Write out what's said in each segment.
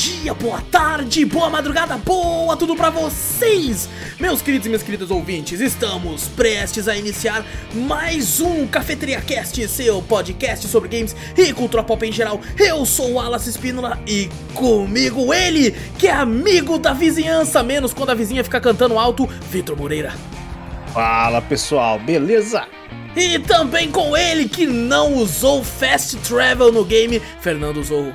dia, boa tarde, boa madrugada, boa tudo pra vocês! Meus queridos e minhas queridas ouvintes, estamos prestes a iniciar mais um Cafeteria Cast, seu podcast sobre games e cultura pop em geral. Eu sou o Wallace Espínola e comigo ele, que é amigo da vizinhança, menos quando a vizinha fica cantando alto, Vitor Moreira. Fala pessoal, beleza? E também com ele que não usou Fast Travel no game, Fernando Zorro.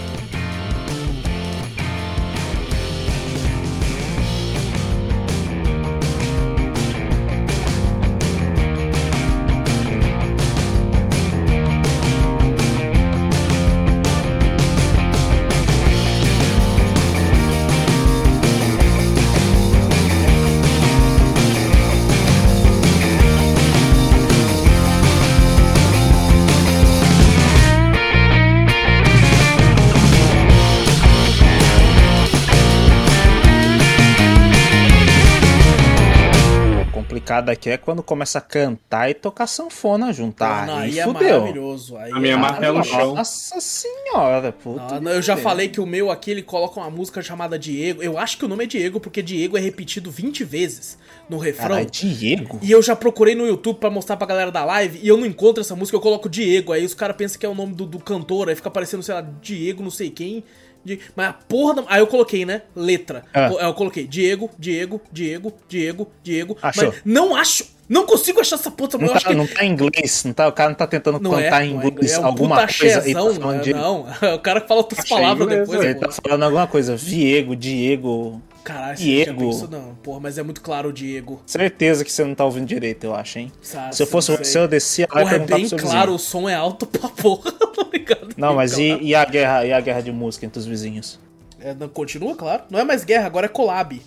Complicado aqui é quando começa a cantar e tocar sanfona junto. Ah, não, aí aí é fudeu. maravilhoso. Aí A minha é martela no chão. Nossa senhora, puta. Ah, não, eu já falei que o meu aqui ele coloca uma música chamada Diego. Eu acho que o nome é Diego porque Diego é repetido 20 vezes no refrão. Caralho, Diego? E eu já procurei no YouTube pra mostrar pra galera da live e eu não encontro essa música, eu coloco Diego. Aí os caras pensam que é o nome do, do cantor, aí fica aparecendo, sei lá, Diego, não sei quem. Di- Mas a porra da... Aí eu coloquei, né? Letra. Ah. Eu, coloquei Diego, Diego, Diego, Diego, Diego. Achou? Mas não acho. Não consigo achar essa puta. Não tá, que não tá em inglês, não tá, o cara não tá tentando não cantar é, em é inglês é um alguma coisa e tá chezão, não, de... não. O cara fala outras Achei palavras inglês, depois. Ele pô. tá falando alguma coisa, Viego, Diego. Caralho, Diego. Isso não, porra, mas é muito claro o Diego. Certeza que você não tá ouvindo direito, eu acho, hein? Sabe, Se eu fosse você, eu descia lá e Porra, é bem pro claro, vizinho. o som é alto pra porra, tá ligado? Não, mas e, e a guerra, e a guerra de música entre os vizinhos? É, não, continua, claro. Não é mais guerra, agora é collab.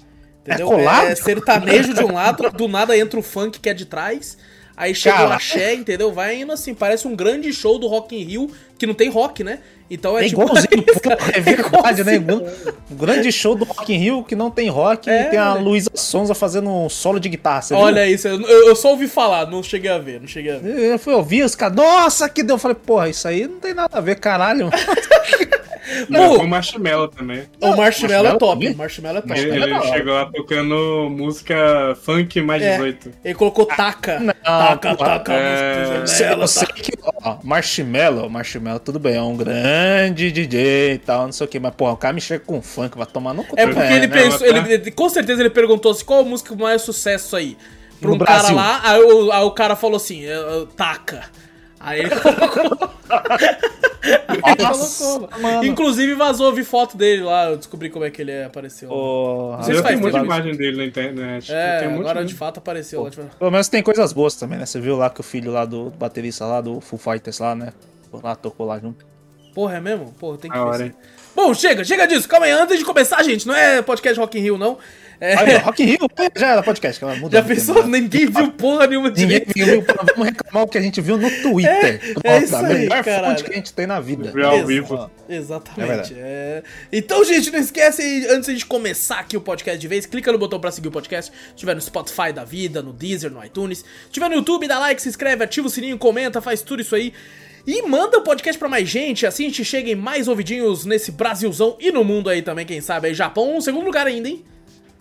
Entendeu? collab? É sertanejo de um lado, do nada entra o funk que é de trás. Aí chega o Caralho. axé, entendeu? Vai indo assim, parece um grande show do Rock in Rio, que não tem rock, né? Então é, É tipo... igualzinho, pô, é verdade, né? Um grande show do Rock in Rio que não tem rock É, e tem a olha. Luísa Sonza fazendo um solo de guitarra, você viu? Olha isso, eu, eu só ouvi falar, não cheguei a ver, não cheguei a ver. Eu fui ouvir os caras, nossa, que deu. Eu falei, porra, isso aí não tem nada a ver, caralho. Não, com o Marshmallow também. O Marshmallow é Marshmello top, o Marshmallow é top. Ele, é ele chegou lá tocando música funk mais É. 18. Ele colocou taca. taca, pô, taca, é, música, Eu ela, sei taca. que, ó, Marshmallow, Marshmallow, tudo bem, é um grande DJ e tal, não sei o que, mas, porra, o cara me chega com funk, vai tomar no cu. É porque ele né? pensou, tá- ele, com certeza ele perguntou assim, qual a música com mais sucesso aí? Pra No um cara Brasil. lá, aí o, aí o cara falou assim, "É, é, taca. Aí ele colocou. Aí ele colocou. mano. Inclusive vazou, eu vi foto dele lá, eu descobri como é que ele apareceu. Sei se Eu faz tenho muita imagem dele na internet. é, tem um agora de- de fato apareceu lá. tipo, Pelo menos tem coisas boas também, né? Você viu lá que o filho lá do baterista lá, do Full Fighters lá, né? Lá tocou lá junto. Porra, é mesmo? Porra, tem que ver? Bom, chega, chega disso. Calma aí, antes de começar, gente, não é podcast Rock in Rio, não. É, Aí, Rock in Rio, já era podcast, que ela muda. já pensou? Ninguém viu porra nenhuma Ninguém direito. viu, vamos reclamar o que a gente viu no Twitter. É, é isso a aí, melhor caralho. fonte que a gente tem na vida. Viu ao Exato. vivo. É Exatamente. verdade. é. Então, gente, não esquece, antes de começar aqui o podcast de vez, clica no botão pra seguir o podcast. Se tiver no Spotify da vida, no Deezer, no iTunes. Se tiver no YouTube, dá like, se inscreve, ativa o sininho, comenta, faz tudo isso aí. E manda o podcast pra mais gente, assim a gente chega em mais ouvidinhos nesse Brasilzão e no mundo aí também, quem sabe. Aí Japão, um segundo lugar ainda, hein?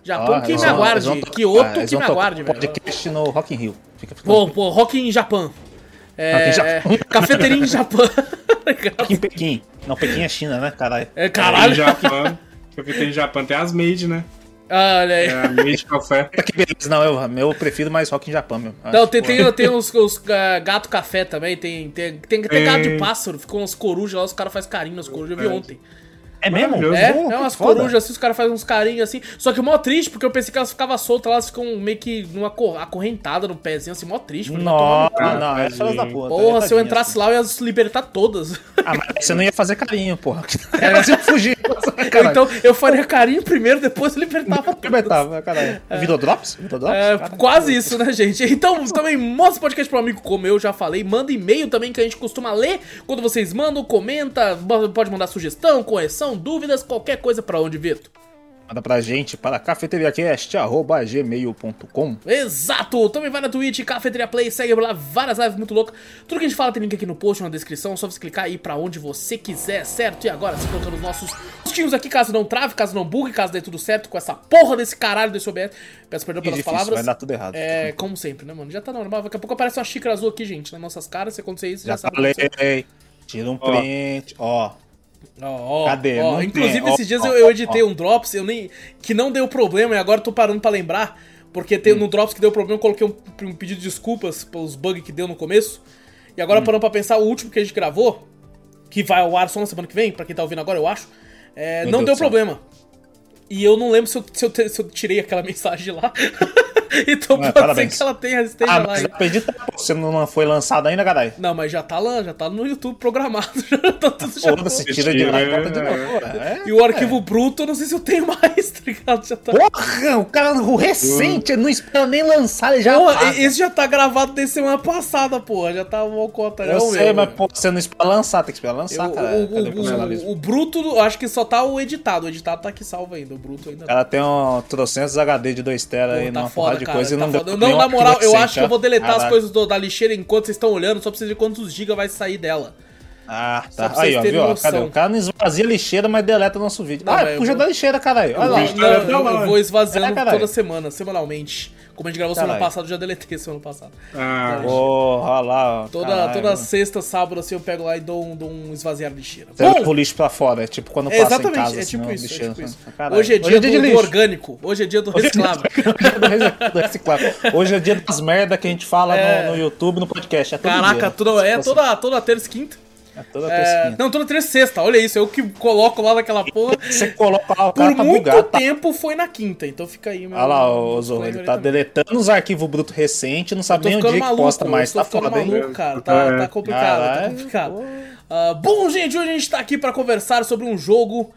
Japão Ah, que me aguarde, vão tocar- Kyoto eles que me aguarde, velho. podcast no Rock in Rio. Fica, fica Pô, pô, Rock em Japão. É, em Japão. cafeteria em Japão. Rock em Pequim. Não, Pequim é China, né, caralho? é, Em caralho. Japão. Eu vi que tem Japão, tem as made, né? Olha aí. É made café. Que. Não, eu, eu prefiro mais Rock em Japão, meu. Não, tem, tem, tem uns, uns ah, gato café também, tem, tem, tem, tem gato de pássaro, ficou umas corujas lá, os caras fazem carinho nas corujas, eu vi É. ontem. É mesmo? É, é umas foda. corujas assim, os caras fazem uns carinhos assim. Só que mó triste, porque eu pensei que elas ficavam soltas elas ficam meio que numa cor- acorrentada no pezinho, assim, mó triste. Nossa, cu. não, é filhas da puta. Porra, se eu entrasse lá, eu ia se libertar todas. Ah, mas você não ia fazer carinho, porra. Elas iam fugir. Então eu faria carinho primeiro, depois eu libertava todas. Libertava, caralho. Videodrops? Videodrops? É, Caralho. quase isso, né, gente? Então, também mostra o podcast pro amigo como eu já falei. Manda e-mail também que a gente costuma ler. Quando vocês mandam, comenta. Pode mandar sugestão, correção, dúvidas, qualquer coisa pra onde, Vitor? Manda pra gente para cafeteriacast.gmail.com Exato! Também vai na Twitch, Cafeteria Play, segue lá, várias lives muito loucas. Tudo que a gente fala tem link aqui no post, na descrição, só você clicar aí pra onde você quiser, certo? E agora, se colocando os nossos postinhos aqui, caso não trave, caso não bugue, caso dê tudo certo com essa porra desse caralho desse OBS. Peço perdão pelas difícil, palavras. vai dar tudo errado. É, como sempre, né, mano? Já tá normal. Daqui a pouco aparece uma xícara azul aqui, gente, nas nossas caras. Se acontecer isso, já, Já sabe. falei. aconteceu. Tira um print, ó. Ó, ó, Cadê? ó, Não inclusive, esses dias eu, eu editei um Drops eu nem, que não deu problema e agora eu tô parando pra lembrar. Porque Hum. tem, no Drops que deu problema, eu coloquei um, um pedido de desculpas pelos bugs que deu no começo. E agora, Hum. parando pra pensar, o último que a gente gravou, que vai ao ar só na semana que vem, pra quem tá ouvindo agora, eu acho, é, não Deus deu problema. E eu não lembro se eu, se eu, te- se eu tirei aquela mensagem lá. então É, pode parabéns. ser que ela tenha, esteja Ah, lá. mas pô. Você não foi lançado ainda, caralho? Não, mas já tá lá, já tá no YouTube programado. Já tá tudo já tira de lá e bota de novo. pô. É, E o arquivo bruto, eu não sei se eu tenho mais, tá ligado? Já tá. Porra, o cara, o recente, não espera nem lançar, ele já Porra, apaga. esse já tá gravado desde semana passada, porra. Já tá uma conta. Eu sei, mas pô, você não espera lançar, tem que esperar lançar, Eu- cara. o, Cadê o- o- o bruto, eu acho que só tá o editado. O editado tá aqui salvo ainda. O bruto ainda cara tem um trocentos HD de 2 tera aí, Pô, tá numa foda, de cara, coisa e tá não deu foda. Não, na moral, eu acho que eu vou deletar as coisas do- da lixeira enquanto vocês estão olhando, só pra vocês verem quantos gigas vai sair dela. Ah, tá. vocês Aí, ó, viu? noção. Cadê? O cara não esvazia a lixeira, mas deleta nosso vídeo. Não, ah, eu puxa vou- da lixeira, caralho. Olha lá. Não, eu, Não, vou esvaziando É, toda semana, semanalmente. Como a gente gravou semana passada, eu já deletei semana passada. Ah, Porra, olha lá. ó. Toda, Caralho, toda sexta, sábado, assim, eu pego lá e dou um, dou um esvaziar de lixeira. Você leva o lixo pra fora, é tipo quando É, passa exatamente, em casa. é assim, tipo isso, é lixeira, tipo isso. assim. Caralho. Hoje é dia, do, de do lixo. orgânico, hoje é dia do reciclável. do reciclável. Hoje é dia das merda que a gente fala É. no, YouTube, no podcast. É Caraca, dia. toda, é toda, toda terça e quinta. É toda É, terça. não, toda terça e sexta, olha isso, eu que coloco lá naquela porra. Você coloca lá, o cara Por tá muito bugado. Tá... tempo foi na quinta, então fica aí meu. Olha lá, o Zorro, ele tá também. deletando os arquivos brutos recentes, não sabe nem o ficando dia que maluco, posta mais. Tá ficando foda, hein? maluco, cara. Tá, É. tá complicado, tá Caralho, complicado. pô. Ah, bom, gente, hoje a gente tá aqui pra conversar sobre um jogo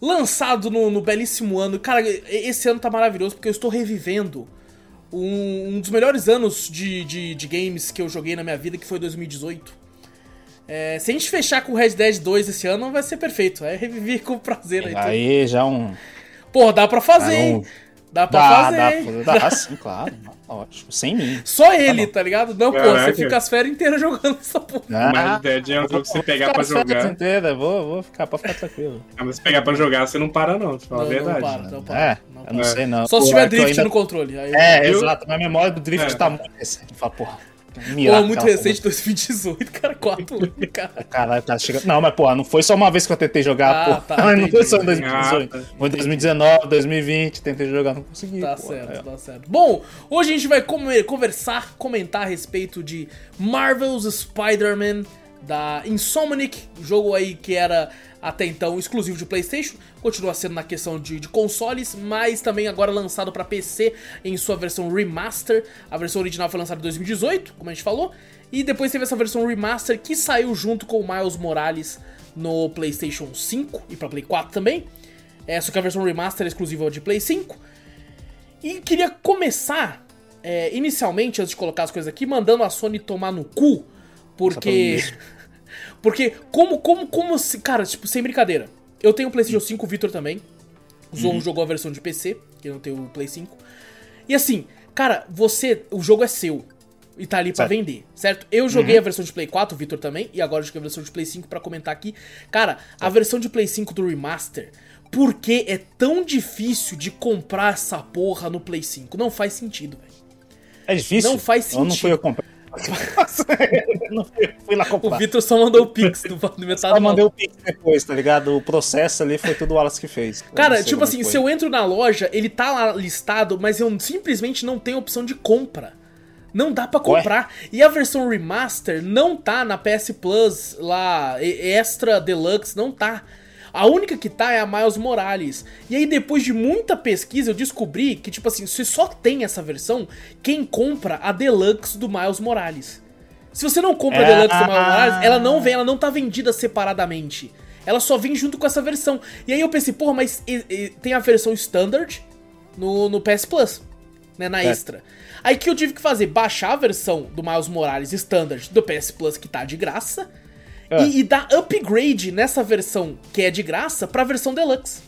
lançado no, no belíssimo ano. Cara, esse ano tá maravilhoso porque eu estou revivendo um, um dos melhores anos de, de, de games que eu joguei na minha vida, que foi 2018. É, se a gente fechar com Red Dead 2 esse ano, vai ser perfeito. É reviver com prazer aí. Aí já um. Pô, dá pra fazer, Ah, hein? não. Dá pra Dá, fazer, dá, dá, dá sim, claro. Ótimo. Sem mim. Só ele, tá ligado? Não, pô, você fica as férias inteiras jogando essa porra. Mas Dead é um jogo que você pegar pra jogar. Inteira, vou, vou ficar pra ficar tranquilo. Ah, mas se pegar pra jogar, você não para, não, te falar Não, a verdade. não para, não para. É, não eu não É. sei não. Só se tiver drift ainda- no controle. Aí, É, Eu- exato. Minha memória do drift É. tá muito recente. Fala, porra. Pô, muito recente, 2018, cara, 4 anos, cara. Caralho, tá chegando. Não, mas porra, não foi só uma vez que eu tentei jogar, Ah, porra. tá, não entendi. foi só em 2018. Ah, tá. Foi em 2019, 2020, tentei jogar, não consegui. Tá porra. certo, É. tá certo. Bom, hoje a gente vai conversar, comentar a respeito de Marvel's Spider-Man da Insomniac, jogo aí que era até então exclusivo de PlayStation, continua sendo na questão de, de consoles, mas também agora lançado para PC em sua versão remaster. A versão original foi lançada em 2018, como a gente falou, e depois teve essa versão remaster que saiu junto com o Miles Morales no PlayStation 5 e para Play 4 também. É, só que a versão remaster é exclusiva de Play 5. E queria começar, é, inicialmente, antes de colocar as coisas aqui, mandando a Sony tomar no cu, porque. Porque, como, como, como se. Cara, tipo, sem brincadeira. Eu tenho o PlayStation 5, o Victor também. O Zorro jogou a versão de PC, que não tem o Play 5. E assim, cara, você. O jogo é seu. E tá ali pra Certo. vender, certo? Eu joguei a versão de Play 4, o Victor também, e agora eu joguei a versão de Play 5 pra comentar aqui. Cara, a versão de Play 5 do Remaster, por que é tão difícil de comprar essa porra no Play 5? Não faz sentido, velho. É difícil? Não faz Eu não sentido. fui eu comprar. Fui, lá O comprar. Victor só mandou o Pix do, do metade Só mandei o pix depois, tá ligado? O processo ali foi tudo o Wallace que fez. Cara, tipo como assim, foi. se eu entro na loja, ele tá lá listado, mas eu simplesmente não tenho opção de compra. Não dá pra comprar. E a versão remaster não tá na PS Plus lá, Extra Deluxe, não tá. A única que tá é a Miles Morales. E aí, depois de muita pesquisa, eu descobri que, tipo assim, você só tem essa versão quem compra a Deluxe do Miles Morales. Se você não compra a Ah. Deluxe do Miles Morales, ela não vem, ela não tá vendida separadamente. Ela só vem junto com essa versão. E aí eu pensei, porra, mas e- e- tem a versão Standard no, no PS Plus, né, na Certo. extra. Aí o que eu tive que fazer? Baixar a versão do Miles Morales Standard do PS Plus, que tá de graça, É. e, e dar upgrade nessa versão que é de graça pra versão Deluxe.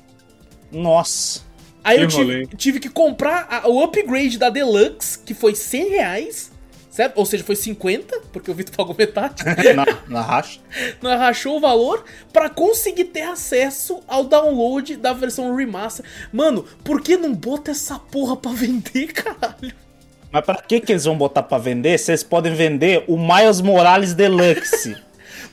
Nossa. Aí Que eu tive, tive que comprar a- o upgrade da Deluxe, que foi 100 reais, certo? Ou seja, foi 50, porque o Vitor pagou metade. na, na racha. Não rachou o valor pra conseguir ter acesso ao download da versão remaster. Mano, por que não bota essa porra pra vender, caralho? Mas pra que, que eles vão botar pra vender se eles podem vender o Miles Morales Deluxe?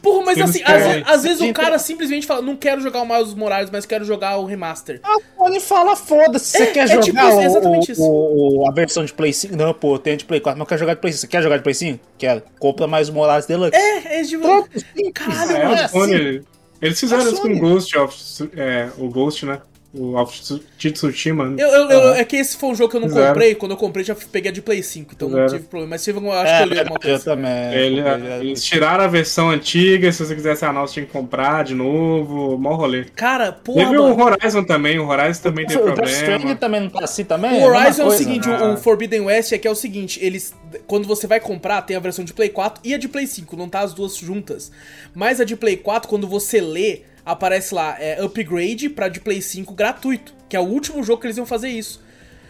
Porra, mas assim, às, vezes o cara simplesmente fala, não quero jogar o Miles Morales, mas quero jogar o remaster. A Sony fala, foda-se, você É, quer é jogar tipo isso, o- exatamente o- isso. o- a versão de Play 5? Não, pô, eu tenho de Play 4, mas eu quero jogar de Play 5. Você quer jogar de Play 5? Quero. Compra mais o Morales Deluxe. É, é de... Pronto. Caralho, É, mano. Sony, eles fizeram isso com o Ghost of. É, o Ghost, né? O of Tsushima. Eu, eu- eu- é que esse foi um jogo que eu não Fizeram. comprei. Quando eu comprei, já peguei a de Play 5, então não Fizeram. tive problema. Mas tive, eu acho É, que eu li alguma eu coisa. também. Ele- Eu- eles tiraram a versão antiga, se você quisesse a nova, você tinha que comprar de novo. Mó rolê. Cara, porra, Teve o mano. Horizon também, o Horizon também tem O Death Stranding problema. também não tá assim também? O mesma Horizon é o coisa. seguinte, né? o, o Forbidden West é que é o seguinte, eles. Quando você vai comprar, tem a versão de Play 4 e a de Play 5, não tá as duas juntas. Mas a de Play 4, quando você lê, aparece lá, é upgrade pra de Play 5 gratuito. Que é o último jogo que eles iam fazer isso.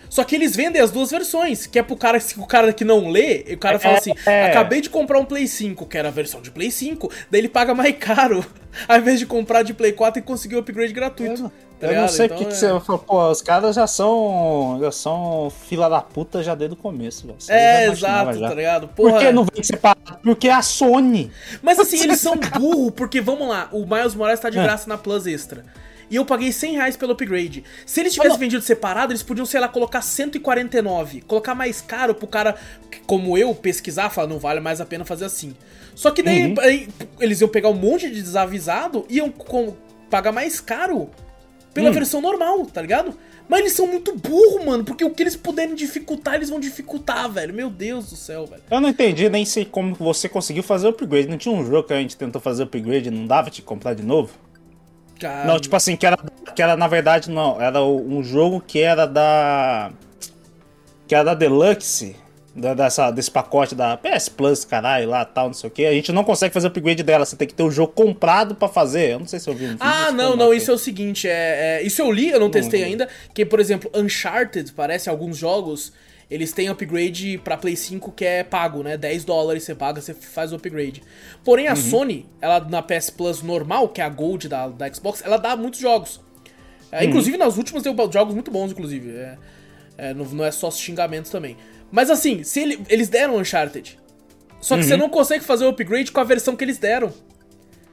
Só que eles vendem as duas versões, que é pro cara, o cara que não lê, o cara fala assim, É. acabei de comprar um Play 5, que era a versão de Play 5, daí ele paga mais caro, ao invés de comprar de Play 4 e conseguir o upgrade gratuito. tá eu não sei Então, porque que é- você falou, pô, os caras já são. já são fila da puta já desde o começo, velho. Eu É, exato, já. tá ligado? Por Porra. que não vem separado? Porque é a Sony. Mas assim, eles são burro, porque vamos lá, o Miles Morales tá de É. graça na Plus Extra. E eu paguei 100 reais pelo upgrade. Se eles tivessem vendido separado, eles podiam, sei lá, colocar 149. Colocar mais caro pro cara, como eu, pesquisar, falar, não vale mais a pena fazer assim. Só que daí Uhum. aí, eles iam pegar um monte de desavisado e iam com- pagar mais caro pela Hum. versão normal, tá ligado? Mas eles são muito burros, mano, porque o que eles puderem dificultar, eles vão dificultar, velho. Meu Deus do céu, velho. Eu não entendi nem sei como você conseguiu fazer o upgrade. Não tinha um jogo que a gente tentou fazer upgrade e não dava te comprar de novo? Cara, Não, tipo assim, que era, que era na verdade não, era o- um jogo que era da. que era da Deluxe, da, dessa, desse pacote da PS Plus, caralho, lá tal, não sei o que. A gente não consegue fazer upgrade dela, você tem que ter o jogo comprado pra fazer. Eu não sei se eu vi um vídeo. Ah, não, não, isso é o seguinte, é, é- isso eu li, eu não testei ainda, que, por exemplo, Uncharted, parece alguns jogos, eles têm upgrade pra Play 5 que é pago, né? 10 dólares você paga, você faz o upgrade. Porém, a Uhum. Sony, ela na PS Plus normal, que é a Gold da, da Xbox, ela dá muitos jogos. É, Uhum. Inclusive, nas últimas deu jogos muito bons, inclusive. É, é, não, não é só xingamentos também. Mas assim, se ele- eles deram Uncharted. Só que Uhum. você não consegue fazer o upgrade com a versão que eles deram.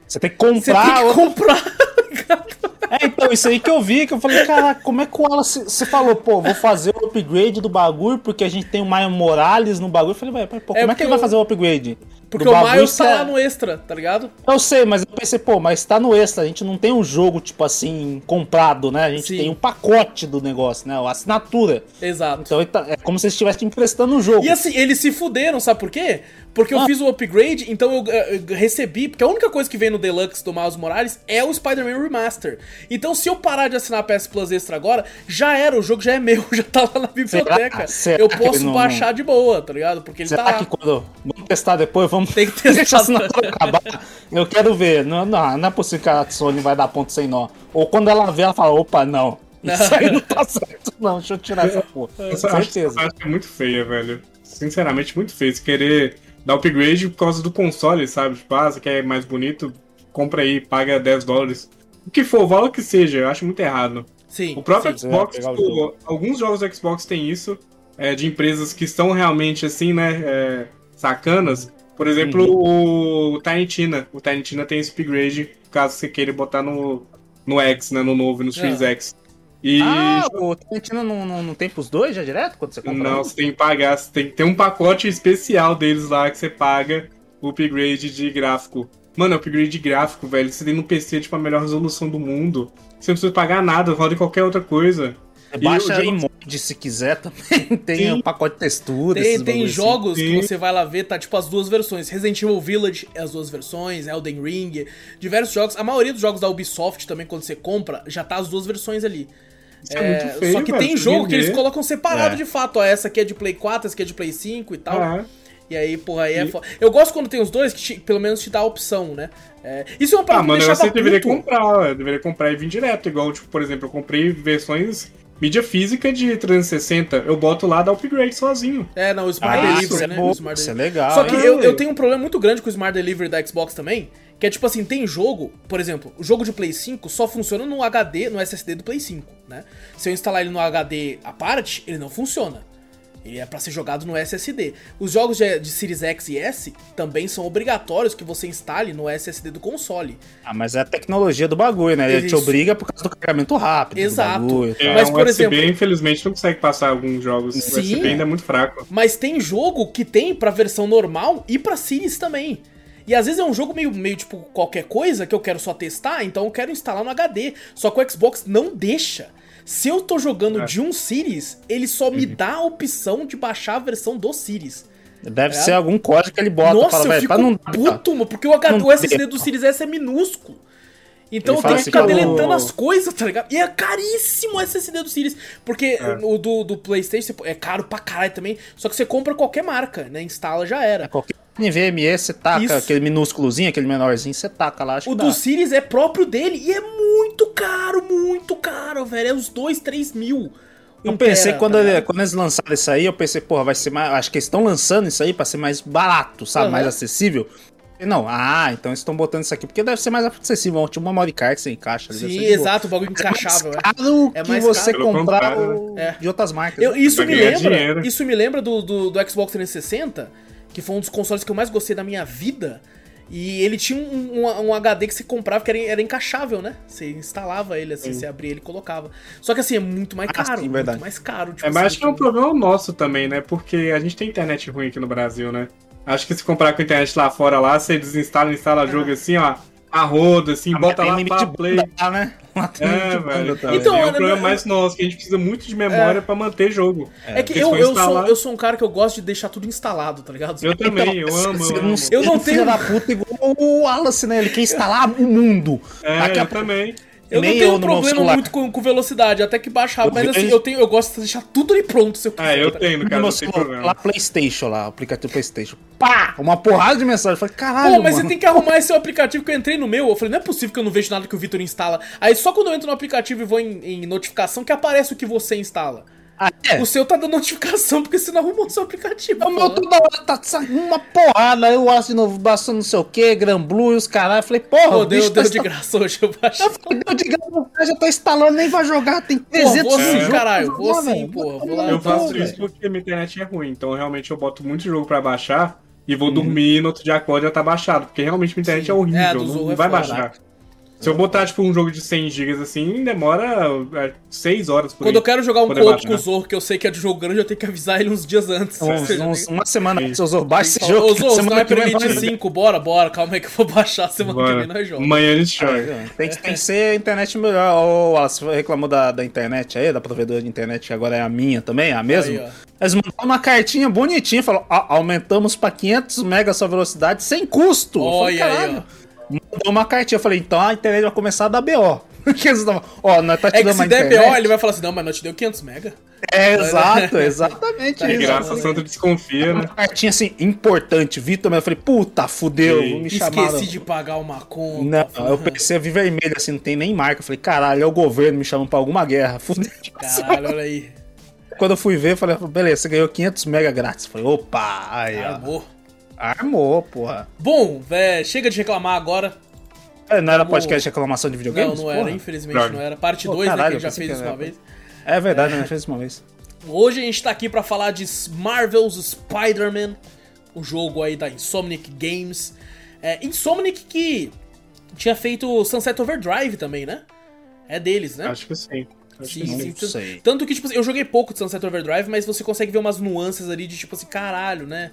Você tem que Você comprar. tem que comprar. É, então, isso aí que eu vi, que eu falei, caraca, como é que o Wallace. Você falou, pô, vou fazer o upgrade do bagulho, porque a gente tem o Miles Morales no bagulho. Eu falei, velho, pô, como é porque que ele vai fazer o upgrade? Porque o Miles tá lá no extra, tá ligado? Eu sei, mas eu pensei, pô, mas tá no extra, a gente não tem um jogo, tipo assim, comprado, né? A gente Sim. tem um pacote do negócio, né? A assinatura. Exato. Então tá- é como se eles estivessem emprestando o jogo. E assim, eles se fuderam, sabe por quê? Porque eu Ah. fiz o upgrade, então eu, eh, eu recebi. Porque a única coisa que vem no Deluxe do Miles Morales é o Spider-Man Remaster. Então, se eu parar de assinar a PS Plus Extra agora, já era, o jogo já é meu, já tá lá na biblioteca. Será eu que posso não- baixar de boa, tá ligado? Porque ele Será tá lá. que quando. Vamos testar depois, vamos. Tem que testar. Deixa a assinatura acabar. Eu quero ver. Não, não, não é possível que a Sony vai dar ponto sem nó. Ou quando ela vê, ela fala, opa, não. Isso aí não tá certo, não. Deixa eu tirar essa porra. Essa Certeza. acho que é muito feia, velho. Sinceramente, muito feio. Se querer dar upgrade por causa do console, sabe? Tipo, ah, você quer mais bonito? Compra aí, paga 10 dólares. O que for, o valor que seja, eu acho muito errado. Sim. O próprio sim. Xbox, É, o tipo, alguns jogos do Xbox têm isso, é, de empresas que estão realmente assim, né, é, sacanas. Por exemplo, Uhum. o Tiny Tina. O Tiny Tina tem esse upgrade, caso você queira botar no, no X, né, no novo, no Series Ah. X. E Ah, o Tarantino não, não, não tem pros dois já direto quando você compra? não, você tem que pagar, você tem que ter um pacote especial deles lá que você paga o upgrade de gráfico. Mano, upgrade de gráfico, velho, você tem no PC, tipo, a melhor resolução do mundo. Você não precisa pagar nada, roda em qualquer outra coisa. Você baixa o em jogo- mod se quiser também. Tem Sim. um pacote de textura. Tem, tem assim. jogos que você vai lá ver, tá tipo as duas versões. Resident Evil Village é as duas versões, Elden Ring, diversos jogos. A maioria dos jogos da Ubisoft também, quando você compra, já tá as duas versões ali. Isso é, É, muito feio, só que velho, tem jogo que eles colocam separado É. de fato. Ó, essa aqui é de Play 4, essa aqui é de Play 5 e tal. É. E aí, porra, aí é E- foda. Eu gosto quando tem os dois, que te- pelo menos te dá a opção, né? É, isso é uma Ah, parada que me mano, deixava você deveria comprar, eu deveria comprar e vir direto. Igual, tipo, por exemplo, eu comprei versões mídia física de 360, eu boto lá, dá upgrade sozinho. É, não, o Smart Ah, Delivery, isso é né? bom, O Smart isso é Delivery. legal. Só que eu, eu tenho um problema muito grande com o Smart Delivery da Xbox também, que é tipo assim, tem jogo, por exemplo, o jogo de Play 5 só funciona no HD, no SSD do Play 5, né? Se eu instalar ele no HD à parte, ele não funciona. Ele é pra ser jogado no SSD. Os jogos de, de Series X e S também são obrigatórios que você instale no SSD do console. Ah, mas é a tecnologia do bagulho, né? Ele te Isso. obriga por causa do carregamento rápido. do Exato. É, Mas, um por USB, exemplo- infelizmente, não consegue passar alguns jogos. Sim. O USB ainda é muito fraco. Mas tem jogo que tem pra versão normal e pra Series também. E às vezes é um jogo meio, meio tipo qualquer coisa que eu quero só testar, então eu quero instalar no HD. Só que o Xbox não deixa. Se eu tô jogando É. de um Series, ele só me dá a opção de baixar a versão do Series. Deve É. ser algum código que ele bota. Nossa, fala, eu fico pra não puto, mano, porque o, Não o SSD do Series S é minúsculo. Então fala tenho que assim, ficar deletando as coisas, tá ligado? E é caríssimo o SSD do Series. Porque É. o do, do PlayStation é caro pra caralho também. Só que você compra qualquer marca, né? Instala já era. Qualquer NVMe, você taca Isso. aquele minúsculozinho, aquele menorzinho, você taca lá, acho O do dá. Series é próprio dele e é muito caro, muito caro, velho. É uns 2, 3 mil. Eu pensei, quando, tá ele- quando eles lançaram isso aí, eu pensei, porra, vai ser mais. Acho que eles estão lançando isso aí pra ser mais barato, sabe? Aham. Mais acessível. Não, ah, então eles estão botando isso aqui porque deve ser mais acessível. Tipo uma memory card que você encaixa. ali, Sim, exato, o bagulho encaixável, mais é. caro É que mais você caro. comprar o- é. de outras marcas. Eu- né? isso me lembra, dinheiro. isso me lembra do, do, do Xbox 360, que foi um dos consoles que eu mais gostei da minha vida. E ele tinha um, um- um HD que você comprava que era, era encaixável, né? Você instalava ele, assim, Sim. você abria ele e colocava. Só que assim, é muito mais Ah, caro. sim, verdade. Muito mais caro. tipo É, mas assim, acho que é um problema nosso também, né? Porque a gente tem internet ruim aqui no Brasil, né? Acho que se comprar com a internet lá fora, lá, você desinstala, instala jogo assim, ó, a roda, assim, Ah, bota lá pra play. lá, né? É, velho. Então, é um problema né, mais nosso, que a gente precisa muito de memória pra manter jogo. É que porque eu, eu, sou, instalar- eu sou um cara que eu gosto de deixar tudo instalado, tá ligado? Eu também, eu Então, amo, você eu não amo. Eu não tenho- da puta igual o Wallace, né? Ele quer instalar o mundo. É, a eu também. Eu Nem não tenho eu um problema celular. muito com, com velocidade, até que baixa rápido. Mas Eu assim, eu, tenho, eu gosto de deixar tudo ali pronto se eu quiser. Ah, eu tá tenho, no caso, tem problema. lá Playstation, lá, aplicativo Playstation. Pá! Uma porrada de mensagem. Eu falei, caralho, Pô, mas mano. você tem que arrumar esse aplicativo que eu entrei no meu. Eu falei, não é possível que eu não vejo nada que o Vitor instala. Aí só quando eu entro no aplicativo e vou em, em notificação que aparece o que você instala. Ah, é? O seu tá dando notificação porque você não arrumou o seu aplicativo. O meu toda hora tá saindo uma porrada. Aí eu acho de novo, bastando não sei o que, Granblue e os caralho. Eu falei, porra, Pô, o deu, bicho deu tá de graça hoje, eu baixei. Eu falei, deu de graça, o cara já tá instalando, nem vai jogar, tem 300 vou sim, jogos caralho, vou jogar, sim, porra, vou lá, Eu faço isso porque minha internet é ruim, então realmente eu boto muito jogo pra baixar e vou dormir e no outro dia acordo já tá baixado, porque realmente minha internet é horrível, É, não, não é vai foda. baixar. Se eu botar, tipo, um jogo de 100 GB assim, demora 6 horas por Quando aí. eu quero jogar um co-op com o Zorro, que eu sei que é de jogo grande, eu tenho que avisar ele uns dias antes. Uns- uns- nem- uma semana antes eu usou baixo esse jogo. Ô, Zorro, você não semana vem permitir nós- 5, bora, bora, calma aí que eu vou baixar semana que vem Bora. nós jogamos. Amanhã a gente joga. É, Tem que, tem que ser a internet melhor. Ô, Wallace, você reclamou da, da internet aí, da provedora de internet, que agora é a minha também, é a mesma. Aí, ó. Eles mandaram uma cartinha bonitinha, falou, "Ó, aumentamos pra 500 mega a sua velocidade sem custo. Olha aí, "Caralho." Mandou uma cartinha, eu falei, então a internet vai começar a dar BO. Porque eles tavam, ó, nós tá te É dando se uma der internet. BO, ele vai falar assim, não, mas não te deu 500 mega. É, exato, exatamente Tá É isso. graça, Santa desconfia, né? Uma cartinha assim, importante, Vitor, mas eu falei, puta, fudeu, Sim. me chamaram. Esqueci de pagar uma conta. Não, eu pensei, eu vi vermelho assim, não tem nem marca. Eu falei, caralho, é o governo me chamando pra alguma guerra. Fudeu. Caralho, olha aí. Quando eu fui ver, eu falei, beleza, você ganhou 500 mega grátis. Eu falei, opa, aí, ó. Armou. Armou, porra. Bom, véi, chega de reclamar agora. É, Não era Vamos- podcast de reclamação de videogames? não, não era, Porra. infelizmente Droga. não era. Parte Pô, 2, né, que a gente já fez isso uma era. vez. É verdade, né? Fez isso uma vez. Hoje a gente tá aqui pra falar de Marvel's Spider-Man, o jogo aí da Insomniac Games. É, Insomniac que tinha feito Sunset Overdrive também, né? É deles, né? Acho que sim. Acho Sim, que sim. Tanto- sei. Tanto que, tipo assim, eu joguei pouco de Sunset Overdrive, mas você consegue ver umas nuances ali de, tipo assim, caralho, né?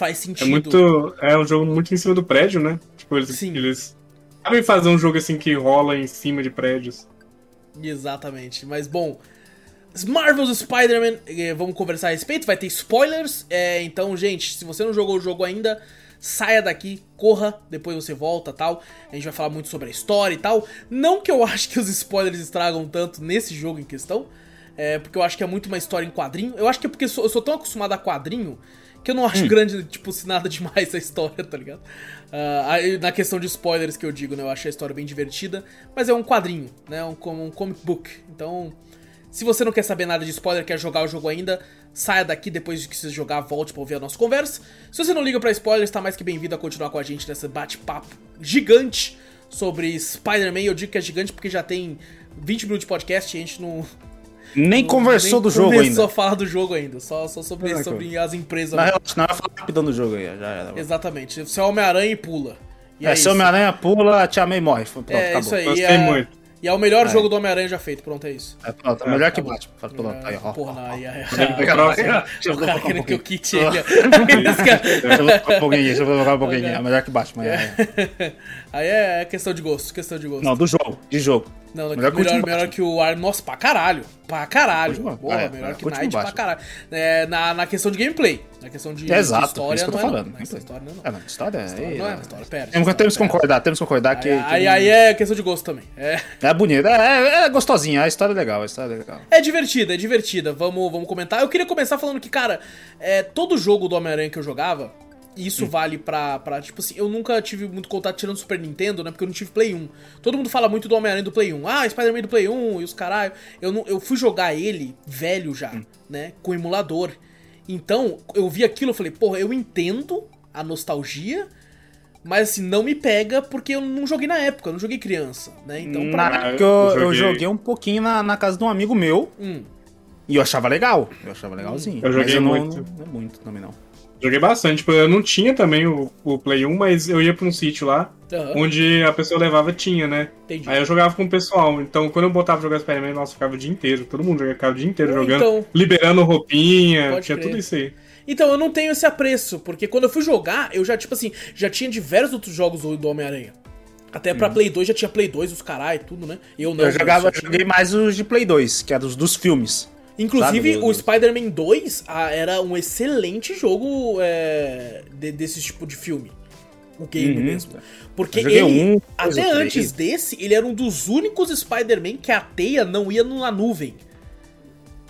Faz sentido. É muito. É um jogo muito em cima do prédio, né? Tipo, eles, Sim. eles sabem fazer um jogo assim que rola em cima de prédios. Exatamente. Mas, bom... Marvel's Spider-Man, eh, vamos conversar a respeito, vai ter spoilers. é, então, gente, se você não jogou o jogo ainda, saia daqui, corra, depois você volta tal. A gente vai falar muito sobre a história e tal. Não que eu acho que os spoilers estragam tanto nesse jogo em questão, é, porque eu acho que é muito uma história em quadrinho. Eu acho que é porque eu sou, eu sou tão acostumado a quadrinho que eu não acho grande, tipo, se nada demais a história, tá ligado? Aí, na questão de spoilers que eu digo, né? Eu achei a história bem divertida, mas é um quadrinho, né? Um, um comic book. Então, Se você não quer saber nada de spoiler, quer jogar o jogo ainda, saia daqui depois de que você jogar, volte pra ouvir a nossa conversa. Se você não liga pra spoilers, está mais que bem-vindo a continuar com a gente nesse bate-papo gigante sobre Spider-Man. Eu digo que é gigante porque já tem 20 minutos de podcast e a gente não. Nem conversou nem do jogo começou ainda. a falar do jogo ainda, só, só sobre, Ah, sobre as empresas. Na real, não vai falar rapidão do jogo aí, já era. Exatamente. Você é Homem-Aranha e pula. E É, é se. Homem-Aranha pula, a Tia May morre. Pronto, É acabou. isso aí. Gostei é... muito. E é o melhor É. jogo do Homem-Aranha já feito. Pronto, é isso. É, pronto, é melhor que Tá bom. Batman. Fala, Pronto, aí, ó. Porra, não, aí, aí. O cara querendo que eu quite ele. Deixa eu colocar um pouquinho, deixa eu colocar um pouquinho. É melhor que Batman. é. Aí é questão de gosto, questão de gosto. Não, do jogo, de jogo. Não, não, melhor melhor, que o melhor, que o Ar. Nossa, pra caralho. Pra caralho. Porra, é, melhor é, que último Knight pra caralho. É, na, na questão de gameplay. Na questão de, Exato, de história, isso que eu tô não é, falando. não. Essa história não é, não. É, não, história é. História não é, história, pera. Temos, temos que concordar, temos que concordar que. Aí, que aí, não- aí é questão de gosto também. É, É bonito, é, é, é gostosinha, a história é legal, a história é legal. é divertida, é divertida. Vamos, vamos comentar. Eu queria começar falando que, cara, é, todo jogo do Homem-Aranha que eu jogava, isso vale pra, pra. Tipo assim, eu nunca tive muito contato tirando o Super Nintendo, né? Porque eu não tive Play 1. Todo mundo fala muito do Homem-Aranha do Play 1. Ah, Spider-Man do Play 1 e os caralho. Eu, não, eu fui jogar ele velho já, né? Com emulador. Então, eu vi aquilo e falei, porra, eu entendo a nostalgia. Mas assim, não me pega porque eu não joguei na época, eu não joguei criança, né? Então, pra Na mim. eu, eu eu joguei- joguei um pouquinho na, na casa de um amigo meu Hum. e eu achava legal. Eu achava legalzinho. Eu joguei mas não, muito. Não, não é muito também não. Joguei bastante. Tipo, eu não tinha também o, o Play 1, mas eu ia pra um sítio lá, Aham, onde a pessoa levava tinha, né? entendi. Aí eu jogava com o pessoal. Então, quando eu botava pra jogar Spider-Man, nossa, eu ficava o dia inteiro. Todo mundo jogava, ficava o dia inteiro Ou jogando. então- Liberando roupinha, Pode tinha crer. tudo isso aí. Então, eu não tenho esse apreço, porque quando eu fui jogar, eu já, tipo assim, já tinha diversos outros jogos do, Homem-Aranha. Até pra Play 2 já tinha Play 2, os caralho, tudo, né? Eu não. eu jogava, mas- joguei mais os de Play 2, que é dos, dos filmes. Inclusive, sabe, o Spider-Man 2 ah, era um excelente jogo é, de- desse tipo de filme. O game Uhum. mesmo. Porque ele, um, até antes desse, ele era um dos únicos Spider-Man que a teia não ia na nuvem.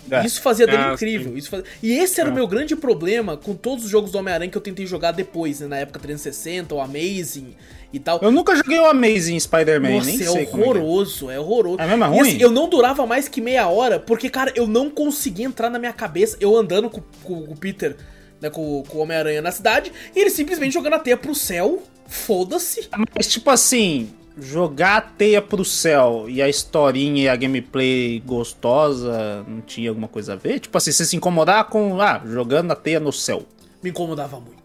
É. Isso fazia dele Ah, incrível. Isso fazia- E esse era o Ah. meu grande problema com todos os jogos do Homem-Aranha que eu tentei jogar depois, né? Na época 360, o Amazing e tal. Eu nunca joguei o Amazing Spider-Man, Nossa, nem é sei é que é. horroroso, é horroroso. É mesmo? É E ruim? assim, eu não durava mais que meia hora, porque, cara, eu não conseguia entrar na minha cabeça, eu andando com, com- com o Peter, né, com, com o Homem-Aranha na cidade, e ele simplesmente jogando a teia pro céu, foda-se. Mas tipo assim, jogar a teia pro céu e a historinha e a gameplay gostosa não tinha alguma coisa a ver? Tipo assim, você se incomodar com, ah, jogando a teia no céu. Me incomodava muito.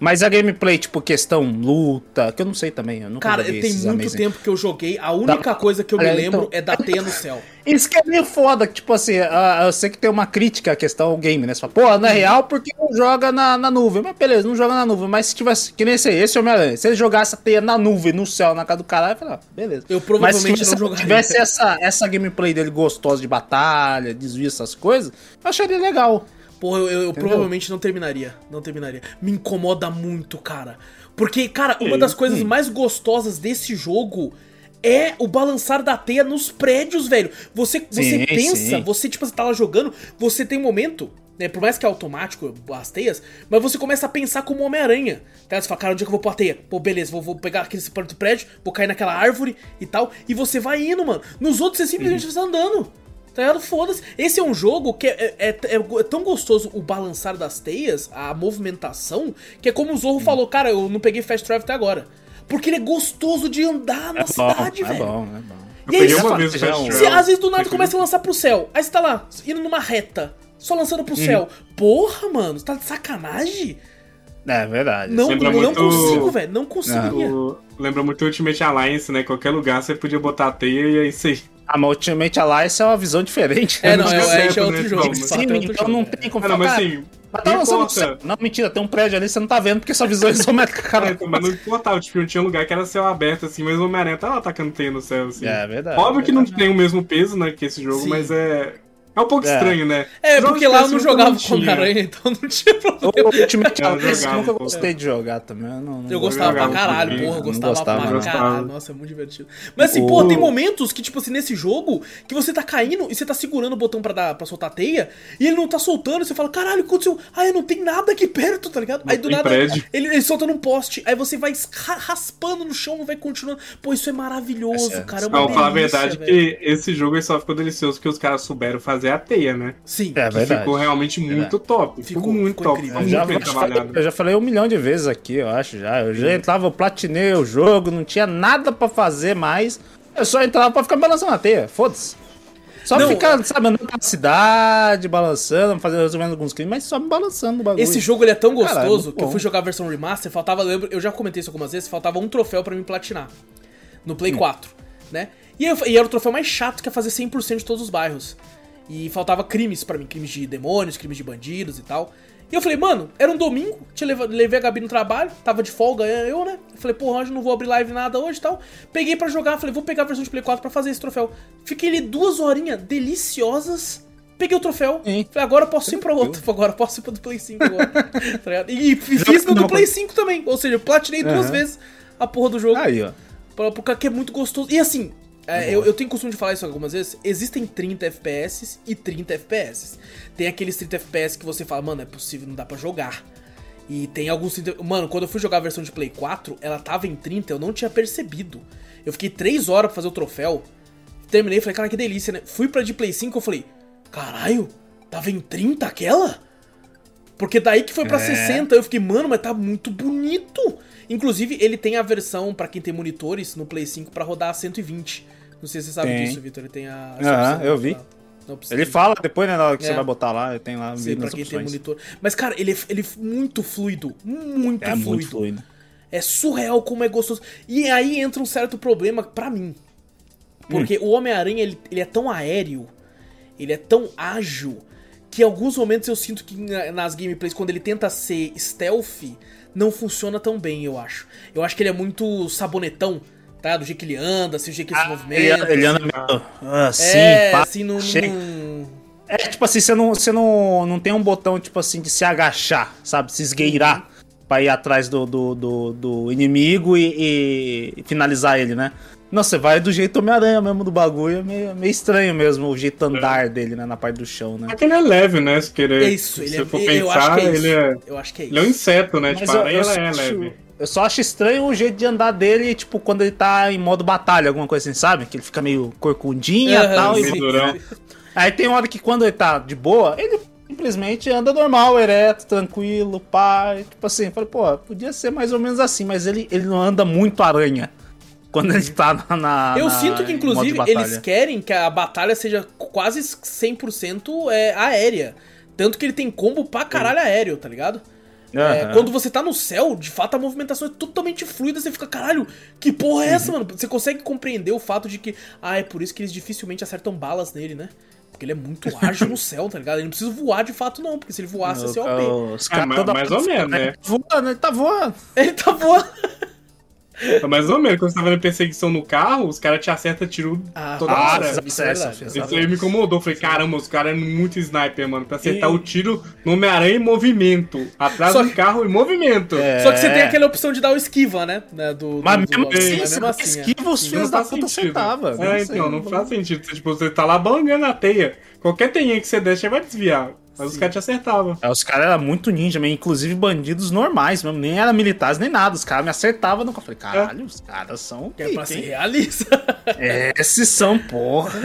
Mas a gameplay, tipo, questão luta, que eu não sei também, eu nunca Cara, tem muito Amazing. tempo que eu joguei, a única coisa que eu me Olha, lembro então- é da teia no céu. Isso que é meio foda, que, tipo assim, eu sei que tem uma crítica à questão ao game, né? Você fala, pô, Uhum. não é real porque não joga na, na nuvem. Mas beleza, não joga na nuvem. Mas se tivesse, que nem esse, esse Homem-Aranha, se ele jogasse a teia na nuvem, no céu, na casa do caralho, eu falei, ah, beleza. Eu Mas se provavelmente tivesse, não jogaria. tivesse essa, essa gameplay dele gostosa de batalha, desvio, essas coisas, eu acharia legal. Porra, eu, eu- provavelmente não terminaria. Não terminaria. Me incomoda muito, cara. Porque, cara, uma das coisas mais gostosas desse jogo é o balançar da teia nos prédios, velho. Você, você Sim, pensa, sim. você, tipo, você tá lá jogando, você tem um momento. Né, por mais que é automático as teias, mas você começa a pensar como Homem-Aranha. Tá? Você fala, cara, onde é que eu vou pôr a teia? Pô, beleza, vou, vou pegar aquele do prédio, vou cair naquela árvore e tal. E você vai indo, mano. Nos outros você simplesmente Uhum. está andando. Tá ligado? Foda-se. Esse é um jogo que é, é- é- é tão gostoso o balançar das teias, a movimentação, que é como o Zorro falou, cara, eu não peguei Fast Travel até agora. Porque ele é gostoso de andar na É bom, cidade, é velho. bom, é bom. Eu E aí, você uma vez é Fast Travel. às vezes do nada começa a lançar pro céu, aí você tá lá, indo numa reta, só lançando pro céu. Porra, mano, você tá de sacanagem? É verdade. Não, Lembra não muito- consigo, velho, não conseguiria. O- Lembra muito o Ultimate Alliance, né? Qualquer lugar você podia botar a teia e é isso aí. Ah, mas Ultimate Alliance é uma visão diferente. É, né? não, não é, é, é outro né, jogo. Sim, é outro então jogo, não é. tem como Ah, não, falar. mas assim, mas tá não lançando importa. Não, mentira, tem um prédio ali, você não tá vendo porque sua visão é isométrica, cara. então, mas não importava, tipo, tinha um lugar que era céu aberto, assim, mas o Homem-Aranha tava atacando teia no céu, assim. É verdade. Óbvio que não verdade. tem o mesmo peso, né, que esse jogo, Sim. mas é. É um pouco É. estranho, né? É, Jogos porque lá eu não PS1 jogava não com tinha. Homem-Aranha, então não tinha problema. O Ultimate Eu Alliance jogava, nunca pô. gostei de jogar também. Eu, não, não Eu gostava pra caralho, porra, eu gostava, gostava, pra caralho. Nossa, é muito divertido. Mas assim, O- porra, tem momentos que, tipo assim, nesse jogo, que você tá caindo e você tá segurando o botão pra, dar, pra soltar a teia, e ele não tá soltando, e você fala, caralho, o que aconteceu? Ah, não tem nada aqui perto, tá ligado? aí do nada, ele, ele solta num poste, aí você vai ra- raspando no chão e vai continuando. Pô, isso é maravilhoso, É, cara, é uma Não, falar a verdade velho. que esse jogo aí só ficou delicioso porque os caras souberam fazer a teia, né? Sim. É Que verdade. ficou realmente muito top. Ficou, Ficou- muito ficou top. incrível. Eu já, muito bem eu, falei, trabalhado. eu já falei um milhão de vezes aqui, eu acho já. Eu já entrava, eu platinei o jogo, não tinha nada pra fazer mais. Eu só entrava pra ficar balançando a teia, foda-se. Só Não, ficar, sabe, andando pela cidade, balançando, fazendo resolvendo alguns crimes, mas só me balançando no bagulho. Esse jogo ele é tão Caralho, gostoso muito que eu fui jogar a versão remaster, faltava, lembro, eu já comentei isso algumas vezes, faltava um troféu pra mim platinar no Hum. Play 4, né? E, eu- e era o troféu mais chato que é fazer 100% de todos os bairros. E faltava crimes pra mim, crimes de demônios, crimes de bandidos e tal. E eu falei, mano, era um domingo, tinha levei a Gabi no trabalho, tava de folga eu, né? Eu falei, porra, hoje não vou abrir live nada hoje e tal. Peguei pra jogar, falei, vou pegar a versão de Play 4 pra fazer esse troféu. Fiquei ali duas horinhas deliciosas, peguei o troféu, falei, agora eu posso ir pra outro, agora eu posso ir pro do Play 5 agora. tá? E, e fiz no do Play 5 também, ou seja, platinei duas Aham. vezes a porra do jogo. Aí, ó. Porque é muito gostoso. E assim, é, eu, eu tenho costume de falar isso algumas vezes. Existem 30 FPS e 30 FPS. Tem aqueles 30 FPS que você fala, mano, é possível, não dá pra jogar. E tem alguns 30... Mano, quando eu fui jogar a versão de Play 4, ela tava em 30, eu não tinha percebido. Eu fiquei 3 horas pra fazer o troféu. Terminei, falei, cara, que delícia, né? Fui pra de Play 5, eu falei, caralho, tava em 30 aquela? Porque daí que foi pra É. 60, eu fiquei, mano, mas tá muito bonito. Inclusive, ele tem a versão, pra quem tem monitores, no Play 5 pra rodar a 120. Não sei se você sabe Tem. disso, Vitor. Ele tem a. Aham, opção eu vi. Ele de- fala depois, né, na hora que É. você vai botar lá, tem lá Sim, pra quem tem monitor. Mas, cara, ele é, ele é muito fluido. Muito É fluido. muito fluido. É surreal como é gostoso. E aí entra um certo problema pra mim. Porque o Homem-Aranha, ele, ele é tão aéreo, ele é tão ágil, que em alguns momentos eu sinto que na- nas gameplays, quando ele tenta ser stealth, não funciona tão bem, eu acho. Eu acho que ele é muito sabonetão, tá? Do jeito que ele anda, assim, do jeito que ele se Ele, movimenta. ele anda meio assim, é, pá, assim, não... chega. não- É tipo assim, você não, você não, não tem um botão, tipo assim, de se agachar, sabe? Se esgueirar pra ir atrás do, do, do, do inimigo e, e finalizar ele, né? Não, você vai do jeito Homem-Aranha mesmo do bagulho, é meio, meio estranho mesmo o jeito andar dele, né? Na parte do chão, né? É que ele é leve, né? Se querer. É isso, se ele você é, for eu acho pensar, que é isso. ele é. Eu acho que é isso. Ele é um inseto, né? Mas tipo, eu, a aranha eu ela é leve. Eu só acho estranho o jeito de andar dele, tipo, quando ele tá em modo batalha, alguma coisa assim, sabe? Que ele fica meio corcundinha e Aham, tal. E... durão. Aí tem hora que quando ele tá de boa, ele simplesmente anda normal, ereto, tranquilo, pá. Tipo assim, eu falei, pô, podia ser mais ou menos assim, mas ele, ele não anda muito aranha. Quando ele tá na. na- Eu na- sinto que, inclusive, eles querem que a batalha seja quase 100% é, aérea. Tanto que ele tem combo pra caralho aéreo, tá ligado? É, Aham. quando você tá no céu, de fato a movimentação é totalmente fluida, você fica, caralho, que porra é Uhum. essa, mano? Você consegue compreender o fato de que, ah, é por isso que eles dificilmente acertam balas nele, né? Porque ele é muito ágil no céu, tá ligado? Ele não precisa voar de fato, não, porque se ele voasse, ia ser OP. Os Ah, caras mas- toda mais hora ou menos, né? Ele tá voando, ele tá voando. Ele tá voando. É mais ou menos. Quando você tá fazendo perseguição no carro, os caras te acertam tiro Ah, toda nossa, hora. isso é Isso é verdade, Isso aí me incomodou. Eu Falei, caramba, os caras é muito sniper, mano. Pra acertar E- o tiro no Homem-Aranha em movimento. Atrás Só do carro em movimento. É. Só que você tem aquela opção de dar o esquiva, né? né, Do, Mas do- mesmo do- assim, mas mesmo assim, é. esquiva os filhos da puta sentido. acertava. É, Não então, não faz sentido. Você, Tipo, você tá lá bangando a teia. Qualquer teinha que você der, você vai desviar. Mas os caras te acertavam. É, os caras eram muito ninja, mesmo, inclusive bandidos normais mesmo, nem eram militares nem nada. Os caras me acertavam no. Eu falei, caralho, os caras são. Que é pra ser realista. Esses são, porra.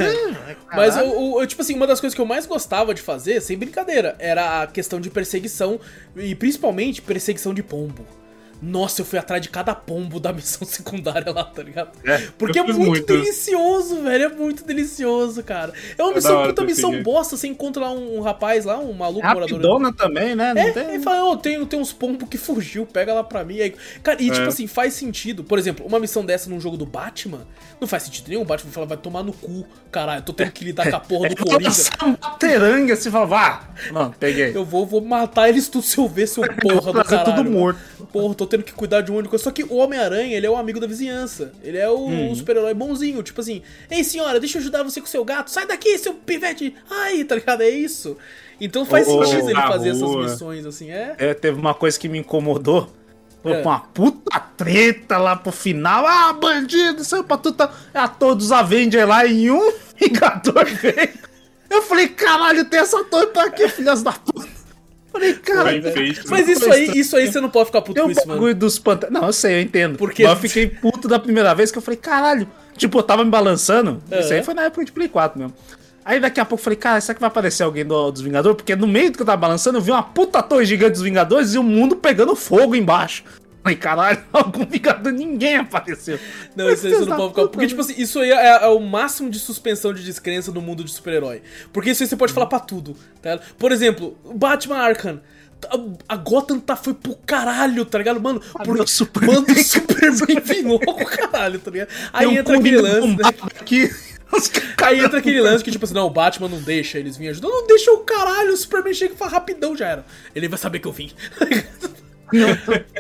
Mas Caralho. eu, eu- tipo assim, uma das coisas que eu mais gostava de fazer, sem brincadeira, era a questão de perseguição e principalmente perseguição de pombo. Nossa, eu fui atrás de cada pombo da missão secundária lá, tá ligado? É, Porque é eu muito muitas. delicioso, velho. É muito delicioso, cara. É uma É missão, hora puta missão bosta. Você encontra lá um, um rapaz lá, um maluco morador. Rapidona também, né? Não É, tem- aí fala, ô, tem, tem uns pombos que fugiu, pega lá pra mim. Aí, cara, e tipo É. assim, faz sentido. Por exemplo, uma missão dessa num jogo do Batman, não faz sentido nenhum. O Batman fala, vai tomar no cu, caralho, tô tendo que lidar com a porra do Ele Coringa. teranga assim, fala, vá. Não, peguei. Eu vou, vou matar eles tudo se eu ver, seu porra do caralho. tudo morto. Porra, tô tendo que cuidar de um coisa. Só que o Homem-Aranha, ele é o amigo da vizinhança. Ele é o Hum. super-herói bonzinho. Tipo assim, ei senhora, deixa eu ajudar você com seu gato. Sai daqui, seu pivete. Ai, tá ligado? É isso. Então faz ô, sentido ele fazer essas rua. missões, assim, é. É, teve uma coisa que me incomodou. Foi É. uma puta treta lá pro final. Ah, bandido, saiu pra tudo. tá- A todos os Avengers lá em um Vingador veio. Eu falei, caralho, tem essa torre pra quê, filhas da puta? Falei, feito. Mas isso aí, isso aí você não pode ficar puto Tem com um isso, mano. dos panteras. Não, eu sei, eu entendo. Por quê? Mas eu fiquei puto da primeira vez que eu falei, caralho. Tipo, eu tava me balançando. Isso aí Aham. foi na época de Play 4 mesmo. Aí daqui a pouco eu falei, cara, será que vai aparecer alguém do- dos Vingadores? Porque no meio do que eu tava balançando, eu vi uma puta torre gigante dos Vingadores e o mundo pegando fogo embaixo. Falei, caralho, algum Vingador, ninguém apareceu. Não, isso aí você não pode ficar. Porque, tipo assim, isso aí é, é o máximo de suspensão de descrença no mundo de super-herói. Porque isso aí você pode falar pra tudo, tá? Por exemplo, Batman Arkham. A- Gotham tá foi pro caralho, tá ligado? Mano, porque Superman. manda o Superman vir logo, caralho, tá ligado? Aí Tem um entra aquele lance, né? Aqui. Aí entra aquele lance que, tipo assim, não, o Batman não deixa eles virem ajudar. Não deixa o caralho, o Superman chega e fala rapidão, já era. Ele vai saber que eu vim.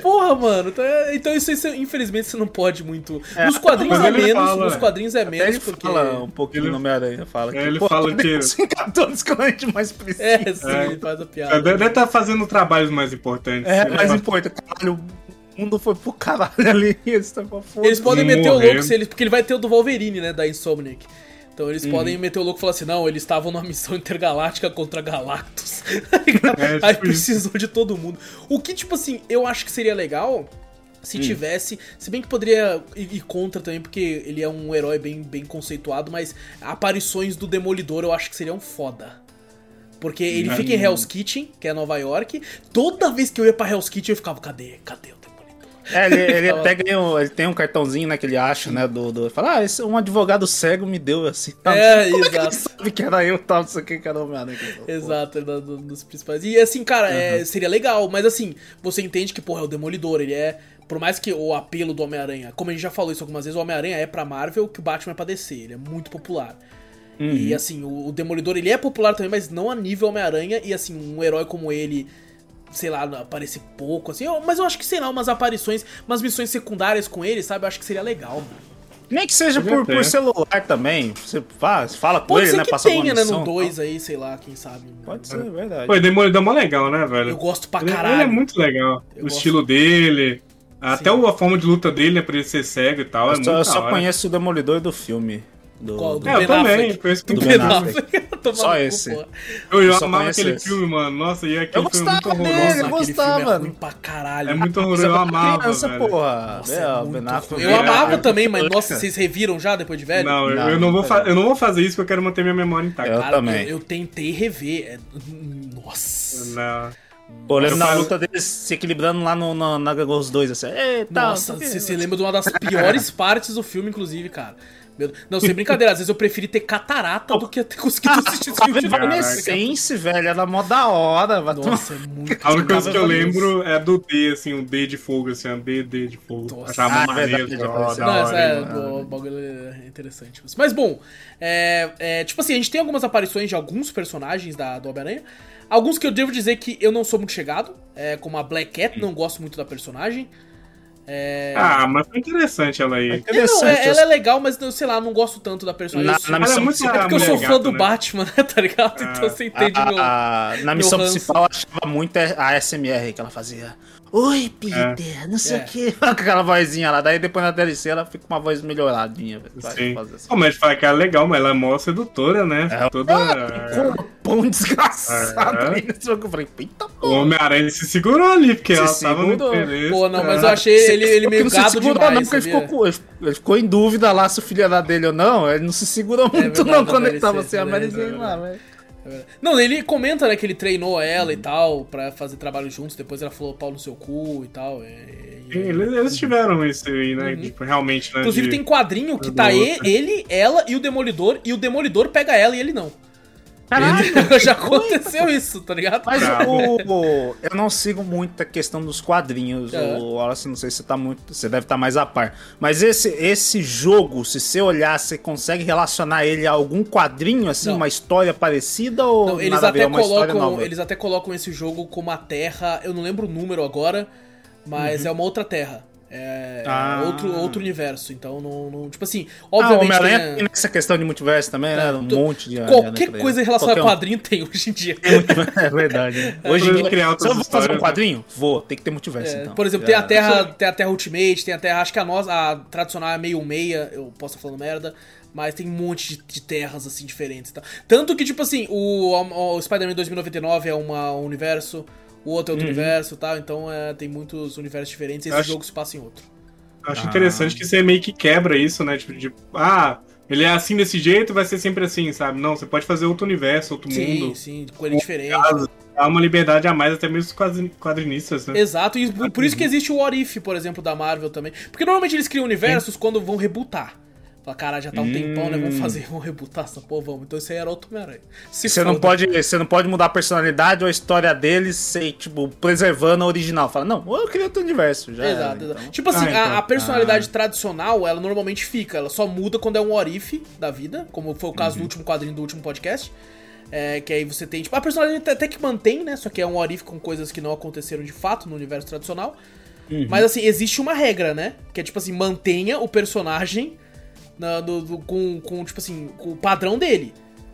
Porra, mano. Então, é- Então isso aí, você- infelizmente, você não pode muito. Nos quadrinhos é ele menos, fala- nos quadrinhos é menos, ele porque. fala um pouquinho Ele- no Homem-Aranha, fala que, É, ele pô, fala que- Vingadores que a gente mais precisa. É, sim, É. ele faz a É, piada. Deve estar fazendo trabalhos mais importantes. É, Ele mas faz- importante, caralho, o mundo foi pro caralho ali. Eles estão pra foda. Eles podem meter o louco, se eles, porque ele vai ter o do Wolverine, né, da Insomniac. Então Uhum. eles podem meter o louco e falar assim, não, eles estavam numa missão intergaláctica contra Galactus. É, tipo Aí precisou de todo mundo. O que, tipo assim, eu acho que seria legal Hum. se tivesse. Se bem que poderia ir, contra também, porque ele é um herói bem, bem conceituado, mas aparições do Demolidor eu acho que seriam foda. Porque ele Hum. fica em Hell's Kitchen, que é Nova York. Toda vez que eu ia pra Hell's Kitchen eu ficava, cadê? Cadê o? É, ele, ele até ganhou, ele tem um cartãozinho, né, que ele acha, né, do... do fala, ah, esse, um advogado cego me deu, assim. tal. É, Como é que ele exato. sabe que era eu, tal, não sei o que, que era o Homem-Aranha. Exato, ele é um dos principais. E assim, cara, é, seria legal, mas assim, você entende que, porra, é o Demolidor, ele é. Por mais que o apelo do Homem-Aranha, como a gente já falou isso algumas vezes, o Homem-Aranha é pra Marvel que o Batman é pra DC, ele é muito popular. E assim, o, o Demolidor ele é popular também, mas não a nível Homem-Aranha, e assim, um herói como ele. Sei lá, aparece pouco, assim, eu- mas eu acho que, sei lá, umas aparições, umas missões secundárias com ele, sabe? Eu acho que seria legal, mano. Nem que seja por, por celular também, você faz, fala com Pode ele, ser né, que passa tenha, alguma né, no missão, 2 tal. aí, sei lá, quem sabe. Pode ser, é verdade. Pô, o Demolidor é mó legal, né, velho? Eu gosto pra caralho. Ele é muito legal. Eu o gosto. estilo dele. Até Sim. a forma de luta dele, né, pra ele ser cego e tal. é eu só, muito eu só conheço o Demolidor do filme. Do, Qual? do- Do É, eu também, Affleck. conheço Do do Ben Affleck. Só cu, esse. Eu, eu Eu só amava aquele esse. filme, mano. Nossa, e aquele Eu filme é muito gostava horroroso. dele, eu gostava, é mano. ruim pra caralho. É muito horroroso, eu é amava, criança, velho. porra. Nossa, é, é muito Ben Affleck. ruim. é Eu amava muito também, mas nossa, vocês reviram já depois de velho? Não, eu, Não, eu não vou fa- eu não vou fazer isso porque eu quero manter minha memória intacta. Eu Cara, também. Eu, eu tentei rever. é- Nossa. Não. Pô, eu lembro Eu na luta deles se equilibrando lá no, no, na os dois, assim. Eita, Nossa, você lembra de uma das piores partes do filme, inclusive, cara. Meu- Não, sem brincadeira, às vezes eu preferi ter catarata do que ter conseguido assistir esse filme de novo. Evanescence, velho, era mó da hora. Nossa, é muito A única coisa que eu lembro é do D, assim, um D de fogo, assim, um D, D de fogo. Nossa. Achava Ah, maneiro. verdade, da hora, apareceu. da essa é, o bagulho é interessante. Mas bom, é, é, tipo assim, a gente tem algumas aparições de alguns personagens da, do Homem-Aranha. Alguns que eu devo dizer que eu não sou muito chegado, é, como a Black Cat, não gosto muito da personagem. É, Ah, mas foi interessante ela aí. é, não, Interessante. é- ela é legal, mas eu, sei lá, não gosto tanto da personagem. Na- na é missão muito principal- é porque eu sou mulher fã do né? Batman, né, tá ligado? Então você entende A- meu... a- na meu missão ranço. principal eu achava muito a SMR que ela fazia. Oi, Peter, não sei É. o que. Com aquela vozinha lá. Daí depois na DLC ela fica com uma voz melhoradinha. Sim. assim. Pô, mas fala que ela é legal, mas ela é mó sedutora, né? É. Toda. Com pão desgraçado É. nesse jogo. Eu falei, eita O porra. Homem-Aranha se segurou ali, porque Se ela tava no segurou. interesse. Pô, não, mas É. eu achei ele, ele meio não se gado segurou, demais, não, porque ele ficou, com- ele- ficou em dúvida lá se o filho era dele ou não. Ele não se segurou muito, É verdade, não, quando ele tava assim, a né? Mary Jane lá, velho. Não, ele comenta, né, que ele treinou ela e tal, pra fazer trabalho juntos, depois ela falou pau no seu cu e tal. e- e- Sim, Eles, eles tiveram isso aí, né? Tipo, realmente, né? Uhum. Inclusive de- tem quadrinho que tá ele, ela e o Demolidor, e o Demolidor pega ela e ele não. Caralho, já aconteceu isso, tá ligado? Mas o, o- eu não sigo muito a questão dos quadrinhos. É. O Wallace, não sei se você tá muito. Você deve estar mais a par. Mas esse, esse jogo, se você olhar, você consegue relacionar ele a algum quadrinho, assim, Não. uma história parecida ou Não, eles, até colocam, nova? eles até colocam esse jogo como a Terra, eu não lembro o número agora, mas é uma outra terra. É Ah. outro, outro universo. Então, não, não- Tipo assim, Ah, obviamente. Homem-Aranha tem essa questão de multiverso também, né? Um tu- monte de. Qualquer né, coisa em relação a quadrinho tem hoje em dia. É verdade. né? Hoje em dia, criar se eu vou fazer um né? quadrinho, vou, tem que ter multiverso, É, então. por exemplo, tem a era. Terra, tem a Terra Ultimate, tem a Terra, acho que a nossa, a tradicional é meio meia, eu posso estar falando merda, mas tem um monte de, de terras assim diferentes, e tal. Tanto que tipo assim, o, o Spider-Man 2099 é uma, um universo, o outro é outro universo, e tal, então é, tem muitos universos diferentes, e esse Acho- jogo se passa em outro. Acho Ah. interessante que você meio que quebra isso, né? Tipo, de, ah, ele é assim desse jeito, vai ser sempre assim, sabe? Não, você pode fazer outro universo, outro Sim, mundo. sim, com ele diferente. Dá uma liberdade a mais até mesmo os quadrin- quadrinistas, né? Exato, e por, isso que existe o What If, por exemplo, da Marvel também. Porque normalmente eles criam universos quando vão rebootar. Fala, caralho, já tá um tempão, né? Vamos fazer, vamos rebootar essa porra, vamos. Então isso aí era outro Homem-Aranha. Você não, pode, você não pode mudar a personalidade ou a história deles sem, tipo, preservando a original. Fala, não, eu queria outro universo. Já era, Exato, exato. então. Tipo assim, Ah, então. a, a personalidade tradicional, ela normalmente fica, ela só muda quando é um if da vida, como foi o caso Uhum. do último quadrinho do último podcast. É, que aí você tem, tipo, a personalidade até que mantém, né? Só que é um if com coisas que não aconteceram de fato no universo tradicional. Uhum. Mas assim, existe uma regra, né? Que é tipo assim, mantenha o personagem na- do- do- com, com, tipo assim, com o padrão dele.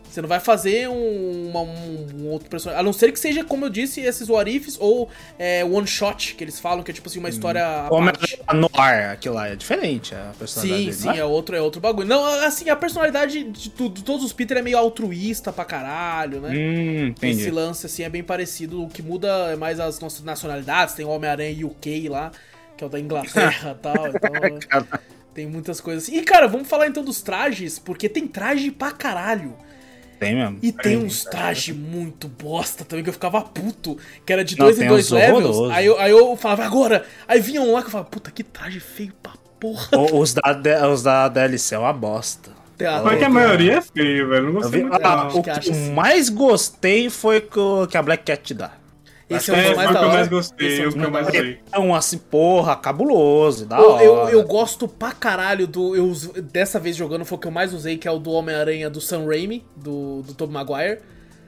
Você não vai fazer um, uma- um- um outro personagem. A não ser que seja, como eu disse, esses what ifs ou é, one shot, que eles falam, que é tipo assim, uma história à Homem parte. no ar, aquilo lá é diferente, a personalidade Sim, dele, sim, é? é outro, é outro bagulho. Não, assim, a personalidade de, de todos os Peter é meio altruísta pra caralho, né? Hum, entendi. Esse lance, assim, é bem parecido. O que muda é mais as nossas nacionalidades. Tem o Homem-Aranha UK lá, que é o da Inglaterra e tal. Então, tem muitas coisas assim. E, cara, vamos falar então dos trajes, porque tem traje pra caralho. Tem mesmo. E tem uns trajes muito bosta também, que eu ficava puto. Que era de Não, dois em dois levels. Aí eu, aí eu falava, agora! Aí vinham lá que eu falava, puta, que traje feio pra porra. O- Os da, de- os da DLC é uma bosta. Teatro. Mas que a maioria é feio, velho. Não gostei vi- muito. ah, o que que eu assim. mais gostei foi que, o- que a Black Cat dá. Esse é um É, mais o que eu mais Esse gostei, é um o que eu mais hora. usei. Então, assim, porra, cabuloso, da Eu, hora. eu, eu gosto pra caralho do. Eu, dessa vez jogando foi o que eu mais usei, que é o do Homem-Aranha do Sam Raimi, do, do Tobey Maguire.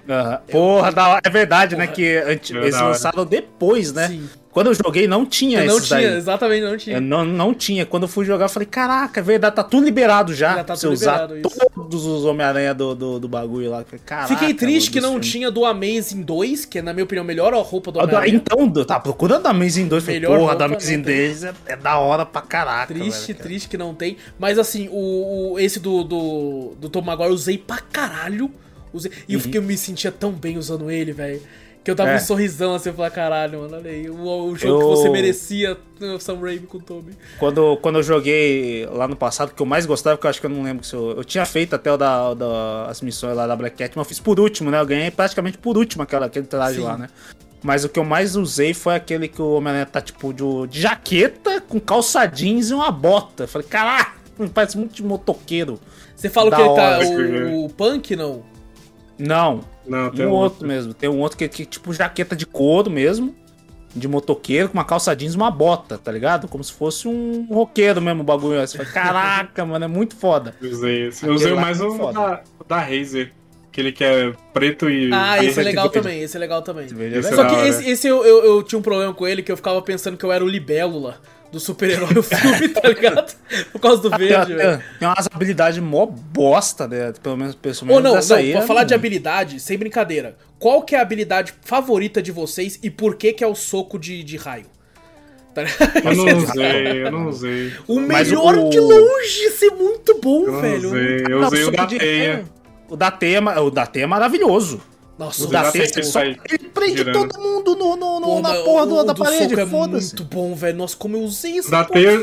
Aham. Porra, da hora. É verdade, né? Porra. Que antes, É eles da lançaram depois, né? Sim. Quando eu joguei, não tinha não esses tinha, daí. exatamente, não tinha. Eu não, não tinha. Quando eu fui jogar, eu falei, caraca, é verdade, tá tudo liberado já. Já tá tudo usar liberado, isso. todos os Homem-Aranha do, do, do bagulho lá. Caraca, Fiquei triste que não filmes. tinha do Amazing 2, que é, na minha opinião, melhor a roupa do da- Homem-Aranha. Então, eu tava procurando Amazing 2. Falei, Melhor porra, da Amazing não tem. 2 é, é da hora pra caraca. Triste, velho, cara. triste que não tem. Mas assim, o, o- esse do, do, do Tom Maguire eu usei pra caralho. Usei, e eu, fiquei, eu me sentia tão bem usando ele, velho. Que eu Uhum. É. um sorrisão assim, eu falei, caralho, mano, olha aí. O, o jogo que Eu- você merecia, o Sam Raimi com o Toby. Quando, quando eu joguei lá no passado, que eu mais gostava, que eu acho que eu não lembro se eu. Eu tinha feito até o da, da- as missões lá da Black Cat, mas eu fiz por último, né? Eu ganhei praticamente por último aquela, aquele traje Sim. lá, né? Mas o que eu mais usei foi aquele que o Homem-Aranha tá tipo de, de jaqueta, com calça jeans e uma bota. Eu falei, caraca, parece muito de motoqueiro. Você fala Da que ele tá. O, o Punk, não? Não, Não, tem um outro mesmo. Tem um outro que é tipo jaqueta de couro mesmo. De motoqueiro, com uma calça jeans e uma bota, tá ligado? Como se fosse um roqueiro mesmo o bagulho. Aí Você fala, caraca, mano, é muito foda. Eu usei esse. Eu usei mais é o da, da Razer. Aquele que é preto e. Ah, Aí esse é legal também, esse é legal também. Esse é Só que esse, esse eu, eu, eu tinha um problema com ele, que eu ficava pensando que eu era o Libélula do super-herói do filme, tá ligado? Por causa do tem, verde, velho. tem umas habilidades mó bosta, né? Pelo menos pessoalmente. Ou não, dessa não, aí, pra é falar de habilidade, sem brincadeira. Qual que é a habilidade favorita de vocês e por que que é o soco de, de raio? Tá? Eu não usei, eu não usei. O melhor o- de longe, isso é muito bom, Eu não velho. usei. Eu Não, usei o soco da de- teia. O da teia, é- o da teia é maravilhoso. Nossa, O o da que só, sai ele prende girando. todo mundo no, no, no- Pô, na porra do- o da parede, é foda-se. muito bom, velho. Nossa, como eu usei isso. Da teia.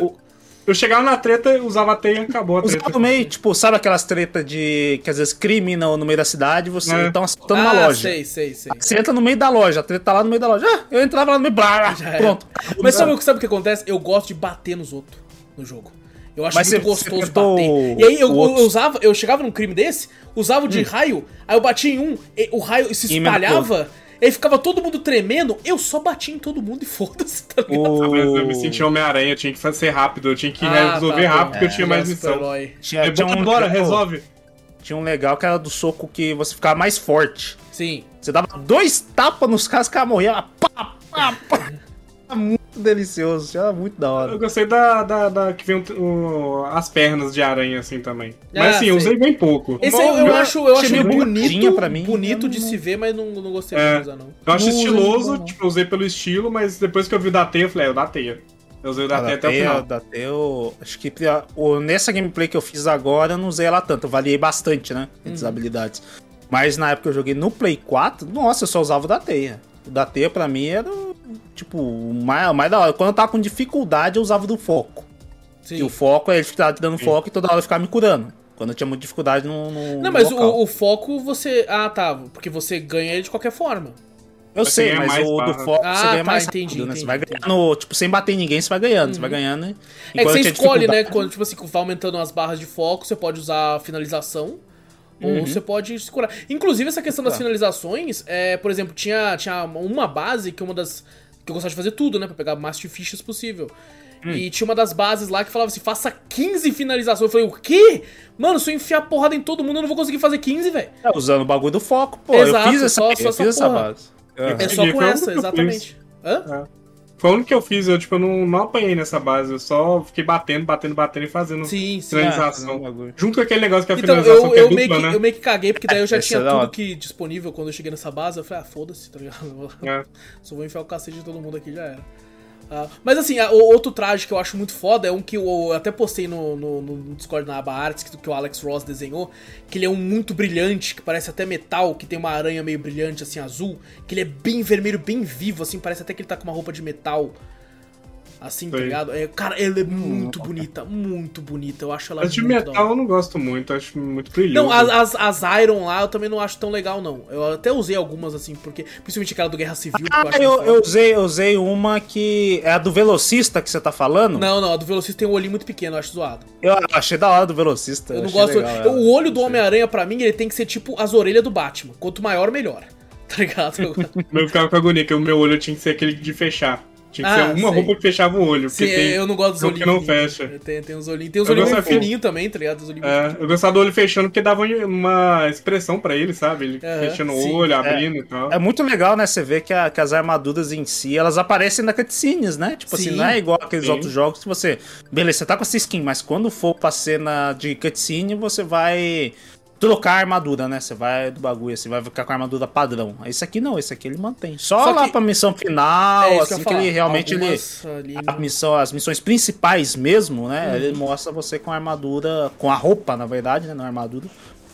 Eu chegava na treta, usava a teia e acabou a Usava treta. no meio, tipo, sabe aquelas tretas de. que às vezes crime no, no meio da cidade, você É. estão assaltando ah, uma loja. sei, sei, sei. Você entra no meio da loja, a treta tá lá no meio da loja. Ah, eu entrava lá no meio, blá, pronto. Mas sabe, sabe o que acontece? Eu gosto de bater nos outros no jogo. Eu acho Mas muito você- gostoso você bater. E aí eu, eu usava, eu chegava num crime desse, usava o de raio, aí eu batia em um, e o raio se E espalhava, aí ficava todo mundo tremendo, eu só batia em todo mundo e foda-se, tá ligado? Mas Eu me sentia Homem-Aranha, eu tinha que ser rápido, eu tinha que Ah, resolver tá, rápido, porque eu tinha mais é missão. super-herói. Tinha, um, bora, tinha um- resolve. Tinha um legal que era do soco que você ficava mais forte. Sim. Você dava dois tapas nos caras, os caras morriam. Pá, pá, pá. Delicioso, era muito da hora. Eu gostei da, da, da que vem o- o- as pernas de aranha assim também. Ah, Mas assim, eu sei. usei bem pouco. Esse aí eu, eu acho, eu achei acho meio bonito, pra mim. bonito Eu de não- se ver, mas não, não gostei É. de usar, não. Eu acho Não, estiloso, não, tipo, eu usei pelo estilo, mas depois que eu vi o da teia, eu falei, é o da teia. Eu usei o da Ah, teia até o final. da Teia, eu acho que a- o- nessa gameplay que eu fiz agora, eu não usei ela tanto. Eu variei bastante, né? Entre as habilidades. Mas na época que eu joguei no Play 4, nossa, eu só usava o da Teia. O da Teia pra mim era, tipo, o mais, mais da hora. Quando eu tava com dificuldade, eu usava o do foco. Sim. E o foco, ele ficava te dando foco e toda hora eu ficava me curando. Quando eu tinha muita dificuldade no. no Não, mas local. o, o foco você. Ah, tá. Porque você ganha ele de qualquer forma. Eu Você sei, mas o do barra. foco Ah, você ganha tá, mais entendi, rápido, né? entendi, Você vai entendi. ganhando, tipo, sem bater em ninguém, você vai ganhando, você vai ganhando, né? É que você escolhe, né? Quando, tipo assim, vai aumentando as barras de foco, você pode usar finalização. Ou você pode se curar. Inclusive, essa questão das Tá. finalizações, é, por exemplo, tinha, tinha uma base que uma das. Que eu gostava de fazer tudo, né? Pra pegar o máximo de fichas possível. E tinha uma das bases lá que falava assim: faça 15 finalizações. Eu falei, o quê? Mano, se eu enfiar porrada em todo mundo, eu não vou conseguir fazer 15, velho. É, usando o bagulho do foco, pô. Exato, eu fiz essa, só- eu só fiz essa essa porra. base. É Entendi, só com única essa, eu exatamente. Hã? Foi a única que eu fiz, eu, tipo, eu não, não apanhei nessa base, eu só fiquei batendo, batendo, batendo e fazendo Sim, sim. finalização. Ah. Junto com aquele negócio que é a Então, finalização eu, que é eu, dupla, meio que, né? eu meio que caguei, porque daí eu já Esse tinha é tudo que disponível quando eu cheguei nessa base. Eu falei, ah, foda-se, tá ligado? É. Só vou enfiar o cacete de todo mundo aqui já era. Ah, mas assim, a- o outro traje que eu acho muito foda é um que eu, eu até postei no, no, no Discord na aba Arts, que, que o Alex Ross desenhou, que ele é um muito brilhante, que parece até metal, que tem uma aranha meio brilhante, assim, azul, que ele é bem vermelho, bem vivo, assim, parece até que ele tá com uma roupa de metal. Assim, tá ligado? É, cara, ela é muito bonita, muito bonita. Eu acho ela As de metal eu não gosto muito, acho muito brilhoso. Não, as, as, as Iron lá eu também não acho tão legal, não. Eu até usei algumas, assim, porque. Principalmente aquela do Guerra Civil, que eu Ah, eu, eu foda. usei, eu usei uma que é a do velocista que você tá falando. Não, não, a do Velocista tem um olhinho muito pequeno, eu acho zoado. Eu achei da hora do velocista. Eu não gosto. legal eu- o olho do Homem-Aranha, pra mim, ele tem que ser tipo as orelhas do Batman. Quanto maior, melhor. Tá ligado? Eu ficava com agonia, que o meu olho tinha que ser aquele de fechar. Tinha que Ah, ser uma sei. roupa que fechava o olho. Sim, Porque tem eu não gosto dos olhinhos. que não fecha. Tem, tem uns olhinhos. Tem uns olhinhos muito fininhos também, tá ligado? Os É, eu gostava do olho fechando porque dava uma expressão pra ele, sabe? Ele Aham, fechando sim. o olho, abrindo e tal. É muito legal, né? Você vê que, a- que as armaduras em si, elas aparecem na cutscenes, né? Tipo Sim. assim, não é igual aqueles Sim. outros jogos que você... Beleza, você tá com essa skin, mas quando for pra cena de cutscene, você vai trocar a armadura, né? Você vai do bagulho, assim, vai ficar com a armadura padrão. Esse aqui não, esse aqui ele mantém. Só, Só lá que- pra missão final, É assim, que, ia ele realmente... Ele, ali a missão, as missões principais mesmo, né? Uhum. Ele mostra você com a armadura, com a roupa, na verdade, né? Não a armadura.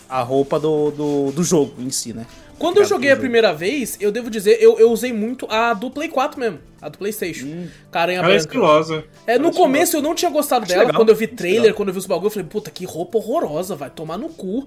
A roupa do, do, do jogo em si, né? Quando eu joguei a primeira vez, eu devo dizer, eu, eu usei muito a do Play 4 mesmo. A do Playstation. Aranha Ela é estilosa. É, no Ela começo eu não tinha gostado Acho dela. legal, Quando eu vi trailer, legal. quando eu vi os bagulho, eu falei, puta, que roupa horrorosa, vai tomar no cu.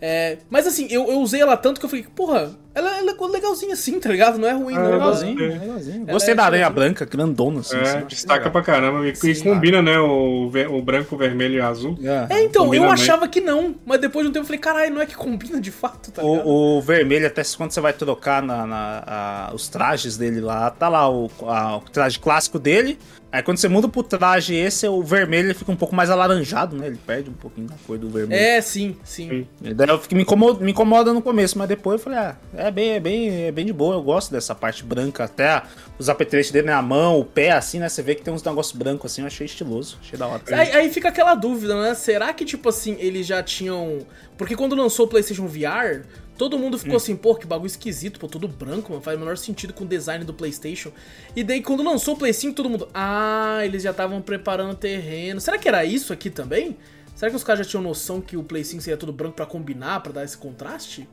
É, mas assim, eu, eu usei ela tanto que eu falei, porra, ela, ela é legalzinha assim, tá ligado? Não é ruim, Ah, não. Legalzinho, É. legalzinho. Ela Gostei é da aranha legalzinha. branca, grandona, assim. É, assim, destaca legal. pra caramba. E, e Sim. combina, né? O, o branco, o vermelho e o azul. É, então, Combina eu bem. achava que não, mas depois de um tempo eu falei, caralho, não é que combina de fato, tá ligado? O, o vermelho, até quando você vai trocar na, na- a- os trajes dele lá, tá lá o, a- o traje clássico dele. Aí quando você muda pro traje esse, o vermelho ele fica um pouco mais alaranjado, né? Ele perde um pouquinho da cor do vermelho. É, sim, sim. Sim. E Daí eu fiquei, me, incomoda, me incomoda no começo, mas depois eu falei, ah, é bem, é bem, é bem de boa, eu gosto dessa parte branca, até os apetrechos dele na mão, o pé, assim, né? Você vê que tem uns negócios brancos assim, eu achei estiloso, achei da hora. Aí, aí fica aquela dúvida, né? Será que, tipo assim, eles já tinham. Porque quando lançou o PlayStation VR, todo mundo ficou assim, pô, que bagulho esquisito, pô, tudo branco, mano, faz o menor sentido com o design do PlayStation. E daí, quando lançou o Play 5, todo mundo. Ah, eles já estavam preparando o terreno. Será que era isso aqui também? Será que os caras já tinham noção que o Play 5 seria tudo branco pra combinar, pra dar esse contraste?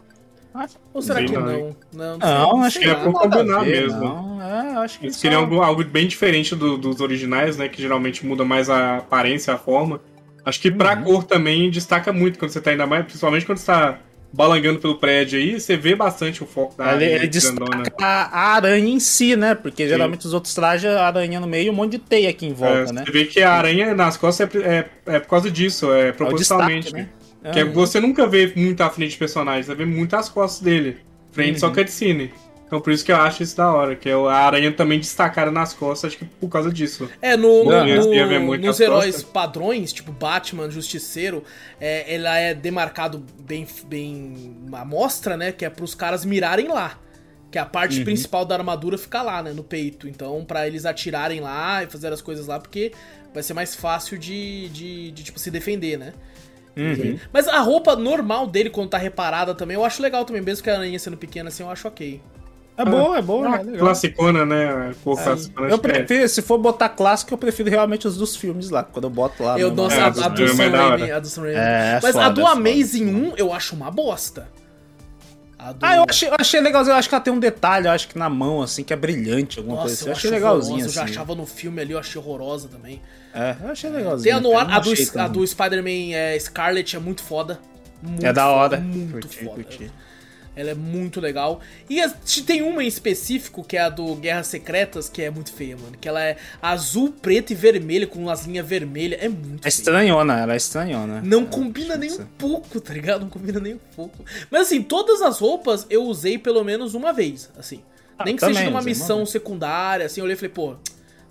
Ah, Ou será Sei que não, não? Não, Não, acho que é por combinar ver, mesmo. Não, é, acho que Eles queriam algo, algo bem diferente do- dos originais, né? Que geralmente muda mais a aparência, a forma. Acho que Uhum. pra cor também destaca muito quando você tá ainda mais, principalmente quando você tá balangando pelo prédio aí, você vê bastante o foco da Ele, aranha ele grandona. destaca a, aranha em si, né? Porque geralmente os outros trajes, a aranha no meio e um monte de teia aqui em volta, É, né? Você vê que a aranha nas costas é, é, é por causa disso, é É o propositalmente. destaque, né? Que é- você nunca vê muito à frente de personagem, você vê muito as costas dele. Frente só Uhum. cutscene. Então por isso que eu acho isso da hora, que é a aranha também destacada nas costas, acho que por causa disso. É, no, no- Não, nos heróis costas. padrões, tipo Batman, Justiceiro, é, ela é demarcado bem, bem à mostra, né? Que é pros caras mirarem lá. Que a parte principal da armadura fica lá, né? No peito. Então, pra eles atirarem lá e fazer as coisas lá, porque vai ser mais fácil de, de, de, tipo, se defender, né? Uhum. Mas a roupa normal dele, quando tá reparada também, eu acho legal também. Mesmo que a aranha sendo pequena assim, eu acho ok. É boa, é boa, é legal. classicona, né? Cor classicona. Eu é. prefiro, se for botar clássico, eu prefiro realmente os dos filmes lá. Quando eu boto lá. eu nossa, é, a, a a do Sam Sam é Raimi. hora. A do Sam Raimi. É, Mas a foda, do é foda. Amazing 1 eu acho uma bosta. A do... Ah, eu achei, eu achei legalzinho. Eu acho que ela tem um detalhe, eu acho que na mão, assim, que é brilhante, alguma Nossa, coisa assim. eu Eu achei legalzinho, horrorosa. assim. Eu já achava no filme ali, eu achei horrorosa também. É, eu achei Tem legalzinho. a, no, a do, a do Spider-Man é, Scarlet é muito foda. Muito É da hora. foda, muito Curti, foda. curti. Ela é muito legal. E tem uma em específico, que é a do Guerras Secretas, que é muito feia, mano. Que ela é azul, preto e vermelho, com as linhas vermelhas. É muito É feia. estranhona, ela é estranhona. Não É, combina nem um pouco, tá ligado? Não combina nem um pouco. Mas assim, todas as roupas eu usei pelo menos uma vez, assim. Ah, nem que também, seja numa missão secundária, assim, eu olhei e falei, pô,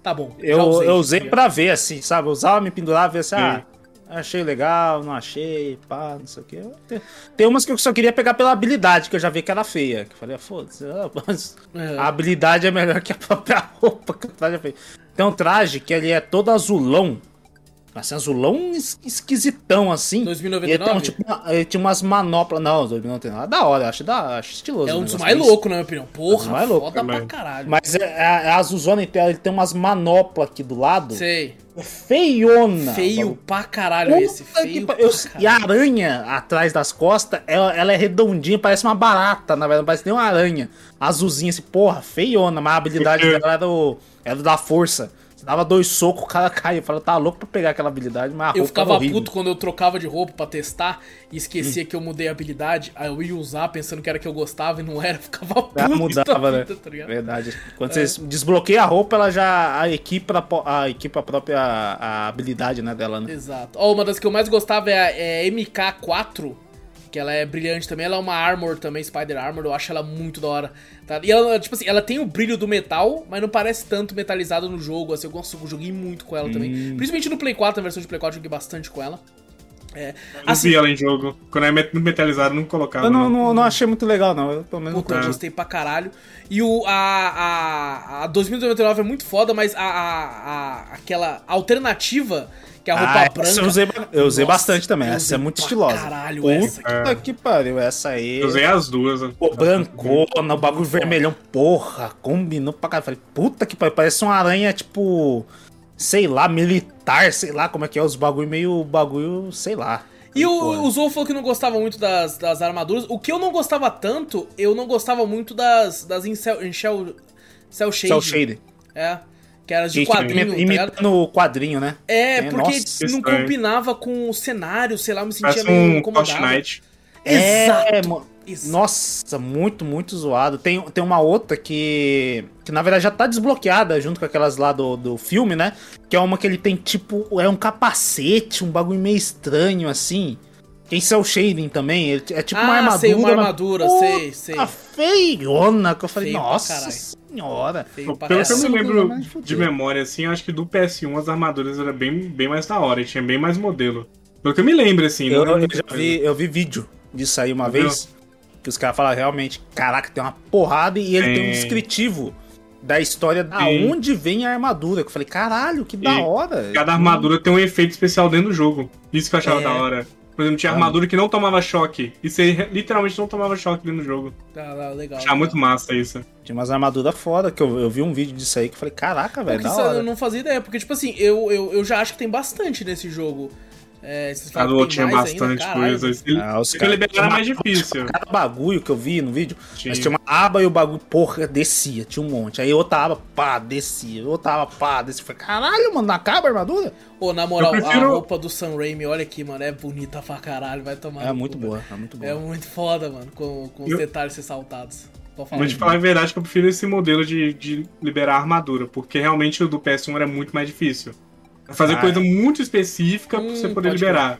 tá bom. Eu, eu tá usei pra ver, assim, sabe? Eu usava, me pendurava, ver assim, Sim. ah, achei legal, não achei, pá, não sei o quê. Tem, tem umas que eu só queria pegar pela habilidade, que eu já vi que era feia. Que eu falei, ah, foda-se, mas É. a habilidade é melhor que a própria roupa que o traje é feio. Tem um traje que ele é todo azulão. Assim, azulão es- esquisitão, assim. 2099? E ele, tem, um, tipo, uma- ele tinha umas manoplas. Não, 2099. Da hora, acho, da, acho estiloso. É um dos mais loucos, na minha opinião. um Porra, dos mais loucos foda pra também. caralho. Mas é, é, a azulzona inteira, ele tem umas manoplas aqui do lado. Sei. Feiona. Feio Bagulho. pra caralho Puta esse. Feio pra eu- caralho. E a aranha atrás das costas, ela, ela é redondinha, parece uma barata, na verdade, não parece nem uma aranha. Azulzinha, assim, porra, feiona, mas a habilidade dela era, o, era da força. Dava dois socos, o cara caía. Eu falava, tá louco pra pegar aquela habilidade, mas a roupa Eu ficava puto quando eu trocava de roupa pra testar e esquecia Hum. que eu mudei a habilidade. Aí eu ia usar pensando que era que eu gostava e não era. Ficava puto. Ela da mudava, né? tá? Verdade. Quando você desbloqueia a roupa, ela já. A equipe, a equipe a própria a habilidade né, dela, né? Exato. Ó, uma das que eu mais gostava é a é MK4, que ela é brilhante também. Ela é uma Armor também, Spider Armor. Eu acho ela muito da hora. Tá? E ela, tipo assim, ela tem o brilho do metal, mas não parece tanto metalizado no jogo. Assim, eu, gosto, eu joguei muito com ela também. Hum. Principalmente no Play 4, na versão de Play 4, eu joguei bastante com ela. É, Eu assim, vi ela em jogo. Quando é met- metalizado, não colocava. Eu não, não. não, achei muito legal, não. Eu pelo menos Puta, não eu gostei pra caralho. E o, a, a, a 2099 é muito foda, mas a, a, a- aquela alternativa, que é a roupa Ah, branca. essa eu usei, eu usei Nossa, bastante também. Essa é muito estilosa. caralho Puta essa aqui. que pariu, essa aí. Eu usei as duas. Pô, brancona, o bagulho vermelhão, porra, combinou pra caralho. Falei, puta que pariu, parece uma aranha, tipo, sei lá, militar, sei lá como é que é, os bagulho meio, bagulho, sei lá. E o, o Zou falou que não gostava muito das, das armaduras. O que eu não gostava tanto, eu não gostava muito das, das em cel, em shell, cell shade. Cell Shade. É. Que era de quadrinho, tá imitando o quadrinho, né? É, É, porque nossa, não estranho. combinava com o cenário, sei lá, eu me sentia Parece meio um incomodado. Fortnite. Exato. É, mo- Exato. Nossa, muito, muito zoado. Tem, tem uma outra que. Que na verdade já tá desbloqueada junto com aquelas lá do, do filme, né? Que é uma que ele tem tipo. É um capacete, um bagulho meio estranho assim. Tem cel shading também. ele- é tipo uma Ah, armadura. sei, uma mas, armadura, puta, sei, sei. feiona. Que eu falei, Feio nossa senhora. Feio pra Pelo que eu me lembro de memória, assim, eu acho que do PS1 as armaduras eram bem, bem mais da hora e tinha bem mais modelo. Pelo que eu me lembro, assim. Eu, eu muita vi, eu vi vídeo disso aí uma vez. Que os caras falaram realmente, caraca, tem uma porrada e ele tem um descritivo da história da Sim. onde vem a armadura. Que eu falei, caralho, que da E hora. Cada armadura tem um efeito especial dentro do jogo. Isso que eu achava É. da hora. Por exemplo, tinha Ah. armadura que não tomava choque. E você literalmente não tomava choque dentro do jogo. Tá, tá, legal. Achava muito massa isso. Tinha umas armaduras foda, que eu, eu vi um vídeo disso aí que eu falei, caraca, velho, da isso hora. eu não fazia ideia, porque, tipo assim, eu, eu, eu já acho que tem bastante nesse jogo. É, vocês A falam do tinha mais ainda, bastante caralho. coisa. Ele, Ah, os liberar era mais difícil. Cada bagulho que eu vi no vídeo, Tinha. mas tinha uma aba e o bagulho, porra, descia, tinha um monte. Aí outra aba, pá, descia. Outra aba, pá, descia. Falei, caralho, mano, não acaba a armadura? Pô, na moral, prefiro- a roupa do Sam Raimi, olha aqui, mano, é bonita pra caralho, vai tomar. É muito boa, é muito boa. É muito foda, mano, com, com os Eu- detalhes ressaltados. Mas de falar a verdade que eu prefiro esse modelo de, de liberar armadura, porque realmente o do PS1 era muito mais difícil. É fazer Ah, coisa muito específica pra Hum, você poder pode liberar.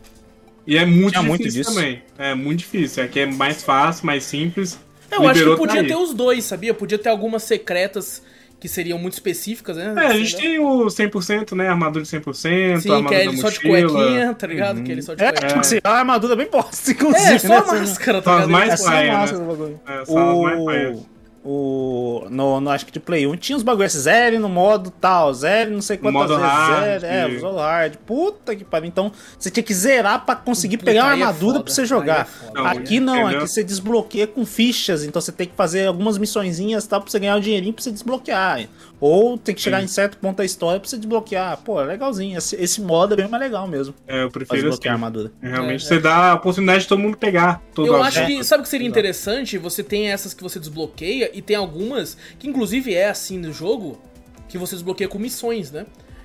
E é muito Tinha muito difícil disso. também. É muito difícil. Aqui é mais fácil, mais simples. Eu acho que Liberou, tá podia ter os dois, sabia? Podia ter algumas secretas que seriam muito específicas, né? É, a gente tem o 100%, né? Armadura de 100%, Sim, que armadura é da ele só de cuequinha, tá ligado? Que ele só de É, cuequinha. tipo assim, é uma armadura bem bosta, inclusive. É, só a né? máscara, tá Só ligado? mais É só a paia, né? máscara bagulho. É, só as mais paia. O... No, no, acho que de Play 1 tinha os bagulhos, zero no modo tal, zero não sei quantas modo vezes, hard. zero, é, usou hard. Puta que pariu. Então, você tinha que zerar pra conseguir Puta, pegar uma armadura é pra você jogar. É não, aqui não, entendeu? aqui você desbloqueia com fichas, então você tem que fazer algumas missõezinhas tal pra você ganhar o um dinheirinho pra você desbloquear. Ou tem que chegar Sim. em certo ponto da história pra você desbloquear. Pô, é legalzinho. Esse, esse modo é bem mais legal mesmo. É, eu prefiro desbloquear assim. a armadura. Realmente, é, você dá a oportunidade de todo mundo pegar. eu acho que, sabe o que seria interessante? Você tem essas que você desbloqueia e tem algumas que inclusive é assim no jogo, que você desbloqueia com missões, né?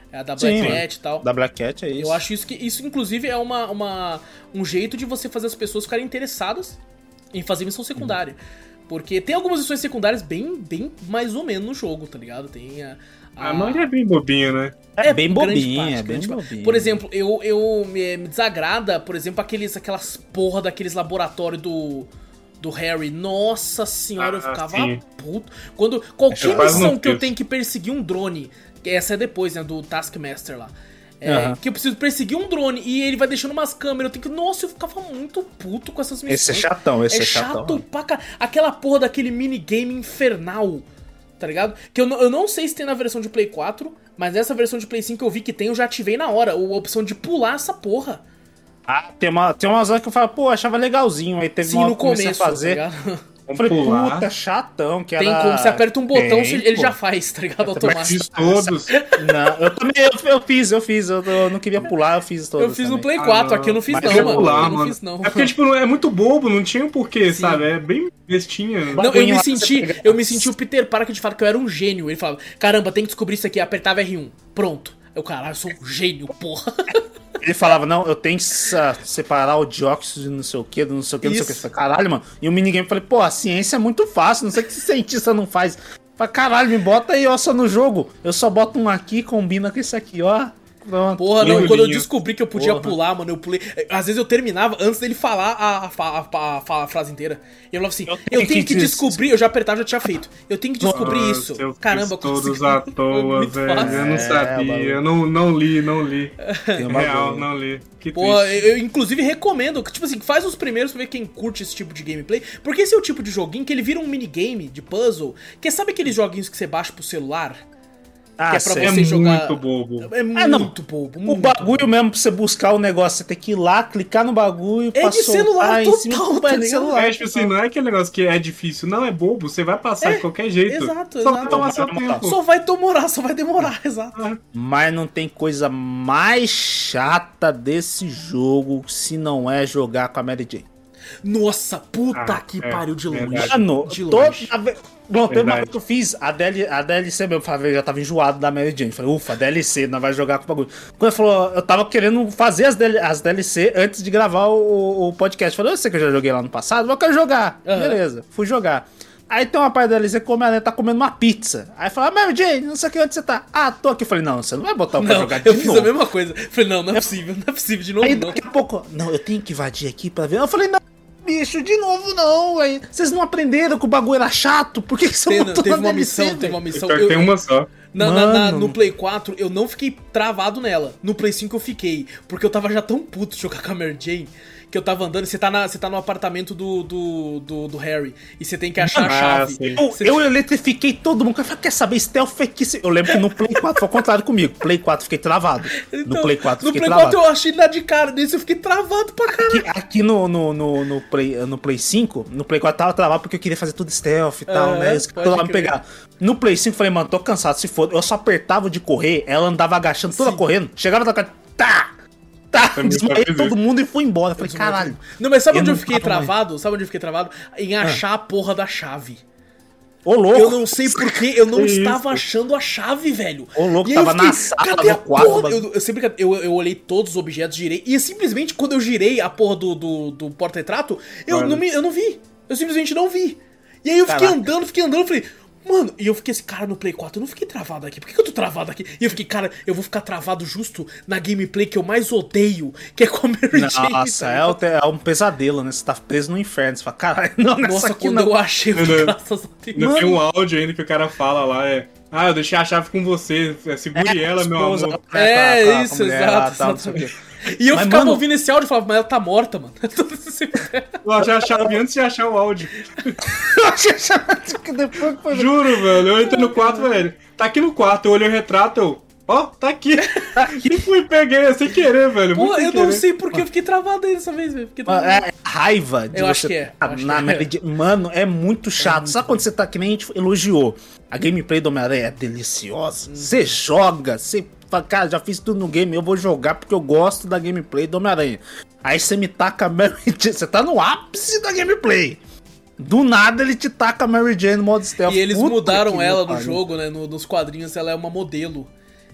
É a da Black Sim, Cat e tal. Da Black Cat é isso. Eu acho isso que isso inclusive é uma, uma um jeito de você fazer as pessoas ficarem interessadas em fazer missão secundária. Porque tem algumas missões secundárias bem, bem mais ou menos no jogo, tá ligado? Tem a. A, a maioria é bem bobinha, né? É, é bem bobinha, é bem bobinha. Por exemplo, eu, eu me, me, desagrada, por exemplo, aqueles, aquelas porra daqueles laboratórios do do Harry, nossa senhora, ah, eu ficava sim. puto. Quando qualquer missão que eu tenho que perseguir um drone, essa é depois, né, do Taskmaster lá. É, uhum. Que eu preciso perseguir um drone e ele vai deixando umas câmeras. Eu tenho que. Nossa, eu ficava muito puto com essas missões. Esse é chatão, esse é, é chatão. chato pra car... Aquela porra daquele minigame infernal, tá ligado? Que eu, não, eu não sei se tem na versão de Play 4, mas nessa versão de Play 5 eu vi que tem, eu já ativei na hora. A opção de pular essa porra. Ah, tem, uma, tem umas horas que eu falo, pô, achava legalzinho. Aí teve Sim, uma no começo, a fazer. Tá falei, pular. puta, chatão. Que Tem era... como, você aperta um botão, tem, ele pô. já faz, tá ligado? Automático. Fiz todos. Não, eu também, eu, eu, fiz, eu fiz. Eu, eu, não queria pular, eu fiz todos. Eu fiz também. no Play 4, ah, aqui eu não fiz Mas não, mano. Pular, eu não fiz não. É porque, tipo, é muito bobo, não tinha um porquê, Sim. sabe? É bem bestinha. Não, eu me senti, eu me senti o Peter Parker de fato que eu era um gênio. Ele falava, caramba, tem que descobrir isso aqui, apertava R1. Pronto. Eu, caralho, eu sou um gênio, porra. Ele falava, não, eu tenho que separar o dióxido de não sei o que, não sei o que, não sei o que. Caralho, mano. E o minigame falei, pô, a ciência é muito fácil, não sei o que esse cientista não faz. Falei, caralho, me bota aí, ó, só no jogo. Eu só boto um aqui, combina com esse aqui, ó. Pronto. Porra, não, quando eu descobri que eu podia Porra. pular, mano, eu pulei. Às vezes eu terminava antes dele falar a, a, a, a frase inteira. E eu falava assim: eu tenho, eu tenho que, que descobrir, eu já apertava, já tinha feito. Eu tenho que descobrir Nossa, isso. Caramba, todos à toa, velho. Eu não é, sabia, eu não, não li, não li. Real, não li. Que Pô, eu, eu, inclusive recomendo, que tipo assim, faz os primeiros pra ver quem curte esse tipo de gameplay, porque esse é o tipo de joguinho que ele vira um minigame de puzzle, que sabe aqueles joguinhos que você baixa pro celular? Ah, que é pra você é jogar. muito bobo. É muito ah, não. bobo. Muito o bagulho bobo. mesmo pra você buscar o negócio, você tem que ir lá, clicar no bagulho. É de celular total, tá de celular. É, tipo assim, não é aquele negócio que é difícil, não, é bobo, você vai passar é, de qualquer jeito. Exato, só exato. vai tomar seu tempo. Só vai demorar, só vai demorar, exato. É. Mas não tem coisa mais chata desse jogo se não é jogar com a Mary Jane. Nossa, puta ah, que é, pariu de longe. Mano, de longe. Toda... Bom, teve uma coisa que eu fiz, a, DL, a DLC mesmo, eu já tava enjoado da Mary Jane. Falei, ufa, DLC, não vai jogar com o bagulho. Quando ele falou, eu tava querendo fazer as, DL, as DLC antes de gravar o, o podcast. Falei, eu sei que eu já joguei lá no passado, mas eu quero jogar. Uhum. Beleza, fui jogar. Aí tem uma parte da DLC que come a tá comendo uma pizza. Aí fala, Mary Jane, não sei o que, onde você tá? Ah, tô aqui. Falei, não, você não vai botar o pra jogar de eu novo. Eu fiz a mesma coisa. Falei, não, não é possível, não é possível de novo, Aí não. daqui a pouco, não, eu tenho que invadir aqui pra ver. Eu falei, não, bicho, de novo não, aí Vocês não aprenderam que o bagulho era chato? Por que, que você não Teve uma missão, teve uma missão. Eu, tem uma só. Na, na, na, no Play 4 eu não fiquei travado nela. No Play 5 eu fiquei. Porque eu tava já tão puto de jogar com a Mary Jane que eu tava andando, você tá, na, você tá no apartamento do, do, do, do Harry e você tem que achar ah, a chave. Eu, eu eletrifiquei todo mundo. Eu quer saber? Stealth é que. Eu lembro que no Play 4 foi ao contrário comigo. Play 4 fiquei travado. Então, no Play 4 fiquei travado. No Play 4 eu achei lá de cara, nesse eu fiquei travado pra caralho. Aqui, aqui, no, no, no, no, Play, no Play 5, no Play 4 tava travado porque eu queria fazer tudo stealth e tal, é, né? Isso que me pegar. No Play 5 falei, mano, tô cansado, se for. Eu só apertava de correr, ela andava agachando, toda Sim. correndo. Chegava na cara, tá! Tá, desmaiei todo mundo e foi embora. Falei, caralho. Não, mas sabe eu onde eu fiquei travado? Mais. Sabe onde eu fiquei travado? Em ah. achar ah. a porra da chave. Ô, louco. Eu não sei porquê, eu não estava achando a chave, velho. Ô, louco, tava fiquei, na sala, cadê a porra? Eu, eu, sempre, eu, eu olhei todos os objetos, girei, e simplesmente quando eu girei a porra do, do, do porta-retrato, eu, não eu não vi. Eu simplesmente não vi. E aí eu fiquei Caraca. andando, fiquei andando, falei, Mano, e eu fiquei assim, cara, no Play 4 eu não fiquei travado aqui. Por que, que eu tô travado aqui? E eu fiquei, cara, eu vou ficar travado justo na gameplay que eu mais odeio, que é com a Mary Jane. Nossa, tá é, é, um pesadelo, né? Você tá preso no inferno. Você fala, caralho, não, Nossa, quando não. eu achei, não, graças a Deus. Não tem um áudio ainda que o cara fala lá, é. Ah, eu deixei a chave com você, segure é, ela, meu amor. É, pra, pra, isso, exato. Lá, tal, E eu Mas, ficava mano- ouvindo esse áudio e falava, mas ela tá morta, mano. Eu já achava antes de achar o áudio. que depois que foi- Juro, velho. Eu entrei no quarto, velho. Tá aqui no quarto, eu olhei o retrato, eu. Ó, tá aqui. E fui, peguei, sem querer, velho. Pô, muito eu não querer. sei porque eu fiquei travado aí dessa vez, velho. Fiquei Mano, travado. É raiva de Eu você acho que é, tá eu acho na que é. Jane. Mano, é muito chato. Sabe quando você tá que nem a gente elogiou? A gameplay do Homem-Aranha é deliciosa. Você joga, você fala, cara, já fiz tudo no game, eu vou jogar porque eu gosto da gameplay do Homem-Aranha. Aí você me taca a Mary Jane, você tá no ápice da gameplay. Do nada ele te taca a Mary Jane no modo stealth. E eles Puta mudaram ela no jogo, né? no- nos quadrinhos ela é uma modelo.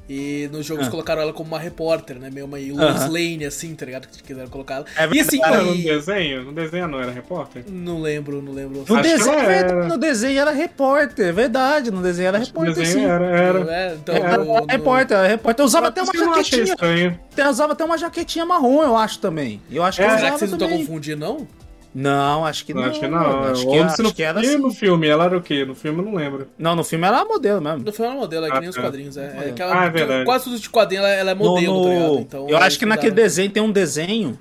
E nos jogos Ah. colocaram ela como uma repórter, né? Meio uma Lois Aham. Lane, assim, tá ligado? Que quiseram colocar ela. É e assim, Era no e- desenho? No desenho não era repórter? não lembro, não lembro. No desenho, era. verdade, no desenho era repórter, é verdade. No desenho era No repórter, desenho sim. era, era. É, então, Era no- no- repórter, era repórter. Eu usava até uma eu não achei jaquetinha. Eu usava até uma jaquetinha marrom, eu acho também. Eu acho que É, eu Será usava que vocês não estão também. confundindo, não? Não, acho que Não, não. acho que não. Acho que, se no, acho que era assim. no filme, ela era o quê? No filme eu não lembro. Não, no filme era modelo mesmo. No filme ela é modelo, é que Ah, nem os tá. quadrinhos. É, é que Ah, ela, é verdade. quase tudo de quadrinho ela, ela é No- modelo, no- tá ligado? Então, eu acho que naquele desenho tem um desenho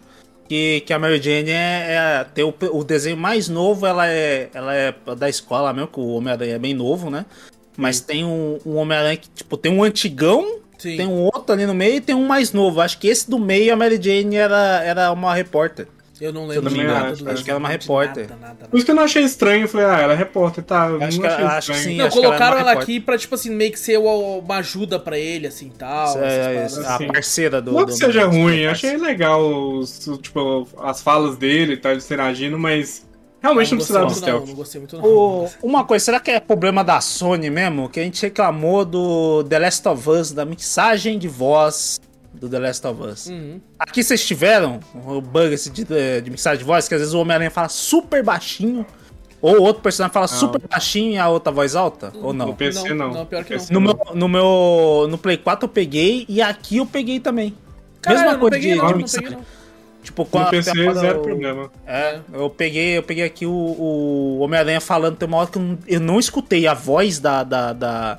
que, que a Mary Jane é, é- tem o, o desenho mais novo, ela é, ela é da escola mesmo, que o Homem-Aranha é bem novo, né? Mas tem um, um Homem-Aranha que, tipo, tem um antigão, Sim. tem um outro ali no meio e tem um mais novo. Acho que esse do meio, a Mary Jane era, era uma repórter. Eu não eu lembro de me nada do acho que era uma de repórter. Nada, nada, nada. Por isso que eu não achei estranho. Eu falei, ah, ela é repórter, tá. Eu Acho não que- achei acho que sim. Não, acho que ela colocaram uma ela repórter. aqui pra, tipo assim, meio que ser uma, uma ajuda pra ele, assim, tal. essas É, paradas. a assim. parceira do. Não do- que seja do- ruim, achei legal os, tipo, as falas dele e tal, ele interagindo, mas realmente não, não precisava do gostei muito, não, stealth. não gostei muito, não. O- uma coisa, será que é problema da Sony mesmo? Que a gente reclamou do The Last of Us, da mixagem de voz do The Last of Us. Uhum. Aqui vocês tiveram o bug esse de, de mixagem de voz, que às vezes o Homem-Aranha fala super baixinho, ou outro personagem fala super baixinho e a outra voz alta? Ou No não? PC Não, não. não, pior que PC No meu, no meu. No Play 4 eu peguei e aqui eu peguei também. Caralho, Mesma não coisa peguei, de, não, de não mixagem. peguei, não. Tipo, No quando PC, zero eu- problema. É, eu peguei, eu peguei aqui o, o Homem-Aranha falando, tem uma hora que eu não, eu não escutei a voz da, da, da,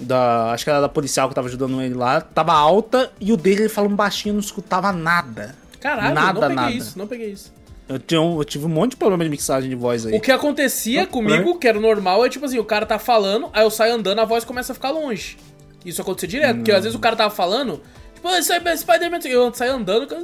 da- Acho que era da policial que tava ajudando ele lá, tava alta e o dele ele falando baixinho, não escutava nada. Caralho, Nada, não peguei nada. isso, não peguei isso. Eu, tinha um- eu tive um monte de problema de mixagem de voz aí. O que acontecia comigo, que era normal, é tipo assim, o cara tá falando, aí eu saio andando, a voz começa a ficar longe. Isso acontecia direto, porque às vezes o cara tava falando, tipo, "Ah, é Spider-Man, eu saio andando, eu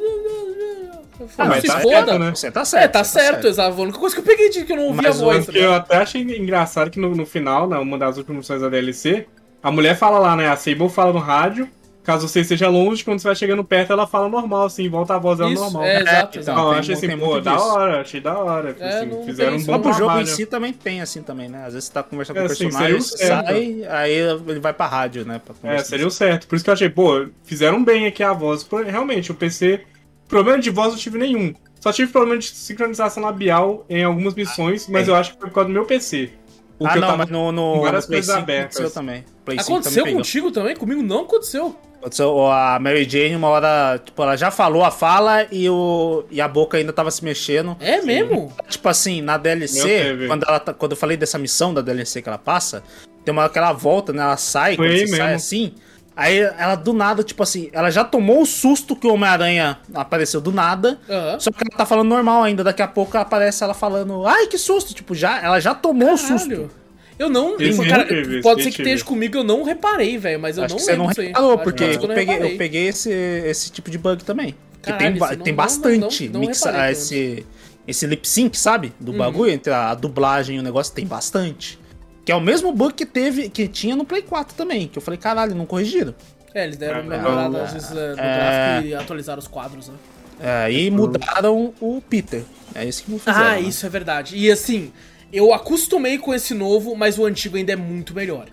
Ah, falo, mas se tá foda. certo, né? Você tá certo. É, tá você certo, exato. A única coisa que eu peguei de que eu não ouvi Mas a voz. Porque eu até achei engraçado que no, no final, né, uma das últimas missões da DLC, a mulher fala lá, né? A Sable fala no rádio, caso você esteja longe, quando você vai chegando perto, ela fala normal, assim, volta a voz dela Isso, normal. é, exato, então, exato. Então, eu achei assim, pô, da hora, achei da hora. É, assim, não fizeram um bom Mas pro jogo trabalho. em si também tem assim também, né? Às vezes você tá conversando É, com o sim, personagem, o sai, aí ele vai pra rádio, né? pra É, seria o certo. Por isso que eu achei, pô, fizeram bem aqui a voz. Realmente, o PC. Problema de voz eu tive nenhum. Só tive problema de sincronização labial em algumas missões, mas é. eu acho que foi por causa do meu PC. Porque Ah, não, tava mas no, no, várias no Play coisas 5 abertas. aconteceu também. Play 5 Aconteceu também pegou. contigo também? Comigo não aconteceu. Aconteceu, a Mary Jane, uma hora, tipo, ela já falou a fala e, o, e a boca ainda tava se mexendo. É mesmo? Tipo assim, na DLC, quando, ela, tá- quando eu falei dessa missão da DLC que ela passa, tem uma hora que ela volta, né? Ela sai, Foi quando você sai mesmo. assim. Aí ela do nada, tipo assim, ela já tomou o susto que o Homem-Aranha apareceu do nada. Aham. Só que ela tá falando normal ainda. Daqui a pouco aparece ela falando, ai, que susto! Tipo, já, ela já tomou o susto. Caralho. Eu não. Esse cara, pode ser que esteja comigo, eu não reparei, velho. Mas eu Acho não que você não reparou, porque que eu não peguei, eu peguei esse, esse tipo de bug também. Que Caralho, tem, isso não- tem não- bastante não- não mixa- reparei, esse, esse lip sync, sabe? Do Uhum. bagulho, entre a, a dublagem e o negócio, tem bastante. Que é o mesmo bug que teve, que tinha no Play 4 também. Que eu falei, caralho, não corrigiram. É, eles deram É, uma melhorada não, às vezes é, no é. gráfico e atualizaram os quadros, né? É, e mudaram o Peter. É isso que não fizeram. Ah, né? isso é verdade. E assim, eu acostumei com esse novo, mas o antigo ainda é muito melhor.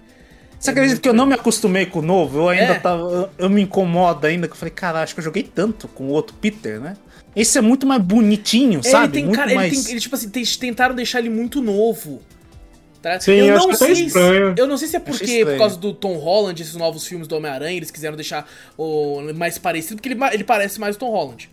Você acredita que eu não me acostumei com o novo? Eu ainda É. tava. Eu, eu me incomodo ainda, que eu falei, cara, acho que eu joguei tanto com o outro Peter, né? Esse é muito mais bonitinho, É, sabe? ele tem, muito cara, mais. ele tem, ele, tipo assim, tentaram deixar ele muito novo. Tá? Sim, eu não até sei, estranho. se, eu não sei se é porque por causa do Tom Holland, esses novos filmes do Homem-Aranha, eles quiseram deixar o mais parecido, porque ele, ele parece mais o Tom Holland.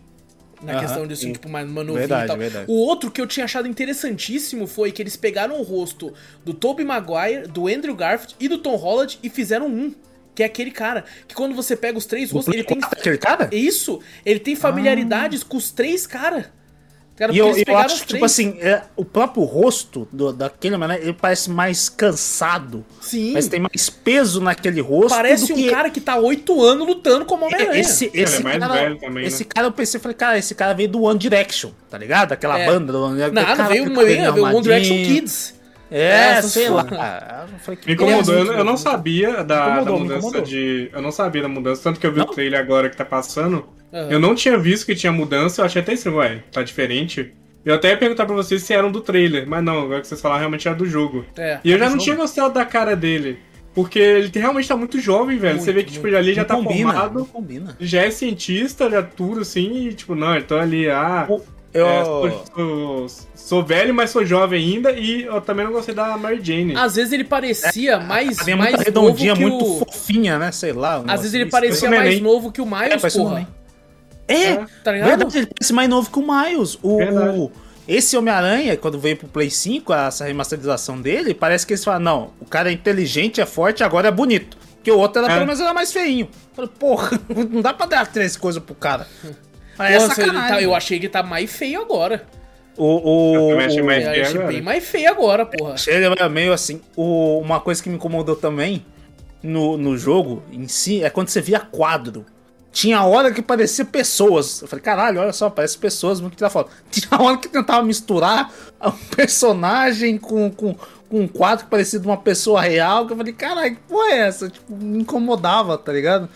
Na Aham, questão de assim, sim. tipo, mais novinho Verdade, e tal. verdade. O outro que eu tinha achado interessantíssimo foi que eles pegaram o rosto do Tobey Maguire, do Andrew Garfield e do Tom Holland e fizeram um. que é aquele cara que quando você pega os três O rostos, ele tem 4, aquele cara? isso, ele tem familiaridades com os três caras. Cara, E eu, eu acho, tipo assim, é, o próprio rosto do, daquele mané, ele parece mais cansado. Sim. Mas tem mais peso naquele rosto. Parece do um que cara que tá oito anos lutando como Homem-Aranha. Esse, esse, é mais cara, velho também, esse né? cara eu pensei, falei, cara, esse cara veio do One Direction, tá ligado? Aquela É. banda do One Direction. Nada, Cara, veio, com veio, veio One Direction. Kids. É, Essas sei lá. que Me incomodou, eu, não- eu não sabia da, da mudança de. Eu não sabia da mudança, tanto que eu vi Não? o trailer agora que tá passando. Aham. Eu não tinha visto que tinha mudança, eu achei até estranho, ué, tá diferente. Eu até ia perguntar pra vocês se eram do trailer, mas não, agora que vocês falaram realmente era do jogo. É, E eu tá já não jogo. tinha gostado da cara dele. Porque ele realmente tá muito jovem, velho. Você vê que, tipo, ele ali já Não tá combina, não formado, combina. já é cientista, já tudo assim, e tipo, não, então ali, ah. Eu, é, sou, sou- sou velho, mas sou jovem ainda, e eu também não gostei da Mary Jane. Às vezes ele parecia mais, é mais muito redondinha, novo que muito o... fofinha, né? Sei lá. um Às vezes ele parecia um mais novo que o É, Miles, um porra. neném. É, É. Tá ligado? verdade, ele parece mais novo que o Miles. O, o- esse Homem-Aranha, quando veio pro Play 5, essa remasterização dele, parece que eles falam, não, o cara é inteligente, é forte, agora é bonito. Porque o outro, era, É. pelo menos, era mais feinho. Eu Falei, porra, não dá pra dar três coisas pro cara. Mas é Nossa, ele sacanagem. tá- eu achei que tá mais feio agora. O, o, Eu achei mais- feio agora. bem mais feio agora, porra. Ele é meio assim. O, uma coisa que me incomodou também no, no jogo em si é quando você via quadro. Tinha hora que parecia pessoas. Eu falei, caralho, olha só, parece pessoas muito que tirar foto. Tinha hora que tentava misturar um personagem com, com, com um quadro que parecia de uma pessoa real. Que eu falei, caralho, que porra é essa? Tipo, me incomodava, tá ligado?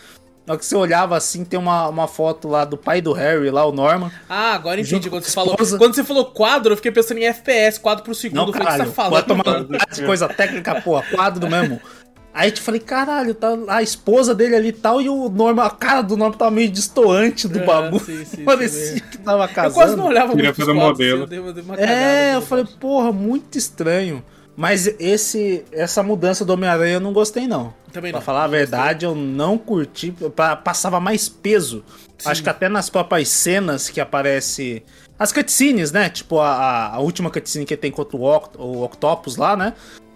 Na hora que você olhava assim, tem uma, uma foto lá do pai do Harry, lá, o Norman. Ah, agora entendi. Quando você, falou, quando você falou quadro, eu fiquei pensando em FPS, quadro por segundo. Não, eu falei, o que caralho, você tá falando? tomar coisa técnica, porra, quadro mesmo. Aí eu te falei, caralho, tá a esposa dele ali e tal, e o Norma, a cara do Norma tava meio destoante do É, bagulho. sim, sim, Parecia sim, que tava casando. Eu quase não olhava Queria muito pros fazer quadros, modelo. eu dei uma- dei uma cagada, É, eu assim. falei, porra, muito estranho. Mas esse, essa mudança do Homem-Aranha eu não gostei, não. Também Pra não. falar a verdade, eu não curti. pa- Passava mais peso. Acho que até nas próprias cenas que aparece. As cutscenes, né? Tipo, a, a- a última cutscene que tem contra o, Oct o Octopus lá, né?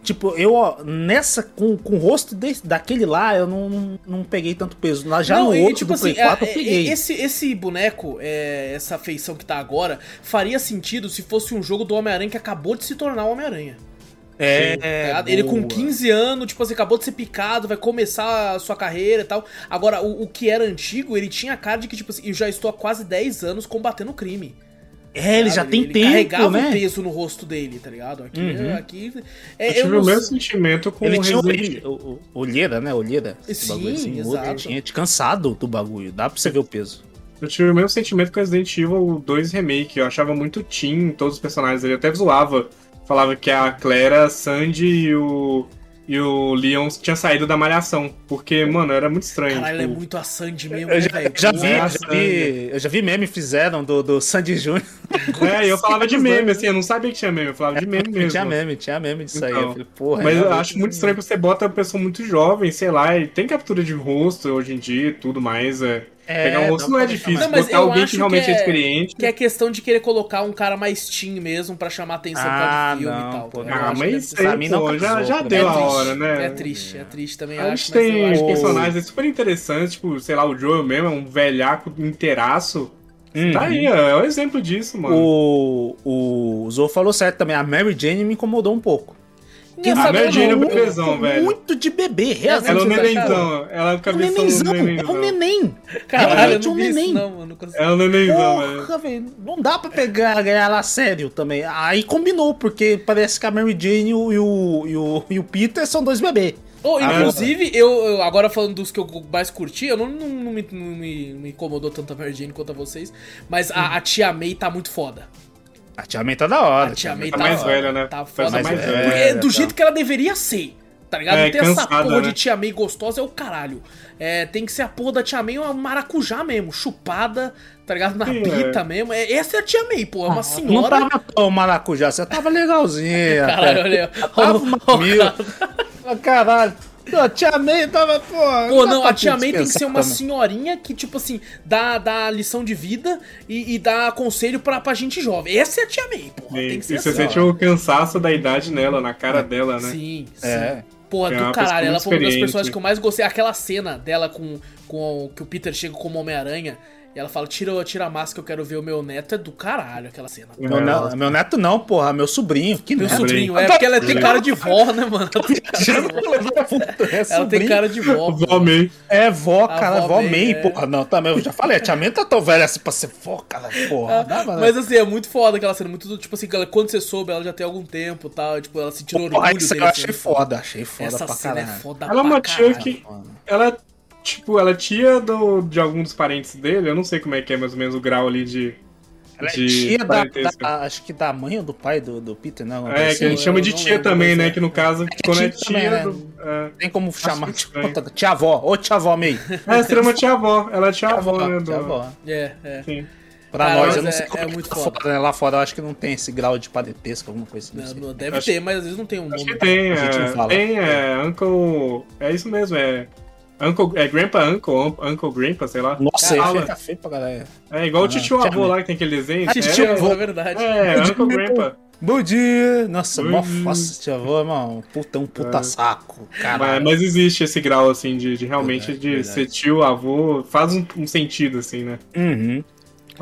Tipo, eu, ó, nessa, com, com o rosto desse- daquele lá, eu não, não, não peguei tanto peso. Lá Já Não, no e, outro tipo do Play assim, 4 é, eu peguei. é, esse, esse boneco, é, essa feição que tá agora, faria sentido se fosse um jogo do Homem-Aranha que acabou de se tornar o Homem-Aranha. É, tá ligado? Ele com boa. 15 anos, tipo assim, acabou de ser picado, vai começar a sua carreira e tal. Agora, o, o que era antigo, ele tinha a cara de que, tipo assim, eu já estou há quase 10 anos combatendo o crime. É, ele já tem ele tempo, carregava né? o peso no rosto dele, tá ligado? Aqui, Uhum. aqui Eu é, tive não o mesmo sentimento com Ele o tinha Resident o, olheira, né? Olheira. esse Sim, bagulho assim, o outro exato. Tinha te cansado do bagulho. Dá pra você ver o peso. Eu tive o mesmo sentimento com Resident Evil 2 Remake. Eu achava muito teen todos os personagens dele. Eu até zoava. Falava que a Claire, a Sandy e o, e o Leon tinham saído da malhação. Porque, mano, era muito estranho. Caralho, ele é tipo, muito a Sandy mesmo, Eu né, já, velho? eu já vi, eu Nossa, já vi, eu já vi meme fizeram do, do Sandy Júnior. É, e eu falava de meme, assim, eu não sabia que tinha meme, eu falava de meme mesmo. Tinha meme, tinha meme disso aí. Eu Então, falei, porra, Mas eu realmente acho muito estranho que você bota uma pessoa muito jovem, sei lá, e tem captura de rosto hoje em dia e tudo mais. É. É, Pegar um rosto dá não é difícil. Não, mas botar alguém que realmente que é, é- experiente. Que é questão de querer colocar um cara mais teen mesmo pra chamar atenção Ah, de filme não, e tal. pô, tá não. Ah, mas isso pra aí, mim não pô, já, já pra deu é a triste, hora, né? É triste, é triste também, A acho. gente mas eu tem acho que- personagens super interessantes, tipo, sei lá, o Joel mesmo é um velhaco inteiraço. Uhum. Tá aí, ó, é um exemplo disso, mano. O, o Zou falou certo também. A Mary Jane me incomodou um pouco. Não, A sabe, Mary Jane é um bebezão, velho. Muito de bebê, realmente. Ela é um vocês nenenzão, ela é o É um nenenzão, é um neném. Caralho, eu não um neném. não, mano. É um nenenzão, velho. Porra, velho. Não dá pra pegar, ganhar ela a sério também. Aí combinou, porque parece que a Mary Jane e o, e o, e o, e o Peter são dois bebês. Oh, Ah, inclusive, eu, eu- agora falando dos que eu mais curti, eu não, não, não me, não me- incomodou tanto a Mary Jane quanto a vocês, mas a, a Tia May tá muito foda. A Tia May tá da hora. A Tia May Tá tá, mais velha, né? Tá foda. mais Porque velha, é do tá. jeito que ela deveria ser. Tá ligado? É, não tem essa cansada, porra né? de Tia May gostosa, é o caralho. É, tem que ser a porra da Tia May uma maracujá mesmo, chupada, tá ligado? Na Sim, pita é. mesmo. É, essa é a Tia May, pô. É uma Não senhora. tava tão maracujá, você tava legalzinha. Caralho, olha. Tava uma mil. Ah, Caralho. A Tia May tava, pô. Pô, não, a Tia May tem que ser uma também. senhorinha que, tipo assim, dá, dá lição de vida e, e dá conselho pra, pra gente jovem. Essa é a Tia May, porra. E, Tem que ser e você assim. sente o cansaço da idade nela, na cara dela, né? Sim, sim. É. Porra, É do caralho. Ela foi uma das personagens que eu mais gostei. Aquela cena dela com, com o- que o Peter chega como Homem-Aranha. E ela fala, tira, tira a máscara, eu quero ver o meu neto. É do caralho aquela cena. Meu, ne- meu neto não, porra, meu sobrinho. Que Meu neto? sobrinho, é porque ela tem cara de vó, né, mano? Ela tem cara de vó. É Ela tem cara de vó. Vó May. É vó, cara, vó vó May, May, é. porra. Não, também, eu já falei, a tia May tá tão velha assim pra ser vó, cara, porra. dá, mano. Mas assim, é muito foda aquela cena. Muito, tipo assim, quando você soube, ela já tem algum tempo e tal. Tipo, ela sentindo orgulho Porra, isso dele. eu assim. achei foda, achei foda Essa pra cena é caralho. foda Ela é uma tia que. Ela, tipo, ela é tia do, de algum dos parentes dele. Eu não sei como é que é mais ou menos o grau ali de. Ela é de tia da, parentesco. da- acho que da mãe ou do pai do, do Peter, não? É, que a gente eu chama de tia também, né? é. Que no caso, que quando é tia também, né? do. É, Tem como chamar, tipo, tia avó, ô tia avó May. é seria uma tia avó. Ela é tia avó, né? Tia avó. É, é. Sim. Pra nós, eu não é- sei como é é, muito lá foda. fora, né? Lá fora eu acho que não tem esse grau de padetesco, alguma coisa assim. Não, não deve Acho- ter, mas às vezes não tem um Acho nome. que tem, A gente não é, fala. tem, é, Uncle. É isso mesmo, é. Uncle, é Grandpa Uncle, Uncle Grandpa, sei lá. Nossa, aí Fala. fica feio pra galera. É igual o Ah, titio tia avô lá que tem aquele desenho. Ah, é, titio É, avô. é verdade. É, Uncle Grandpa. Bom dia! Nossa, mó Bom dia. nossa, tia avó, mano. Puta, um puta É. saco. Mas, Caralho. mas existe esse grau, assim, de, de realmente Verdade, de verdade. ser tio, avô, faz um, um sentido, assim, né? Uhum.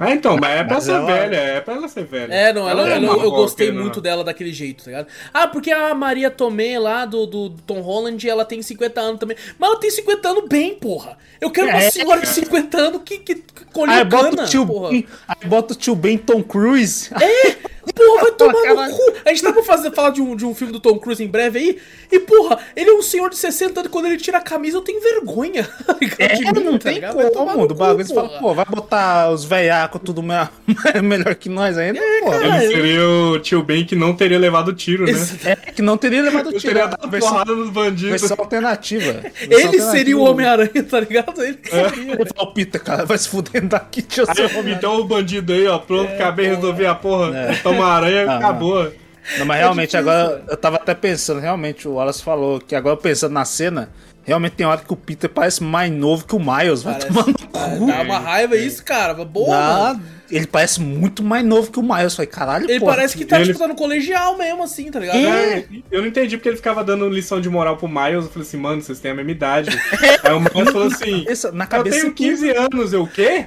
É, então, mas é pra Mas ser ela- velha, é pra ela ser velha. É, não, ela, é ela- uma eu avó, gostei querendo ou muito não. dela daquele jeito, tá ligado? Ah, porque a Maria Tomé lá do, do Tom Holland, ela tem 50 anos também. Mas ela tem 50 anos bem, porra. Eu quero uma É, senhora de 50 anos que, que, que colheu Aí bota o tio porra. Ben, aí bota o tio Ben Tom Cruise. Porra, vai tomar no cu. A gente tá pra fazer, falar de um, de um filme do Tom Cruise em breve aí. E, porra, ele é um senhor de 60 anos. Quando ele tira a camisa, eu tenho vergonha. É, De mim, não tá tem ligado? Vai tomar como. no Do cu, bagulho, você fala, pô, vai botar os velhacos tudo me- melhor que nós ainda? pô, cara. Ele seria o tio Ben que não teria levado tiro, né? É que não teria levado Ele tiro. teria A dado versão, porrada nos bandidos. versão alternativa. Versão Ele alternativa. seria o Homem-Aranha, tá ligado? Ele seria. Ele fala, Peter, cara, vai se fudendo daqui, deixa eu ser o Aí, Homem-Aranha." então o bandido aí, ó, pronto, acabei de resolver a porra. É. Toma aranha, Ah, acabou. Não, mas realmente, difícil, agora eu tava até pensando, realmente, o Wallace falou que agora pensando na cena, realmente tem hora que o Peter parece mais novo que o Miles, vai Parece- tomar no Ah, cu. Dá uma raiva isso, cara. Boa, Dá- mano. ele parece muito mais novo que o Miles. Falei, caralho, Ele pô, parece que tá, ele- tipo, tá no colegial mesmo, assim, tá ligado? É, eu não entendi porque ele ficava dando lição de moral pro Miles. Eu falei assim, mano, vocês têm a mesma idade. Aí o Miles falou assim: cabeça- na Eu cabeça tenho 15 anos, eu o quê?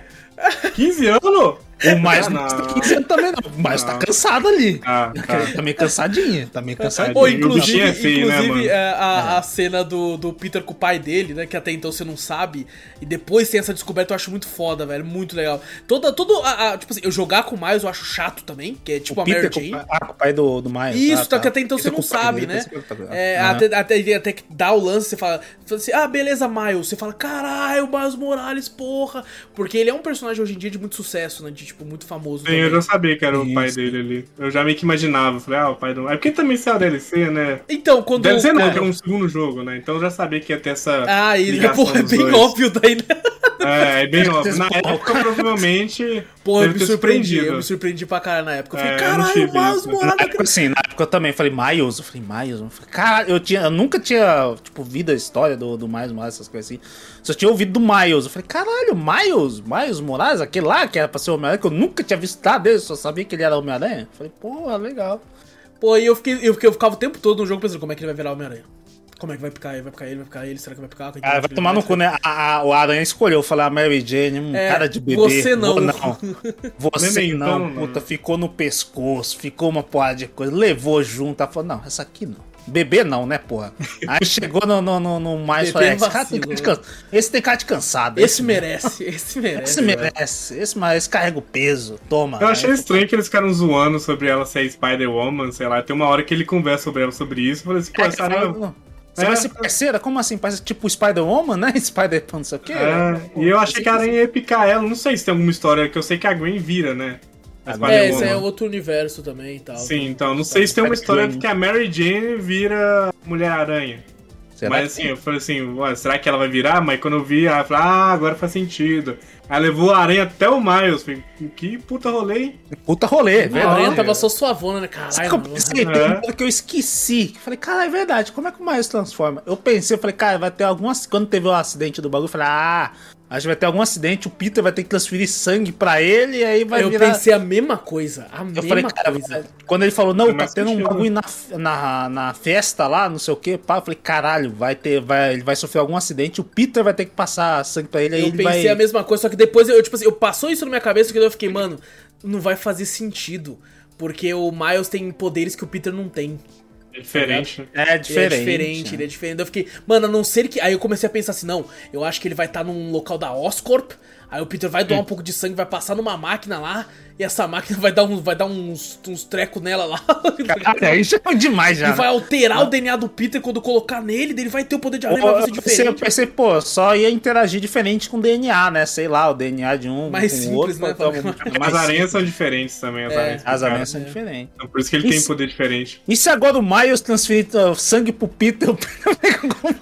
15 anos? O Miles Ah, não não. tá 15 anos também, não. O Miles tá Não. cansado ali. Ah, tá. Tá meio cansadinho, tá meio cansadinho. Pô, E o inclusive, é feio, né, inclusive mano? é, a, a cena do, do Peter com o pai dele, né? Que até então você não sabe. E depois tem essa descoberta, eu acho muito foda, velho. Muito legal. Toda, todo, a, a- tipo assim, eu jogar com o Miles eu acho chato também, que é tipo o a Mary Peter com, Jane. ah, com o pai do, do Miles. Isso, ah, tá, que até então você Peter não com o pai sabe, dele, né? É, Aham. até, até, até que dá o lance, você fala, fala assim, ah, beleza, Miles. Você fala, caralho, Miles Morales, porra. Porque ele é um personagem hoje em dia de muito sucesso, né? De, tipo, muito famoso Sim, eu já sabia que era o pai Isso. dele ali. Eu já meio que imaginava. Falei, ah, o pai do. É porque também saiu a DLC, né? Então, quando... DLC não, quando- que é um segundo jogo, né? Então eu já sabia que ia ter essa. Ah, isso, porra, é bem dois. óbvio daí, né? É, é bem óbvio. Na época, provavelmente. Pô, eu me surpreendi, eu me surpreendi pra caralho na época. Eu falei, É, caralho, Miles isso. Morales... Na época, assim, na época eu também falei Miles, eu falei Miles, eu falei, caralho, eu, tinha, eu nunca tinha, tipo, visto a história do, do Miles Morales, essas coisas assim. Só tinha ouvido do Miles. Eu falei, caralho, Miles, Miles Morales, aquele lá que era pra ser o Homem-Aranha, que eu nunca tinha visto nada dele, só sabia que ele era Homem-Aranha. Eu Falei, porra, legal. Pô, e eu fiquei, eu fiquei, eu ficava o tempo todo no jogo pensando como é que ele vai virar Homem-Aranha. Como é que vai picar ele? Vai picar ele? Vai picar ele? Será que vai picar? Ah, vai tomar no cu, né? A, a- o Aranha escolheu falar a Mary Jane, um É, cara de bebê. você não. Vou não. Você Nem não, então, puta, ficou no pescoço, ficou uma porrada de coisa, levou junto, ela falou, não, essa aqui não. Bebê não, né, porra? Aí chegou no, no, no, no mais e é, esse, cara tem vacilo, cara de can- esse tem cara de cansado. Esse merece, esse merece. Esse merece, esse, mas esse carrega o peso, toma. Eu achei Aí, estranho que eles ficaram zoando sobre ela ser Spider-Woman, sei lá. Tem uma hora que ele conversa sobre ela sobre isso. Eu falei assim, pô, é, essa aranha- Você É. vai ser parceira? Como assim? Parece tipo Spider-Woman, né? Spider não sei o quê. É, e eu achei que a aranha ia picar ela. Não sei se tem alguma história, que eu sei que a Gwen vira, né? A É, esse é outro universo também e tal. Sim, então, não sei se tem uma história de que a Mary Jane vira Mulher-Aranha. Será Mas assim, eu falei assim, será que ela vai virar? Mas quando eu vi, ela falou, ah, agora faz sentido. Aí levou a aranha até o Miles. Falei, que puta rolê, hein? Puta rolê, A velho. aranha Não, tava é. só suavona, né? Sabe que eu Caralho. pensei? Tem É. que eu esqueci. Falei, cara, é verdade. Como é que o Miles transforma? Eu pensei, eu falei, cara, vai ter algumas. Quando teve o acidente do bagulho, eu falei, ah, Acho que vai ter algum acidente, o Peter vai ter que transferir sangue pra ele e aí vai eu virar... pensei a mesma coisa. A Eu mesma falei, cara, coisa. quando ele falou, não, tá tendo um bagulho na, na, na festa lá, não sei o que, pá, eu falei, caralho, vai ter, vai, ele vai sofrer algum acidente, o Peter vai ter que passar sangue pra ele, aí Eu ele pensei vai... a mesma coisa, só que depois eu, tipo assim, eu passou isso na minha cabeça que eu fiquei, mano, não vai fazer sentido. Porque o Miles tem poderes que o Peter não tem. É diferente. né? É diferente. Ele é diferente, ele é diferente. Eu fiquei, mano, a não ser que. Aí eu comecei a pensar assim, não, eu acho que ele vai estar num local da Oscorp. Aí o Peter vai Hum. doar um pouco de sangue, vai passar numa máquina lá, e essa máquina vai dar, um, vai dar uns, uns trecos nela lá. Cara, isso é demais já. e vai alterar o DNA do Peter quando colocar nele, ele vai ter o poder de aranha, Eu, vai eu ser pensei, eu diferente. pensei, pô, só ia interagir diferente com o DNA, né? Sei lá, o DNA de um Mais com o simples, outro. né? então, Mas as aranhas são diferentes também, as É. aranhas. As aranhas são diferentes. então Por isso que ele tem Isso. poder diferente. E se agora o Miles transferir uh, sangue pro Peter, o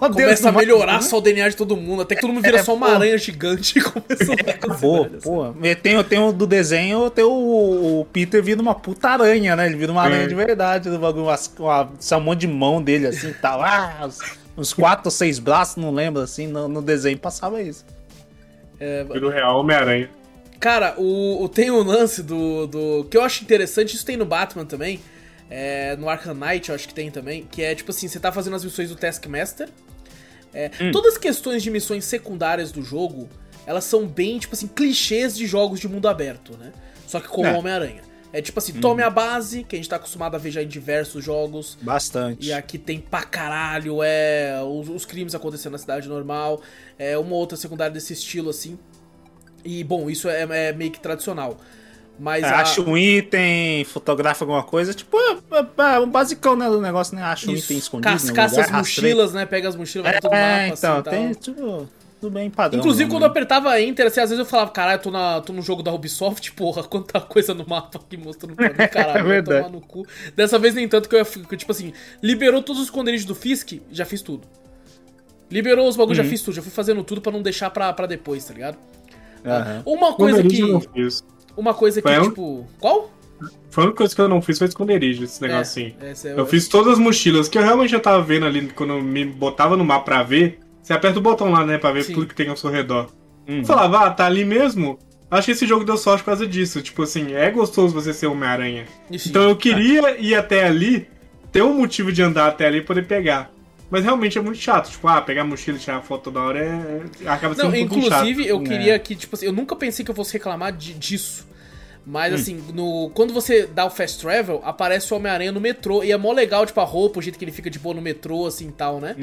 o Começa a melhorar né? só o DNA de todo mundo, até que todo mundo vira É, só uma pô. aranha gigante e começa a Acabou, pô. Tem, tem o do desenho, tem o, o Peter vira uma puta aranha, né? Ele vira uma aranha É. de verdade do bagulho. Um monte de mão dele assim e tal. Ah, uns, quatro ou seis braços, não lembro assim. No, no desenho passava isso. Pelo real, Homem-Aranha. Cara, o, o- tem um lance do, do. que eu acho interessante, isso tem no Batman também. é, no Arkham Knight, eu acho que tem também. Que é tipo assim: você tá fazendo as missões do Taskmaster. É, Todas as questões de missões secundárias do jogo, elas são bem, tipo assim, clichês de jogos de mundo aberto, né? Só que como É. Homem-Aranha. É tipo assim, tome a base, que a gente tá acostumado a ver já em diversos jogos. Bastante. E aqui tem pra caralho, é. Os, os crimes acontecendo na cidade normal. É uma outra secundária desse estilo, assim. E, bom, isso é, é meio que tradicional. Mas É, a- Acha um item, fotografa alguma coisa, tipo, é, é, é um basicão né, do negócio, né? Acha um isso, item escondido. cas- em algum caça lugar, as mochilas, né? Pega as mochilas, vai pra todo É, mapa, então, assim, tem tipo, tudo bem padrão. Inclusive, né, quando eu apertava Enter, assim, às vezes eu falava, caralho, eu tô, na, tô no jogo da Ubisoft, porra, quanta coisa no mapa aqui mostrando pra mim, caralho, É tomar no cu. Dessa vez nem tanto que eu ia, que, tipo assim, liberou todos os esconderijos do Fisk, já fiz tudo. Liberou os bagulhos, Uhum. já fiz tudo, já fui fazendo tudo pra não deixar pra, pra depois, tá ligado? Aham. Uma coisa que. Eu. Uma coisa que, Foi um- tipo. Qual? Foi a única coisa que eu não fiz foi esconderijo, esse negócio assim. É, essa é Eu fiz todas as mochilas que eu realmente já tava vendo ali quando eu me botava no mapa pra ver. Você aperta o botão lá, né, pra ver Sim. tudo que tem ao seu redor. Uhum. Eu falava, ah, tá ali mesmo? Acho que esse jogo deu sorte por causa disso. Tipo assim, é gostoso você ser Homem-Aranha. Então eu queria ir até ali, ter um motivo de andar até ali e poder pegar. Mas realmente é muito chato. Tipo, ah, pegar a mochila e tirar foto toda hora é... acaba sendo Não, um inclusive, chato. eu É. queria que, tipo assim, eu nunca pensei que eu fosse reclamar de- disso. Mas Hum. assim, no, quando você dá o fast travel, aparece o Homem-Aranha no metrô. E é mó legal, tipo, a roupa, o jeito que ele fica de boa no metrô, assim e tal, né?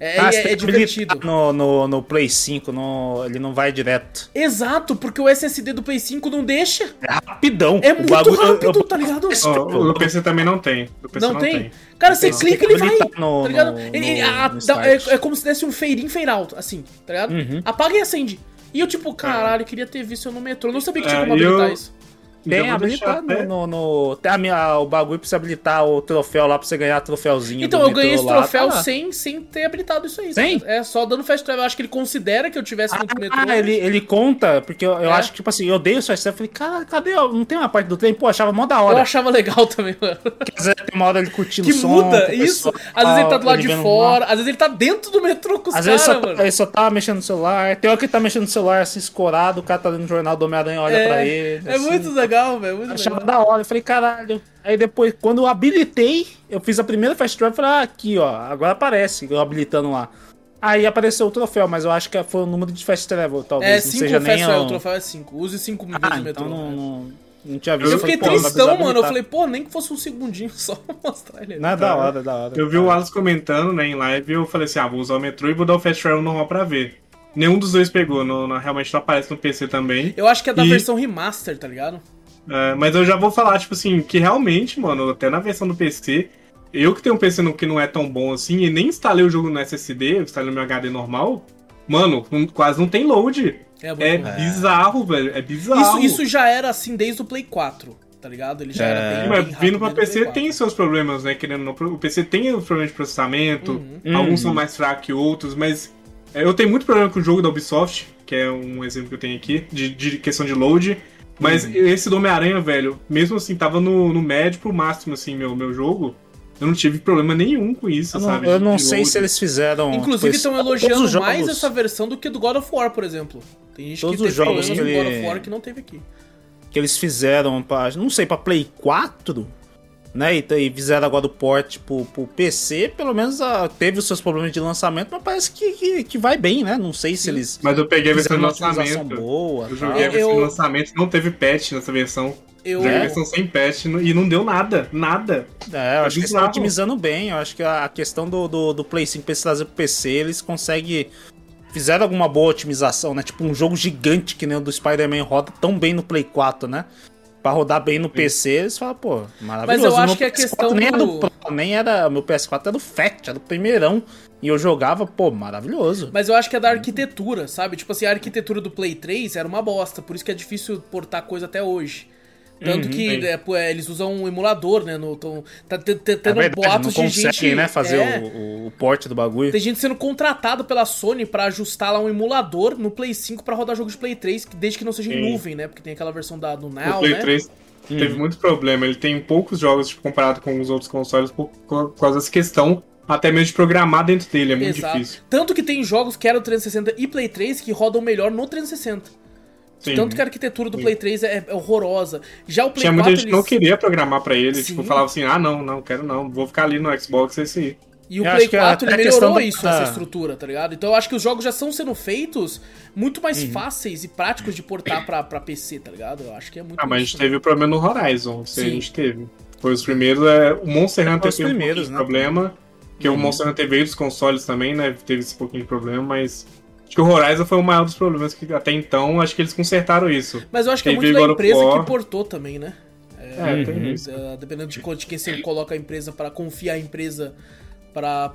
É, Ah, é, é divertido. No, no, no Play 5, no, ele não vai direto. Exato, porque o SSD do Play 5 não deixa. É rapidão. É muito bagulho- rápido, eu- eu- tá ligado? Ó, o PC também não tem. O PC Não, não, tem? tem. Cara, você clica ele vai. no- tá ligado? no- Ele- ele- no- a- no dá- é, é como se desse um fade in, fade out, assim, tá ligado? Uhum. Apaga e acende. E eu, tipo, caralho, queria ter visto eu no metrô. Eu não sabia que tinha É, como e eu- habilitar isso. Tem eu habilitado até- no, no, no- Tem a minha, o bagulho pra você habilitar o troféu lá pra você ganhar troféuzinho. Então, eu ganhei esse lá, troféu tá lá. sem, sem ter habilitado isso aí. Sem? É só dando fast travel. Eu acho que ele considera que eu tivesse no metrô. Ah, ele, ele conta, porque eu, eu É. acho que, tipo assim, eu odeio o Fast Travel. Falei, cara, cadê? Não tem uma parte do trem? Pô, achava mó da Eu hora. achava legal também, mano. Às vezes tem uma hora ele curtindo Que o som. muda com o isso. pessoal, Às vezes ele tá do lado de fora, às vezes ele tá dentro do metrô com os Às caras, vezes só, mano. ele só tá mexendo no celular. Tem hora que ele tá mexendo no celular, assim, escorado. O cara tá lendo o jornal do Homem-Aranha, olha É, pra ele. é assim. muito legal, velho. Muito Achava legal. da hora. Eu falei, caralho. Aí depois, quando eu habilitei, eu fiz a primeira fast travel, falei, ah, aqui, ó, agora aparece, eu habilitando lá. Aí apareceu o troféu, mas eu acho que foi o número de fast travel, talvez. É não 5 seja fast travel, o... o troféu é 5. Use 5 mil Ah, no metrô. então não, não, não tinha visto. Eu fiquei falei, tristão, mano. Eu habilitar. falei, pô, nem que fosse um segundinho só pra mostrar ele. Não, é da hora, é da hora. Eu vi o Wallace comentando, né, em live, eu falei assim, ah, vou usar o metrô e vou dar o fast travel normal pra ver. Nenhum dos dois pegou, no, no- realmente não aparece no PC também. Eu acho que é da E- versão remaster, tá ligado? É, mas eu já vou falar, tipo assim, que realmente, mano, até na versão do PC, eu que tenho um PC no- que não é tão bom assim, e nem instalei o jogo no SSD, eu instalei no meu HD normal, mano, não- quase não tem load. É, É bom. bizarro, velho, é bizarro. Isso, isso já era assim desde o Play 4, tá ligado? Ele já É. era bem, Mas bem vindo pra PC Play 4. tem seus problemas, né? Querendo ou não. O PC tem os problemas de processamento, Uhum. alguns Uhum. são mais fracos que outros, mas é, eu tenho muito problema com o jogo da Ubisoft, que é um exemplo que eu tenho aqui, de, de questão de load. Mas Uhum. esse do Homem-Aranha, velho, mesmo assim, tava no, no médio pro máximo, assim, meu, meu jogo. Eu não tive problema nenhum com isso, Eu não, sabe? eu não sei se eles fizeram. Inclusive estão elogiando jogos- mais essa versão do que do God of War, por exemplo. Tem gente Todos que teve os jogos que com God ele- of War que não teve aqui. que eles fizeram pra, não sei, pra Play 4, né? E, e fizeram agora o port pro, pro PC, pelo menos ah, teve os seus problemas de lançamento, mas parece que, que, que vai bem, né? Não sei se eles Mas eu peguei a versão de lançamento. boa. Eu joguei a versão eu- de lançamento, não teve patch nessa versão. Eu, Joguei a É? versão sem patch e não deu nada. Nada. É, eu acho que eles estão otimizando bem. Eu acho que a questão do, do, do Play 5 pra eles trazer pro PC, eles conseguem. Fizeram alguma boa otimização, né? Tipo, um jogo gigante que nem o do Spider-Man roda tão bem no Play 4, né? Pra rodar bem no PC, eles falam, pô, maravilhoso. Mas eu acho que a PS4 questão nem era do Pro, nem era. Meu PS4 era do Fat, era do primeirão. E eu jogava, pô, maravilhoso. Mas eu acho que é da arquitetura, sabe? Tipo assim, a arquitetura do Play 3 era uma bosta, por isso que é difícil portar coisa até hoje. Tanto que sim. é, pô, é, eles usam um emulador, né? No, tão, tá te- te- É tendo verdade, não boatos de gente. né, fazer é, o, o, o port do bagulho. Tem gente sendo contratada pela Sony pra ajustar lá um emulador no Play 5 pra rodar jogos de Play 3, que- desde que não seja em Sim. nuvem, né? Porque tem aquela versão da, do O Now, Play né? 3 teve muito problema. Ele tem poucos jogos tipo, comparado com os outros consoles por, por causa dessa questão, até mesmo de programar dentro dele. É muito Exato. difícil. Tanto que tem jogos que eram 360 e Play 3 que rodam melhor no 360. Sim. Tanto que a arquitetura do Sim. Play 3 é, é horrorosa. Já o Play Tinha 4 muita gente que não eles- queria programar pra ele, Sim. tipo, falava assim, ah, não, não, quero não, vou ficar ali no Xbox esse. E o Eu Play acho que 4 ele melhorou da- isso, essa estrutura, tá ligado? Então eu acho que os jogos já estão sendo feitos muito mais Uhum. fáceis e práticos de portar pra, pra PC, tá ligado? Eu acho que é muito Ah, mas a gente teve o problema no Horizon, aí a gente teve. Foi os primeiros, é, o Monster Hunter teve um primeiros, né? problema, que Uhum. o Monster Hunter veio dos consoles também, né, teve esse pouquinho de problema, mas acho que o Horizon foi o maior dos problemas, que até então acho que eles consertaram isso. Mas eu acho que é Tem muito da empresa War. que portou também, né? É, tem Uhum. isso. É, dependendo de, quanto- de quem você coloca a empresa pra confiar a empresa pra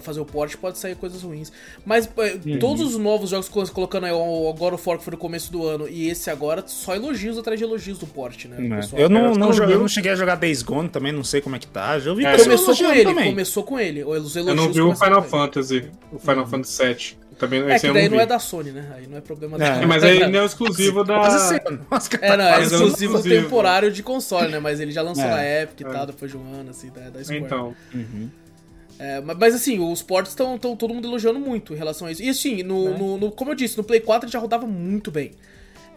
fazer o port, pode sair coisas ruins. Mas é, Uhum. todos os novos jogos colo- colocando aí, o God of War que foi no começo do ano e esse agora, só elogios atrás de elogios do port, né? É. pessoal. Eu não, É, não, você jo- não eu não cheguei a jogar Days Gone também, não sei como é que tá. Já ouvi É, Começou com ele, também. começou com ele. Os elogios Eu não vi o Final. Fantasy, o Final Fantasy VII. Também, É esse que daí não é da Sony, né? Aí não é problema É, da Mas aí não é o exclusivo da... Nossa, É, não, é Mas é exclusivo exclusivo. temporário de console, né? Mas ele já lançou É. na Epic e É. tal, depois de um ano, assim, da, da Square. Então, É, ma- mas assim, os ports estão todo mundo elogiando muito em relação a isso. E assim, no, Né? no- no- como eu disse, no Play 4 ele já rodava muito bem.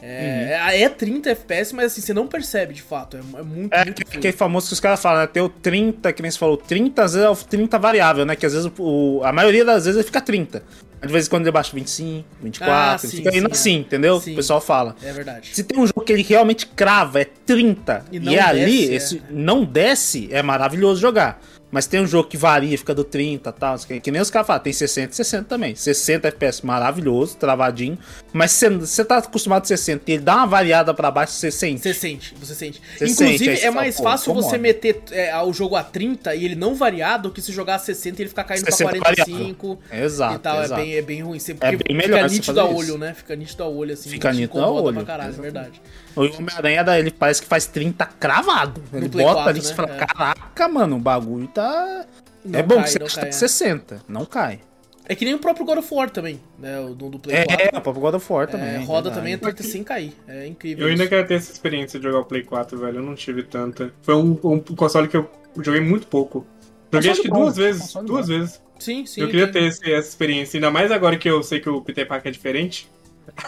Uhum. É, é 30 FPS, mas assim, você não percebe de fato. É, é muito, É muito que- aquele famoso que os caras falam, né? Tem o 30, que nem você falou, 30 às vezes é o 30 variável, né? Que às vezes o, a maioria das vezes ele fica 30. De vez em quando ele baixa 25, 24, Ah, sim, fica indo sim, assim, entendeu? Sim. O pessoal fala. É verdade. Se tem um jogo que ele realmente crava, é 30, E e, é ali, desce, esse é. não desce, é maravilhoso jogar. Mas tem um jogo que varia, fica do 30 e tal, que, que nem os caras falam, tem 60 e 60 também. 60 FPS maravilhoso, travadinho. Mas se você tá acostumado a 60 e ele dá uma variada pra baixo, você sente. Você sente, você sente. Você Inclusive, sente, é fala, mais pô, fácil você meter é, o jogo a 30 e ele não variar do que se jogar a 60 e ele ficar caindo pra 60 45 Exato, e tal. exato. É, bem, é bem ruim. Você, É bem fica melhor você nítido a fazer olho, isso. né? Fica nítido a olho, assim. Fica nítido a incomoda olho, Pra caralho, é exatamente. O Homem-Aranha, ele parece que faz 30 cravado. Ele Play bota 4, ali e né? fala, É. caraca, mano, o bagulho tá... Não é bom cai, que você acha cai, que é. 60, não cai. É que nem o próprio God of War também, né? O do, do Play É, 4. o próprio God of War também. É, é roda verdade. também a 30 sem cair. É incrível. eu ainda isso. quero ter essa experiência de jogar o Play 4, velho. Eu não tive tanta. Foi um, um console que eu joguei muito pouco. Joguei Console acho que bom, duas vezes. console Duas bom. vezes. Sim, sim. eu queria tem- ter esse- essa experiência, ainda mais agora que eu sei que o Peter Parker é diferente.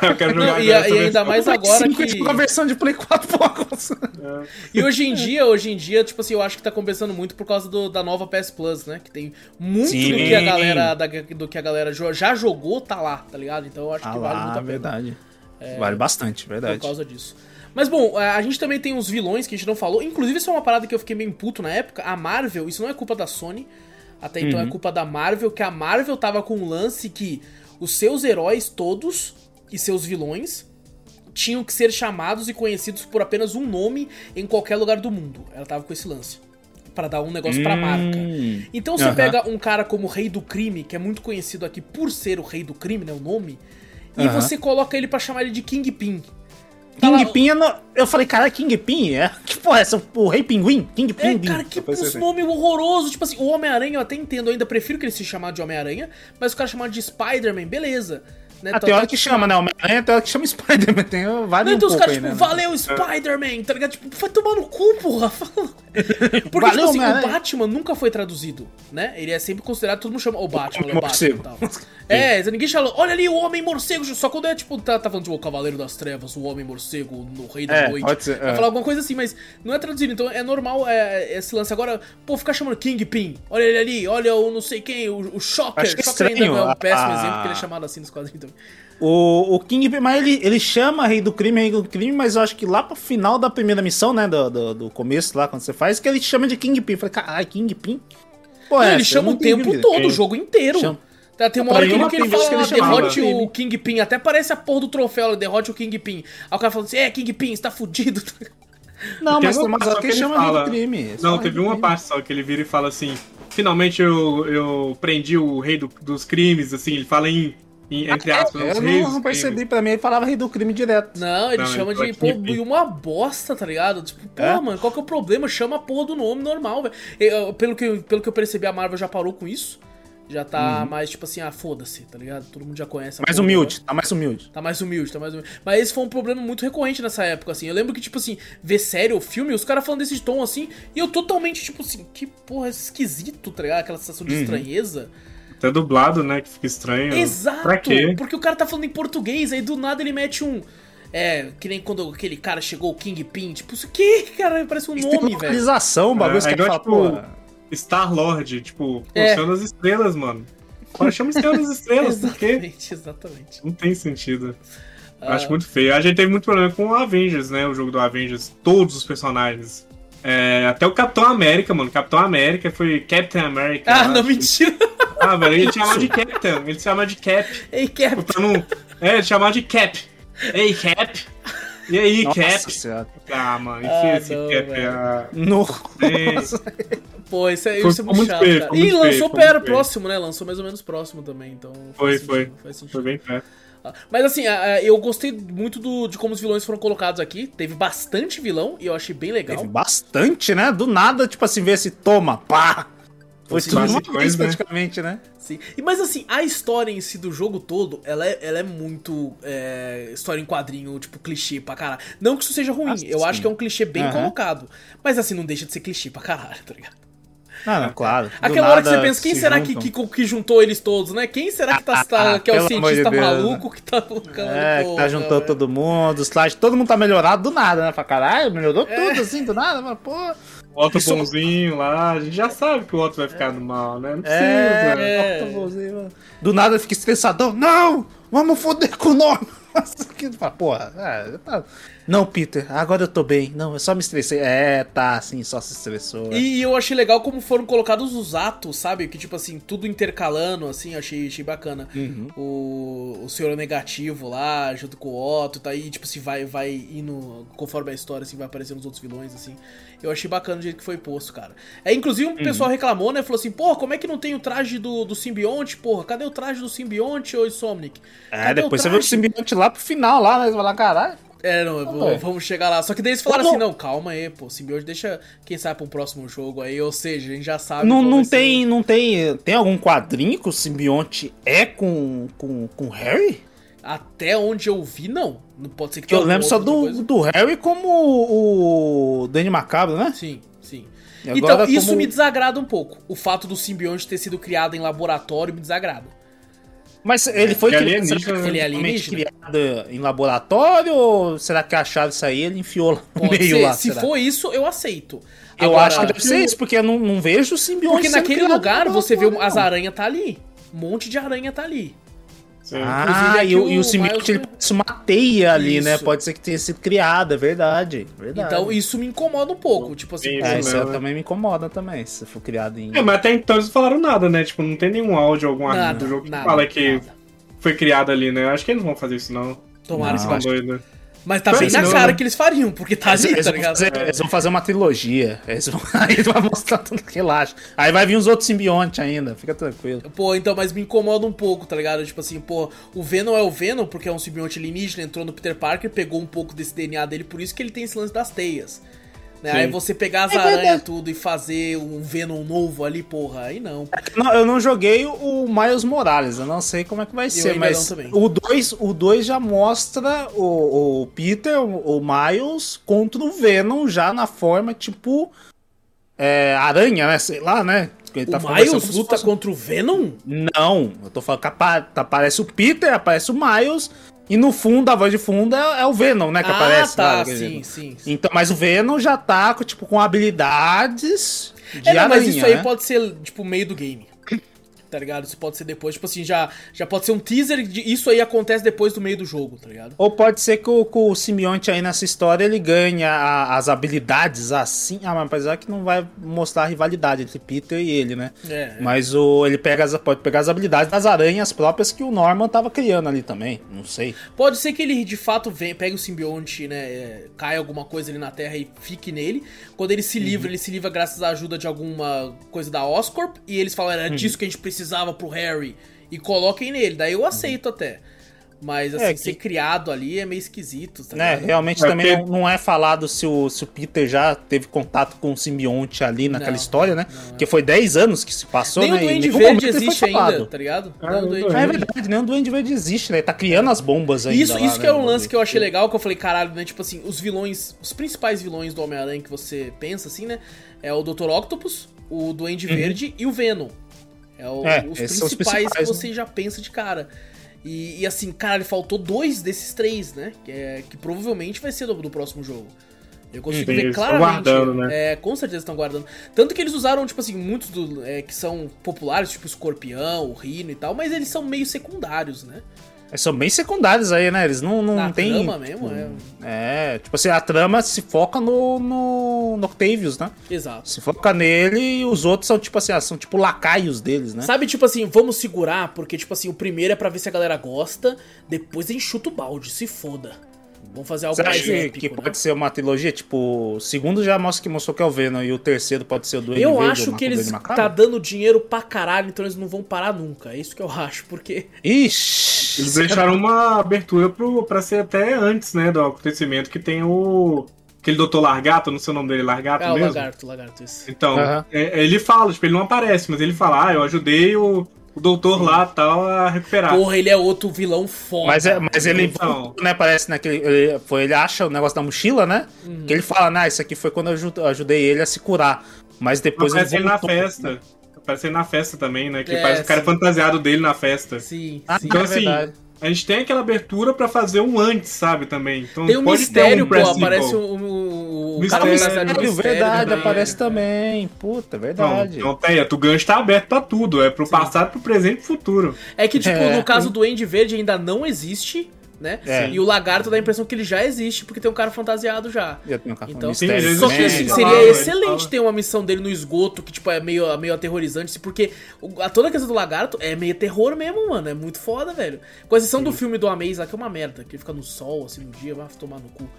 Eu quero jogar Não, e, a- e ainda mais Play agora 5 é que. tipo uma versão de Play 4 poucos. É. E hoje em dia, hoje em dia, tipo assim, eu acho que tá compensando muito por causa do- da nova PS Plus, né? Que tem muito Sim. do que a galera da- do que a galera já jogou, tá lá, tá ligado? Então eu acho Ah que vale muito lá, a pena verdade. Vale bastante, por verdade. causa disso. Mas bom, a a gente também tem uns vilões que a gente não falou. Inclusive, isso é uma parada que eu fiquei meio puto na época. A Marvel, isso não é culpa da Sony. Até então Uhum. é culpa da Marvel, que a Marvel tava com um lance que os seus heróis todos e seus vilões tinham que ser chamados e conhecidos por apenas um nome em qualquer lugar do mundo. Ela tava com esse lance. Pra dar um negócio pra marca. Hum. Então você Aham. pega um cara como o Rei do Crime, que é muito conhecido aqui por ser o Rei do Crime, né? O nome. E Aham. você coloca ele pra chamar ele de Kingpin. Tá Kingpin, eu, não- eu falei, cara, Kingpin? É? Que porra é essa? O Rei Pinguim? Kingpin? É, cara, que assim. nome horroroso. Tipo assim, o Homem-Aranha eu até entendo, eu ainda prefiro que ele se chamar de Homem-Aranha, mas o cara chamado de Spider-Man, beleza. Né? A teoria que chama, né? Homem-Aranha é a teoria que chama Spider-Man. Tem vários Não, então um os caras, aí, tipo, né? valeu Spider-Man, tá ligado? Tipo, vai tomar no cu, porra. Porque, Valeu, tipo assim, o. Batman nunca foi traduzido, né? Ele é sempre considerado, todo mundo chama o Batman, Homem o Batman e tal. É, ninguém chama, olha ali o Homem Morcego, só quando é tipo, tá, tá falando de o Cavaleiro das Trevas, o Homem Morcego, no Rei da É, Noite. pode ser, Vai é. falar alguma coisa assim, mas não é traduzido, então é normal é, esse lance. Agora, pô, ficar chamando Kingpin, olha ele ali, olha o não sei quem, o, o Shocker. É Shocker ainda estranho, não é um péssimo a- exemplo, porque ele é chamado assim nos quadrinhos O, o King, mas ele, ele chama Rei do Crime, Rei do Crime, mas eu acho que lá pro final da primeira missão, né, do, do, do começo lá, quando você faz, que ele chama de Kingpin. Eu falei, caralho, Kingpin? Pô, Não, é ele chama o tempo todo, o É. jogo inteiro. Chama. Tá, tem uma hora que ele, uma que ele tem fala, que ele derrote chamava. o Kingpin, até parece a porra do troféu, derrote o Kingpin. Aí o cara fala assim, é, Kingpin, você tá fudido. Não, Tem mas, uma mas parte é só que ele chama Rei fala- do Crime. Só Não, teve uma Crime. parte só que ele vira e fala assim: finalmente eu, eu prendi o rei do- dos crimes, assim, ele fala em, em- entre aspas, É, os eu reis não, percebi, pra mim ele falava Rei do Crime direto. Não, ele Não, chama ele de, pô, e uma bosta, tá ligado? Tipo, pô, É? mano, qual que é o problema? Chama a porra do nome normal, velho. Pelo que, pelo que eu percebi, a Marvel já parou com isso. Já tá mais, tipo assim, ah, foda-se, tá ligado? Todo mundo já conhece. a Mais porra humilde, tá mais humilde. Tá mais humilde, tá mais humilde. Mas esse foi um problema muito recorrente nessa época, assim. Eu lembro que, tipo assim, ver série ou filme, os caras falando desse tom, assim, e eu totalmente, tipo assim, que porra, esquisito, tá ligado? Aquela sensação de estranheza. Até dublado, né? Que fica estranho. Exato! Pra quê? Porque o cara tá falando em português, aí do nada ele mete um. É, que nem quando aquele cara chegou, o Kingpin, tipo, isso que, cara? Parece um Tem nome, velho. localização, o bagulho É, que é fala, tipo. Star-Lord, tipo, É. Senhor das Estrelas, mano. Fala, chama Senhor das Estrelas, por quê? Exatamente, exatamente. Não tem sentido. Eu Ah. acho muito feio. A gente teve muito problema com o Avengers, né? O jogo do Avengers. Todos os personagens. É, até o Capitão América, mano. Capitão América foi Captain America. Ah, não, acho. mentira. Ah, velho, ele chamava de Captain. Ele chamava de Cap. Ei, Cap. Não... É, ele chamava de Cap. Ei, Cap. E aí, Nossa Cap? senhora. Ah, mano, enfia Ah, esse não, Cap. velho. Ah, Nossa. Pô, isso é, Foi- isso é foi muito muito chato, feio, cara. foi E lançou feio, foi pera próximo, né? Lançou mais ou menos próximo também, então. Foi, faz foi. sentido, Faz sentido. Foi bem perto. Mas assim, eu gostei muito do- de como os vilões foram colocados aqui. Teve bastante vilão e eu achei bem legal. Teve bastante, né? Do nada, tipo assim, ver esse toma, pá. Foi Sim, tudo uma vez, né? praticamente, né? Sim. E, mas assim, a história em si do jogo todo, ela é, ela é muito é, história em quadrinho, tipo, clichê pra caralho. Não que isso seja ruim, Ah, eu sim. acho que é um clichê bem Aham. colocado. Mas assim, não deixa de ser clichê pra caralho, tá ligado? Não, não, claro. do Aquela hora que você pensa, quem se será que, que, que juntou eles todos, né? Quem será que, tá, tá- Ah, que é o amor de cientista Deus, maluco que tá colocando É, que tá juntando velho? todo mundo, os slides, todo mundo tá melhorado do nada, né? Pra caralho, melhorou É. tudo assim, do nada, mas pô. O Otto Isso- bonzinho lá, a gente já sabe que o Otto vai ficar no mal, né? Não precisa. É, É. Otto bonzinho, mano. do nada fica estressadão. Não! Vamos foder com o nome! Nossa, que fala, porra, é, tá- Não, Peter, agora eu tô bem. Não, eu só me estressei. É, tá, assim, só se estressou. é. E eu achei legal como foram colocados os atos, sabe? Que tipo assim, tudo intercalando, assim, achei, achei bacana. Uhum. O, o senhor negativo lá, junto com o Otto, tá aí, tipo assim, vai, vai indo, conforme a história, assim, vai aparecendo os outros vilões, assim. Eu achei bacana o jeito que foi posto, cara. É, inclusive, Uhum. o pessoal reclamou, né? Falou assim, porra, como é que não tem o traje do, do simbionte, porra? Cadê o traje do simbionte, ô Insomnic? É, Cadê depois você vê o simbionte lá pro final, lá, né? Você vai lá, caralho. É, não, vou- vamos chegar lá. Só que daí eles falaram Ô, assim, não. não, calma aí, pô, simbionte deixa, quem sabe, pra um próximo jogo aí, ou seja, a gente já sabe Não, não vai ser tem, não tem. Tem algum quadrinho que o simbionte é com, com, com o Harry? Até onde eu vi, não. Não pode ser que eu lembro só do, coisa. do Harry como o, o Danny Macabro, né? Sim, sim. E Então, isso como- me desagrada um pouco. O fato do simbionte ter sido criado em laboratório me desagrada. Mas ele foi Que criado, será que né? Ele é alienígena? criado em laboratório ou será que acharam isso aí ele enfiou lá no Pode meio ser. lá? Se será? for isso, eu aceito. Eu Agora, acho que deve ser isso, porque eu não, não vejo simbionte Porque naquele lugar você vê as aranhas tá ali. Um monte de aranha tá ali. Sim. Ah, e, o, e o simbionte Miles- ele parece uma teia ali, né? Isso. Pode ser que tenha sido criado, é verdade. verdade. Então isso me incomoda um pouco. Tipo assim, É, Isso mesmo, né? também me incomoda também, se for criado em... É, mas até então eles não falaram nada, né? Tipo, não tem nenhum áudio, algum arquivo nada, do jogo que nada, fala que nada. foi criado ali, né? Eu acho que eles não vão fazer isso, não. Tomara Não, que doidos. Mas tá bem na não, cara né? que eles fariam, porque tá Eles, ali, eles tá ligado? fazer, eles vão fazer uma trilogia. Eles vão, aí vão mostrar tudo, relaxa. Aí vai vir os outros simbiontes ainda, fica tranquilo. Pô, então, mas me incomoda um pouco, tá ligado? Tipo assim, pô, o Venom é o Venom, porque é um simbionte alienígena, entrou no Peter Parker, pegou um pouco desse DNA dele, por isso que ele tem esse lance das teias. Né? Aí você pegar as É aranhas tudo e fazer um Venom novo ali, porra, aí não. Não, eu não joguei o Miles Morales, eu não sei como é que vai ser, ainda mas o 2 o dois já mostra o, o Peter, o, o Miles, contra o Venom já na forma tipo é, aranha, né? Sei lá, né? Ele O conversando Miles luta fosse- contra o Venom? Não, eu tô falando que apa- aparece o Peter, aparece o Miles, e no fundo, a voz de fundo é, é o Venom, né? Que ah, aparece tá, lá, sim, sim. sim. Então, mas o Venom já tá com, tipo, com habilidades de É, não, aranha, mas isso aí né? pode ser, tipo, meio do game. Tá ligado? Isso pode ser depois, tipo assim, já, já pode ser um teaser de isso aí acontece depois do meio do jogo, tá ligado? Ou pode ser que o, o simbionte aí nessa história ele ganha a- as habilidades assim. Ah, mas apesar que não vai mostrar a rivalidade entre Peter e ele, né? É, é. Mas o, ele pega as, pode pegar as habilidades das aranhas próprias que o Norman tava criando ali também. Não sei. Pode ser que ele de fato venha, pegue o simbionte, né? é, Caia alguma coisa ali na Terra e fique nele. Quando ele se Uhum. livra, ele se livra graças à ajuda de alguma coisa da Oscorp. E eles falam, Uhum. era disso que a gente precisava pro Harry. E coloquem nele. Daí eu aceito até. Mas assim, É, que- ser criado ali é meio esquisito, tá Né, realmente É também porque- não, não é falado se o, se o Peter já teve contato com o simbionte ali naquela Não, história, né? não. Porque foi 10 anos que se passou, Nem né? o e em Duende nenhum Verde existe ainda, tá ligado? Ah, Nem o o Duende é verdade, nem o Duende Verde existe, né? Ele tá criando as bombas ainda. Isso, lá, isso né, que é o no lance que eu achei legal, que eu falei, caralho, né? Tipo assim, os vilões, os principais vilões do Homem-Aranha que você pensa, assim, né? É o Dr. Octopus, o Duende Verde e o Venom. É, o-. É, os, são os principais que principais, né? você já pensa de cara. E, e assim, caralho, faltou dois desses três, né? Que, é, que provavelmente vai ser do, do próximo jogo. Eu consigo Sim, ver claramente. guardando, né? É, com certeza estão guardando. Tanto que eles usaram, tipo assim, muitos do, é, que são populares, tipo o Escorpião, o Rino e tal, mas eles são meio secundários, né? Eles são bem secundários aí, né? Eles não, não Na tem. trama mesmo, é. É, tipo assim, a trama se foca no, no, no Octavius, né? Exato. Se foca nele e os outros são tipo assim, ah, são tipo lacaios deles, né? Sabe, tipo assim, vamos segurar, porque, tipo assim, o primeiro é pra ver se a galera gosta, depois enxuta o balde, se foda. Vamos fazer algo Você acha mais que, épico, que né? pode ser uma trilogia? Tipo, o segundo já mostra que mostrou que é o Venom e o terceiro pode ser o Duende Eu Verde acho que eles tá dando dinheiro pra caralho, então eles não vão parar nunca. É isso que eu acho, porque. Ixi! Eles deixaram uma abertura pro, pra ser até antes, né, do acontecimento, que tem o. Aquele doutor Largato, não sei o nome dele, Largato Ah, o mesmo? lagarto, lagarto, isso. Então, Aham. é- ele fala, tipo, ele não aparece, mas ele fala, ah, eu ajudei o, o doutor lá tal a recuperar. Porra, ele é outro vilão foda. Mas, é, mas ele, Então. né? Parece naquele. Ele, foi, ele acha o negócio da mochila, né? Uhum. Que ele fala, né? Isso aqui foi quando eu aju- eu ajudei ele a se curar. Mas depois Aparece ele na voltou, né? festa. Aparece ele na festa também, né? Que É, parece o cara sim. fantasiado dele na festa. Sim, Ah, sim. Então, é assim, verdade. a gente tem aquela abertura pra fazer um antes, sabe, também. Então, Tem um mistério, um pô, aparece o, o, o Mistério, cara fantasiado de Sério, mistério verdade, também. aparece também. Puta, Não, verdade. então, Teia, tu gancho tá aberto pra tudo. É pro passado, pro presente e pro futuro. É que, tipo, É. no caso do Duende Verde ainda não existe, né? É. E o lagarto dá a impressão que ele já existe, porque tem um cara fantasiado já. Um Então, Sim, Só que assim, seria excelente ter uma missão dele no esgoto que, tipo, é meio, meio aterrorizante, porque o- a, toda a questão do lagarto é meio terror mesmo, mano. É muito foda, velho. Com exceção do filme do Amaze lá, que é uma merda, que ele fica no sol, assim, um dia, vai tomar no cu.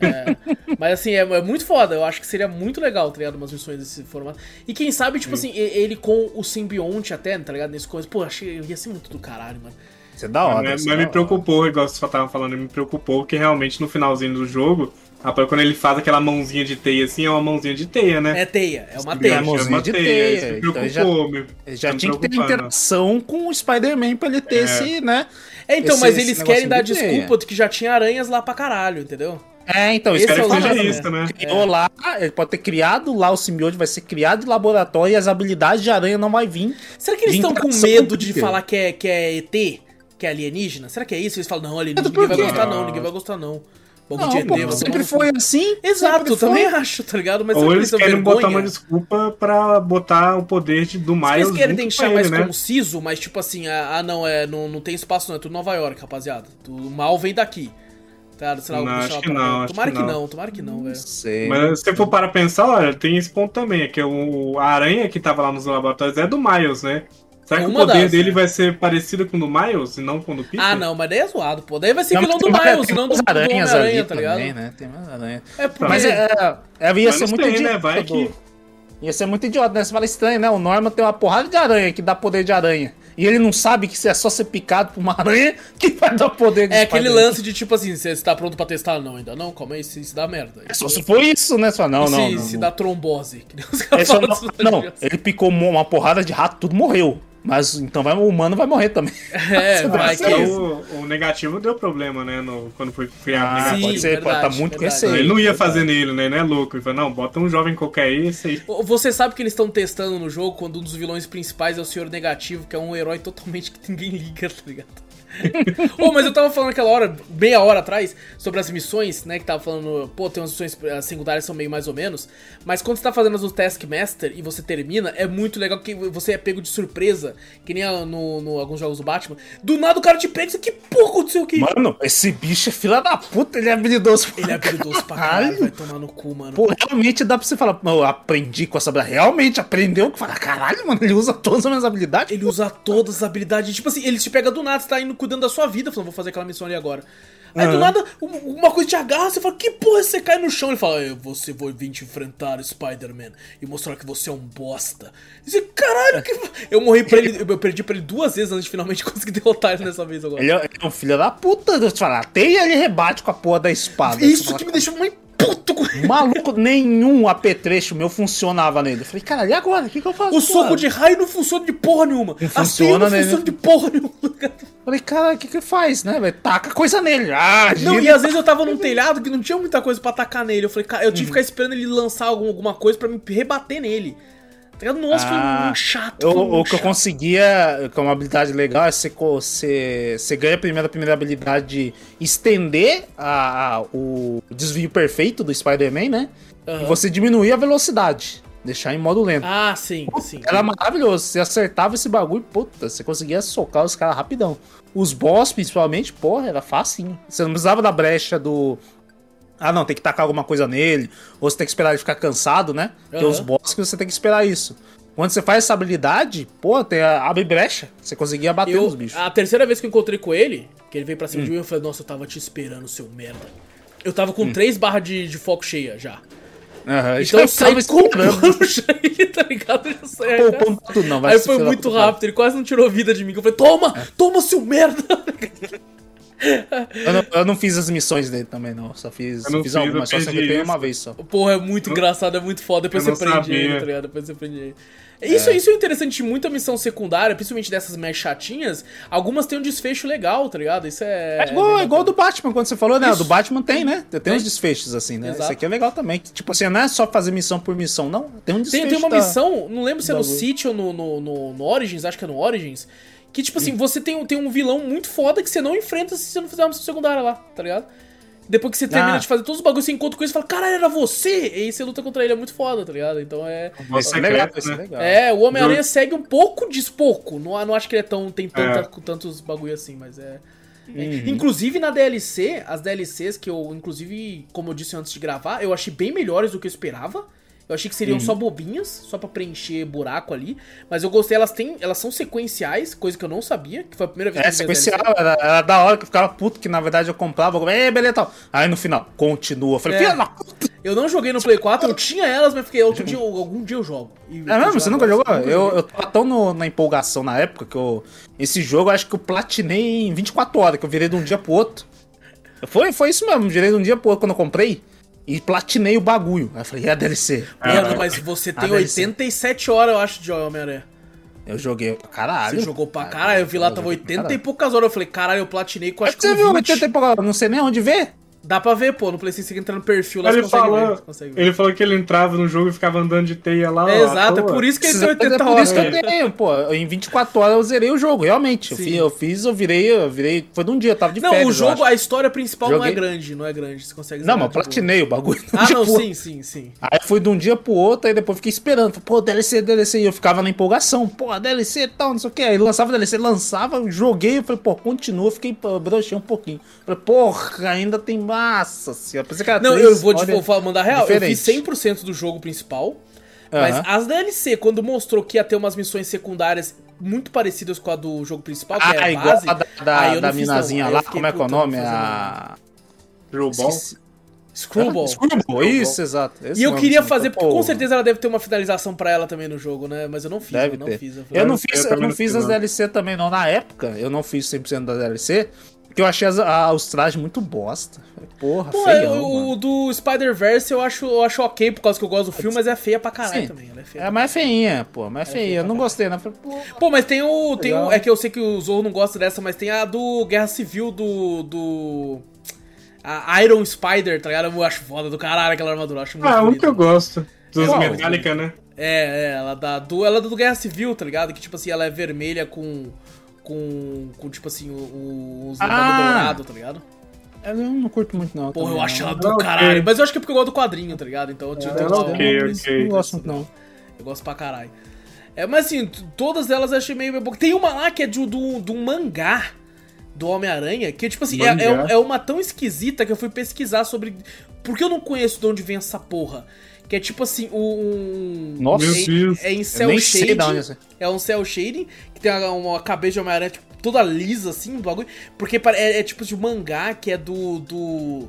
É, mas assim, é, é muito foda. Eu acho que seria muito legal, tá ligado? Umas missões desse formato. E quem sabe, tipo assim, e- ele com o simbionte até, tá ligado? Nesse coisa. Pô, achei. Ia ser muito do caralho, mano. Isso é da hora. mas isso mas é me hora. preocupou, igual você tava falando, me preocupou que realmente no finalzinho do jogo, rapaz, quando ele faz aquela mãozinha de teia assim, é uma mãozinha de teia, né? É teia, é uma Sim, teia. é mãozinha uma de teia, teia, Isso me então preocupou, me- Ele já tá me tinha que ter interação com o Spider-Man pra ele ter É. esse, né? É, então, esse- mas eles querem dar de desculpa de que já tinha aranhas lá pra caralho, entendeu? É, então, Esse isso que é tô seja isso, né? Criou lá, ele pode ter criado lá o simbionte, vai ser criado em laboratório e as habilidades de aranha não vai vir. Será que eles estão com medo de falar que é, que é ET? Que é alienígena? Será que é isso? Eles falam, não, alienígena, ninguém vai gostar não, ninguém vai gostar não. Bom, Não, pô, vai sempre foi assim. Exato, eu também acho, tá ligado? Mas Ou que eles querem vergonha? botar uma desculpa pra botar o poder de, do Se Miles eles querem deixar mais ele, né? conciso, mas tipo assim, ah, ah, não, é, não, não tem espaço não, é tudo Nova York, rapaziada. O mal vem daqui. Tá, sei lá, Não, acho que parada. não, acho Tomara que que não. não, tomara que não, velho. Sei. Mas se você for para pensar, olha, tem esse ponto também, é que o, a aranha que tava lá nos laboratórios é do Miles, né? Será É que o uma poder das, dele né? vai ser parecido com o do Miles e não com o do Peter? Ah, não, mas daí é zoado, pô. Daí vai ser Não, vilão do tem mais- Miles, tem não do, do aranhas Homem-Aranha, ali tá ligado? também, né? Tem mais aranha. É porque... Mas é, é, é, ia Mas ser não muito né? idiota. Vai do- que- Ia ser muito idiota, né? Você fala estranho, né? O Norman tem uma porrada de aranha que dá poder de aranha. E ele não sabe que é só ser picado por uma aranha que vai dar poder É aquele lance de tipo assim, você está pronto pra testar? Não, ainda não, calma aí, se, se dá merda. É só se for isso, né? Só, não, E não, se, não, se não. dá trombose. Que nem os É só- não, não, na ele picou uma porrada de rato, tudo morreu. Mas então vai, o humano vai morrer também. É, vai Mas que é isso. o, o negativo deu problema, né? No, quando foi criado o Ah, negativo. Sim, pode ser, pode verdade, tá muito receio. Ele não ia fazer nele, né? Não é louco. Ele falou, não, bota um jovem qualquer aí, esse aí. Você sabe que eles estão testando no jogo quando um dos vilões principais é o Senhor Negativo, que é um herói totalmente que ninguém liga, tá ligado? Ô, mas eu tava falando aquela hora, meia hora atrás, sobre as missões, né? Que tava falando, pô, tem umas missões as secundárias são meio mais ou menos. Mas quando você tá fazendo as do Taskmaster e você termina, é muito legal que você é pego de surpresa, que nem no, no alguns jogos do Batman. Do nada o cara te pega e que porra aconteceu aqui? Mano, esse bicho é fila da puta, ele é habilidoso. pra Ele é habilidoso pra caralho, vai tomar no cu, mano. Pô, realmente dá pra você falar, "Pô, eu aprendi com essa habilidade. Realmente aprendeu que fala, caralho, mano, ele usa todas as minhas habilidades. Ele usa todas as habilidades. Tipo assim, ele te pega do nada, você tá indo cuidando da sua vida, falando, vou fazer aquela missão ali agora. Aí do Aham. nada, um- uma coisa te agarra, você fala, que porra, você cai no chão. Ele fala, "É, você vai vir te enfrentar Spider-Man e mostrar que você é um bosta. E você, caralho, que... Eu morri pra ele, eu perdi pra ele duas vezes antes de finalmente conseguir derrotar ele dessa vez agora. Ele é, é um filho da puta. Você fala, até ele rebate com a porra da espada. Isso que me deixou mais puto com ele. Maluco, nenhum apetrecho meu funcionava nele. Eu falei, caralho, e agora? O que, que eu faço? O soco de raio não funciona de porra nenhuma. As funciona, teias não funcionam de porra nenhuma. Falei, cara, o que que faz, né, velho? Taca coisa nele. Ah, Não, gira. e às vezes eu tava num telhado que não tinha muita coisa pra atacar nele. Eu falei, cara, eu tive que ficar esperando ele lançar algum- alguma coisa pra me rebater nele. Nossa, foi Ah, muito chato. Eu- foi o muito que eu chato. conseguia, que é uma habilidade legal, é você, você, você ganha primeiro a primeira habilidade de estender a, a- o desvio perfeito do Spider-Man, né? E Aham. você diminuir a velocidade. Deixar em modo lento. Ah, sim, sim. Era maravilhoso. Você acertava esse bagulho, puta, você conseguia socar os caras rapidão. Os boss, principalmente, porra, era facinho. Você não precisava da brecha do. Ah, não, tem que tacar alguma coisa nele. Ou você tem que esperar ele ficar cansado, né? Tem Aham. os boss que você tem que esperar isso. Quando você faz essa habilidade, pô, tem a, abre brecha. Você conseguia bater nos bichos. a terceira vez que eu encontrei com ele, que ele veio pra cima de mim, eu falei, nossa, eu tava te esperando, seu merda. Eu tava com três barras de, de foco cheia já. Aham, Então eu saí comprando aí, tá ligado? Eu saí Pô, arregaçando. ponto não, vai Aí foi muito rápido, ele quase não tirou vida de mim. Eu falei, toma, toma, seu merda. Eu não, eu não fiz as missões dele também, não. Só fiz, Eu não fiz fiz, algumas, só isso. uma vez só. Porra, é muito engraçado, é muito foda. Depois você prende ele, tá ligado? Depois você prende ele. Isso, isso é interessante de muita missão secundária, principalmente dessas mais chatinhas. Algumas têm um desfecho legal, tá ligado? Isso é. É igual, bem é igual do. Batman, quando você falou, né? Isso. O do Batman tem, né? Tem, Tem. uns desfechos assim, né? Exato. Isso aqui é legal também. que, Tipo assim, não é só fazer missão por missão, não. Tem um desfecho. Tem, tem uma da- missão, não lembro se é no. City ou no, no, no, no Origins, acho que é no Origins. Que, tipo assim, você tem, um- tem um vilão muito foda que você não enfrenta se você não fizer uma missão secundária lá, tá ligado? Depois que você termina Ah. de fazer todos os bagulhos, você encontra com ele e fala, caralho, era você! E aí você luta contra ele, é muito foda, tá ligado? Então é. Isso é legal, é né? legal. É, o Homem-Aranha segue um pouco, diz pouco. Não, não acho que ele é tão, tem tanta, É. com tantos bagulho assim, mas é. é. Uhum. Inclusive na DLC, as DLCs que eu, inclusive, como eu disse antes de gravar, eu achei bem melhores do que eu esperava. Eu achei que seriam Uhum. só bobinhas, só pra preencher buraco ali. Mas eu gostei, elas têm. Elas são sequenciais, coisa que eu não sabia, que foi a primeira vez É, que eu as sequencial, era, era da hora que eu ficava puto, que na verdade eu comprava, é, beleza, tal. Aí no final, continua. Eu falei, É. filha. Eu não joguei no Play 4, eu tinha elas, mas fiquei outro dia, algum dia eu jogo. E É mesmo? Você nunca jogou? Eu, eu tava tão no- na empolgação na época que eu. Esse jogo eu acho que eu platinei em 24 horas, que eu virei de um dia pro outro. Foi, foi isso mesmo, virei de um dia pro outro quando eu comprei. E platinei o bagulho. Aí eu falei, é a DLC. Mano, mas você tem Ah, deve ser. 87 horas, eu acho, de Homem-Aranha. Eu joguei pra caralho. Você jogou pra caralho, eu vi lá, tava joguei pra 80 e poucas horas. Eu falei, caralho, eu platinei com acho que que você viu, 20. 80 e pouco, não sei nem onde ver. Dá pra ver, pô, no PlayStation você entra no perfil lá, Ele você consegue ver. falou, você consegue ver. ele falou que ele entrava no jogo e ficava andando de teia lá. É, ó, exato, é por isso que ele tem Precisa- 80 é por horas. isso que eu tenho, pô. Em 24 horas eu zerei o jogo, realmente. Eu fiz, eu fiz, eu virei, eu virei. Foi de um dia, eu tava de Não, férias. o jogo, a história principal não é Joguei. grande, não é grande. Você consegue Não, mas platinei o bagulho. Ah, não, Tipo, sim, sim, sim. Aí fui de um dia pro outro, aí depois fiquei esperando. Pô, DLC, DLC. E eu ficava na empolgação. Pô, DLC e tal, não sei o que. Aí lançava DLC, lançava, joguei. Eu falei, pô, continua. Fiquei, pô, brochei um pouquinho. Falei, porra, ainda tem massa. senhora. Pensei que era Não, três, eu vou te vou mandar real. diferente. Eu fiz 100% do jogo principal. Mas as DLC, quando mostrou que ia ter umas missões secundárias muito parecidas com a do jogo principal, que Ah, é a igual base, a da, da, aí eu da minazinha lá, fiquei, como é que é o nome? A. Screwball. Screwball, isso, exato. Esse E eu queria fazer, porque com certeza ela deve ter uma finalização pra ela também no jogo, né? Mas eu não fiz, Deve eu não ter. fiz. Eu Eu não fiz, eu não fiz as. DLC também, não. Na época, eu não fiz 100% da DLC, porque eu achei as- a- os trajes muito bosta. Porra, Pô, feião, eu- mano. o do Spider-Verse eu acho, eu acho ok por causa que eu gosto do filme, mas é feia pra caralho Sim. também. Ela é feia. É, mas é feinha, pô, mas é feia feinha. Eu não gostei, né? Pô, Pô, mas tem o. Tem o é que eu sei que o Zorro não gosta dessa, mas tem a do Guerra Civil do. do. A Iron Spider, tá ligado? Eu acho foda do caralho aquela armadura, eu acho muito Ah, um bonita. que eu gosto. Dos Qual? Metallica, né? É, é, ela da do, ela é do Guerra Civil, tá ligado? Que tipo assim, ela é vermelha com. Com. com tipo assim, o- o- os Ah! dourado, tá ligado? eu não curto muito, não. Porra, eu acho ela do caralho. Mas eu acho que é porque eu gosto do quadrinho, tá ligado? Então eu, tenho- É, eu ok. Não gosto muito, não. Eu gosto pra caralho. É, mas assim, todas elas eu achei meio. Tem uma lá que é de, do, de um mangá do Homem-Aranha, que tipo assim, é, é, é uma tão esquisita que eu fui pesquisar sobre. Porque eu não conheço de onde vem essa porra. Que é tipo assim, um. Nossa. é, Meu Deus. é em Eu cel sei shading. é. É um cel shading, que tem uma, uma cabeça de Homem-Aranha tipo, toda lisa, assim, do bagulho. Porque é, é tipo de mangá que é do. do.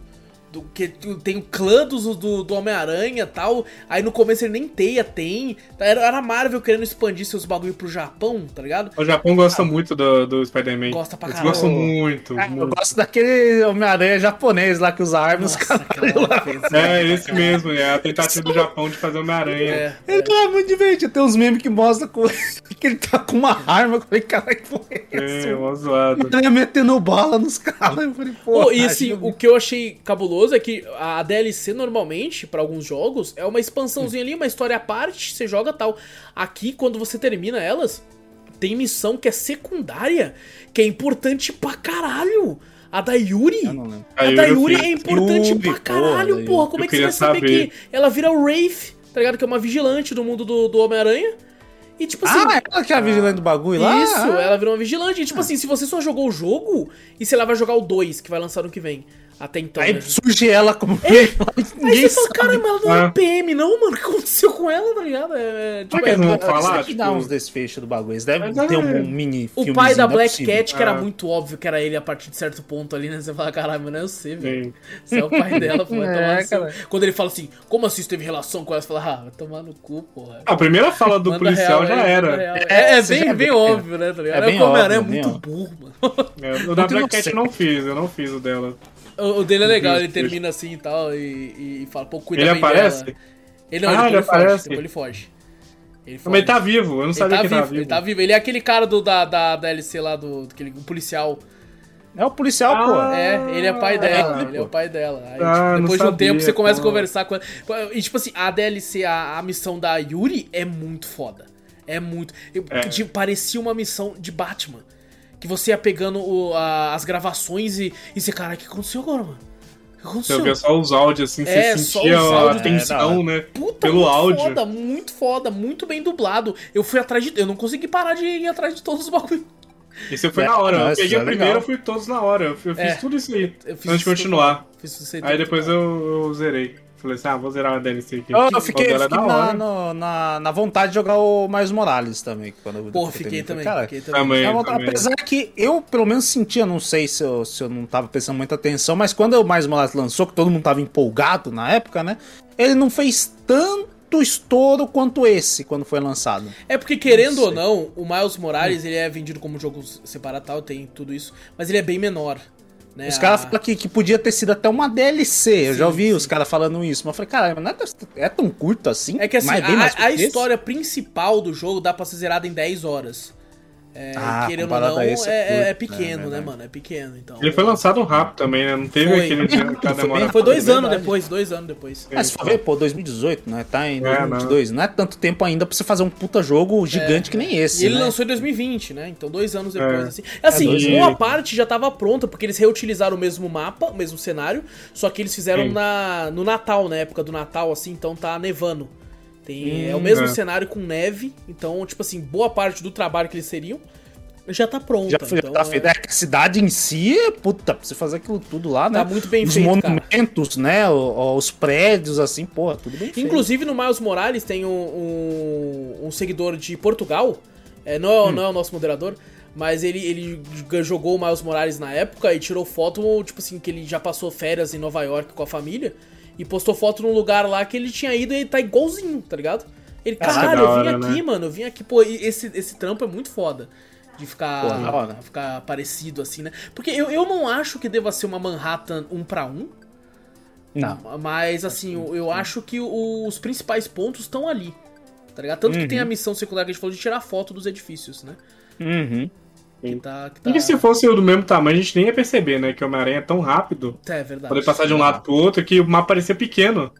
Do- que tem o clã dos- do, do Homem-Aranha e tal. Aí no começo ele nem teia, tem. Era, era a Marvel querendo expandir seus bagulho pro Japão, tá ligado? O Japão gosta muito do, do Spider-Man. Gosta pra Eles caralho. gostam muito. Ah, eu muito. gosto daquele Homem-Aranha japonês lá que usa arma os Nossa, caras. aquela lá fez- É, esse mesmo, é a tentativa do Japão de fazer Homem-Aranha. É. Ele é muito divertido. Tem uns memes que mostram com- que ele tá com uma arma. Eu falei, caralho, que porra é essa? É, uma zoada. Ele ia metendo bala nos caras. Eu falei, pô. Pô, e assim, o que eu achei cabuloso é que a DLC normalmente, pra alguns jogos, é uma expansãozinha ali, uma história à parte, você joga tal. Aqui, quando você termina elas, tem missão que é secundária, que é importante pra caralho. A da Yuri. A A da Yuri é importante Yuri, pra porra, caralho, Yuri. porra. Como Eu é que você vai saber saber. que ela vira o Wraith, tá ligado? Que é uma vigilante do mundo do, do Homem-Aranha. E tipo assim. Ah, ela que é a vigilante do bagulho lá? Isso, Ah. ela virou uma vigilante. E, tipo assim, se você só jogou o jogo, e se ela vai jogar o 2, que vai lançar no que vem. Até então, Aí né? surge ela como Aí Ninguém você fala, caramba, ela não é Ah. PM, não, mano. O que aconteceu com ela, tá ligado? É, é, tipo, que eles é- não Isso vão falar? daqui dá tipo, uns desfechos do bagulho. Eles devem Mas ter é- um mini o pai da é Black possível. Cat, que era Ah. muito óbvio que era ele a partir de certo ponto ali, né? Você fala, caralho, mas não é você, velho. Você é o pai dela, pô. vai É, cara. Quando ele fala assim, como assim você teve relação com ela? Você fala, ah, vai tomar no cu, porra. A primeira fala do Manda policial real, já é, era. É, É, é bem, bem óbvio, né? Tá ligado? É É, o Homem-Aranha é muito óbvio. burro, mano. É, o da Black Cat eu não fiz, eu não fiz o dela. O, o dele é legal, ele termina assim e tal, e, e fala, pô, cuida Ele bem aparece? dela. Ele não, Ah, ele ele, foge, aparece? depois ele foge. Ele Mas ele tá vivo, eu não Ele sabia tá que vivo, ele tava vivo. ele tá vivo. Ele é aquele cara do, da, da, da LC lá, do, daquele, o policial. É o policial, Ah, pô. É, ele é pai dela, ele, ele é o pai dela. Aí, Ah, tipo, depois de um sabia, tempo você começa a pô. conversar com ela. E tipo assim, a DLC, a, a missão da Yuri é muito foda. É muito. É. de- parecia uma missão de Batman. Que você ia pegando o- a- as gravações e, e você, cara, o que aconteceu agora, mano? O que Você aconteceu? ouvia só os áudios, assim, É, você sentia a tensão, né? Puta, pelo muito áudio. foda, muito foda, muito bem dublado. Eu fui atrás de. Eu não consegui parar de ir atrás de todos os bagulhos. E você foi É, na hora. não, eu peguei é a primeira, eu fui todos na hora. Eu, eu fiz É. tudo isso aí. Eu fiz antes de continuar. tudo. Fiz isso aí depois eu, eu zerei. Falei assim, ah, vou zerar a DLC aqui. Eu, eu O fiquei, eu fiquei na, no- na, na vontade de jogar o Miles Morales também. Quando, eu- Porra, fiquei também. Cara, fiquei também. Também. Vontade- Apesar que eu, pelo menos, sentia, não sei se eu, se eu não tava prestando muita atenção, mas quando o Mais Morales lançou, que todo mundo tava empolgado na época, né? Ele não fez tanto estouro quanto esse quando foi lançado. É porque, querendo Não ou não, o Miles Morales ele é vendido como jogo separado tal, tem tudo isso, mas ele é bem menor. Né? Os caras falam que, que podia ter sido até uma DLC. Eu já Sim, ouvi sim. os caras falando isso. Mas eu falei, não é, tão- é tão curto assim? É que assim, mais a, a história principal do jogo dá pra ser zerada em 10 horas. É, Ah, querendo ou não, é, esse, é é- é curto, pequeno, é né, mano? É pequeno, então. Ele foi lançado rápido também, né? Não teve Foi. aquele dia que Foi demora. bem- Foi dois É anos depois, dois anos depois. Mas se for ver, pô, 2018, né? Tá em É, 2022. não. é tanto tempo ainda pra você fazer um puta jogo gigante que nem esse. E ele né? lançou em 2020, né? Então, dois anos depois, É. assim. Assim, boa parte já tava pronta, porque eles reutilizaram o mesmo mapa, o mesmo cenário, só que eles fizeram Sim. na, no Natal, na época do Natal, assim, então tá nevando. Tem, é o Hum, mesmo é. cenário com neve, então, tipo assim, boa parte do trabalho que eles seriam já tá pronta. Já, foi- já então, tá é- feito. É que a cidade em si, é, puta, pra você fazer aquilo tudo lá, né? Tá muito bem Os feito, cara. monumentos, né? o- Os prédios, assim, pô, tudo bem feito. Inclusive no Miles Morales tem um, um, um seguidor de Portugal, é, não, é, Hum. não é o nosso moderador, mas ele, ele jogou o Miles Morales na época e tirou foto, tipo assim, que ele já passou férias em Nova York com a família. E postou foto num lugar lá que ele tinha ido e tá igualzinho, tá ligado? Ele, Essa caralho, eu vim aqui, né? mano, eu vim aqui, pô, esse, esse trampo é muito foda. De ficar, hora. ficar parecido assim, né? Porque eu, eu não acho que deva ser uma Manhattan um pra um, Não. mas assim, eu, eu acho que os principais pontos estão ali. Tá ligado? Tanto que tem a Uhum. missão secundária que a gente falou de tirar foto dos edifícios, né? Uhum. Que tá, que tá... E se fosse o do mesmo tamanho, a gente nem ia perceber, né? Que o Homem-Aranha é tão rápido. É verdade. Poder passar de um lado pro outro que o mapa parecia pequeno.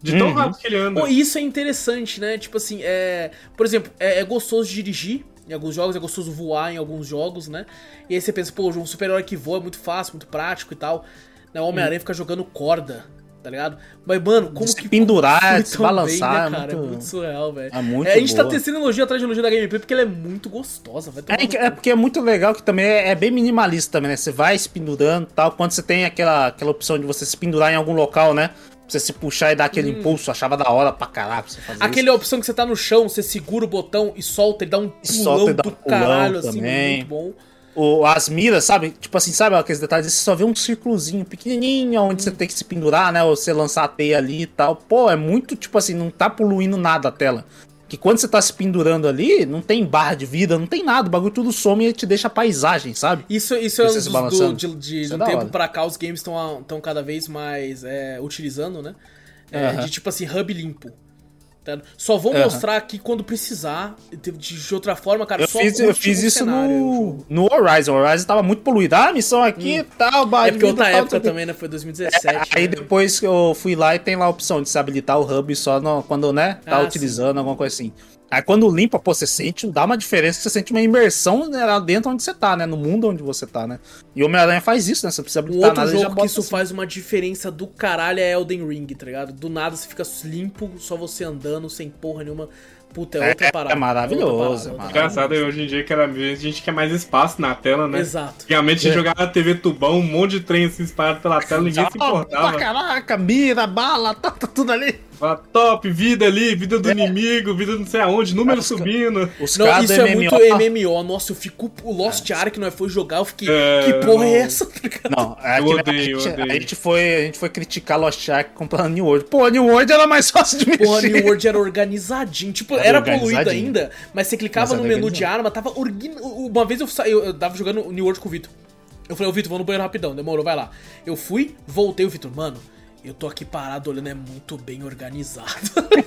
De tão Uhum. rápido que ele anda. Pô, isso é interessante, né? Tipo assim, é. Por exemplo, é, é gostoso dirigir em alguns jogos, é gostoso voar em alguns jogos, né? E aí você pensa, pô, um super-herói que voa é muito fácil, muito prático e tal. Né? O Homem-Aranha fica jogando corda, tá ligado? Mas, mano, como que. pendurar, se balançar, né, é cara? É muito- muito surreal, velho. É muito É, a gente tá boa. tecendo elogio atrás de elogio da gameplay porque ela é muito gostosa, tomar É, é porque é muito legal que também é, é bem minimalista também, né? Você vai se pendurando e tal. Quando você tem aquela, aquela opção de você se pendurar em algum local, né? Você se puxar e dar aquele impulso, achava da hora pra caralho pra você fazer Hum. Aquele opção que você tá no chão, você segura o botão e solta, ele dá um E pulão solta e dá do um pulão caralho, assim, também. muito bom. O, as miras, sabe? Tipo assim, sabe aqueles detalhes? Você só vê um círculozinho pequenininho onde você tem que se pendurar, né? Ou você lançar a teia ali e tal. Pô, é muito, tipo assim, não tá poluindo nada a tela. Que quando você tá se pendurando ali, não tem barra de vida, não tem nada. O bagulho tudo some e te deixa paisagem, sabe? Isso, isso é um de, de, Isso é um da tempo pra cá, os games estão cada vez mais é, utilizando, né? É, Aham. De tipo assim, hub limpo. Tá? Só vou Aham. mostrar aqui quando precisar. De, outra forma, cara, Eu só fiz, eu fiz isso no, no Horizon. O Horizon tava muito poluído. Ah, missão aqui e tal, barra É porque outra tal, época também, né? Foi 2017. É, Aí né? depois que eu fui lá e tem lá a opção de se habilitar o hub só no- quando, né, tá Ah, utilizando alguma coisa assim. Aí quando limpa, pô, você sente, dá uma diferença, você sente uma imersão né, lá dentro onde você tá, né, no mundo onde você tá, né. E o Homem-Aranha faz isso, né, você precisa Um habilitar outro nada, jogo que isso assim. faz uma diferença do caralho é Elden Ring, tá ligado? Do nada você fica limpo, só você andando, sem porra nenhuma. Puta, é outra É- é parada. maravilhoso, outra é outra maravilhoso. Engraçado é hoje em dia que era a gente quer mais espaço na tela, né? Exato. Antigamente a gente É. jogava TV tubão, um monte de trem assim espalhado pela tela, ninguém se importava. caraca, mira, bala, tá, tá tudo ali. Fala, top, vida ali, vida do inimigo, vida não sei aonde, número subindo. Os Não, isso é muito MMO... Nossa, eu fico. O Lost Ark nós foi jogar, eu fiquei. É, que porra é não. essa? tá ligado? Não, é Eu que, odeio, a, eu gente, odeio. a gente foi, a gente foi criticar Lost Ark comprando New World. Pô, New World era mais fácil de mexer. Porra, New World era organizadinho. Tipo, Era era, poluído ainda, mas você clicava Mas no menu de arma, tava orgui... Uma vez eu saí, eu, eu tava jogando New World com o Vitor. Eu falei, ô Vitor, vou no banheiro rapidão. Demorou, vai lá. Eu fui, voltei, o Vitor, mano. Eu tô aqui parado olhando, é muito bem organizado.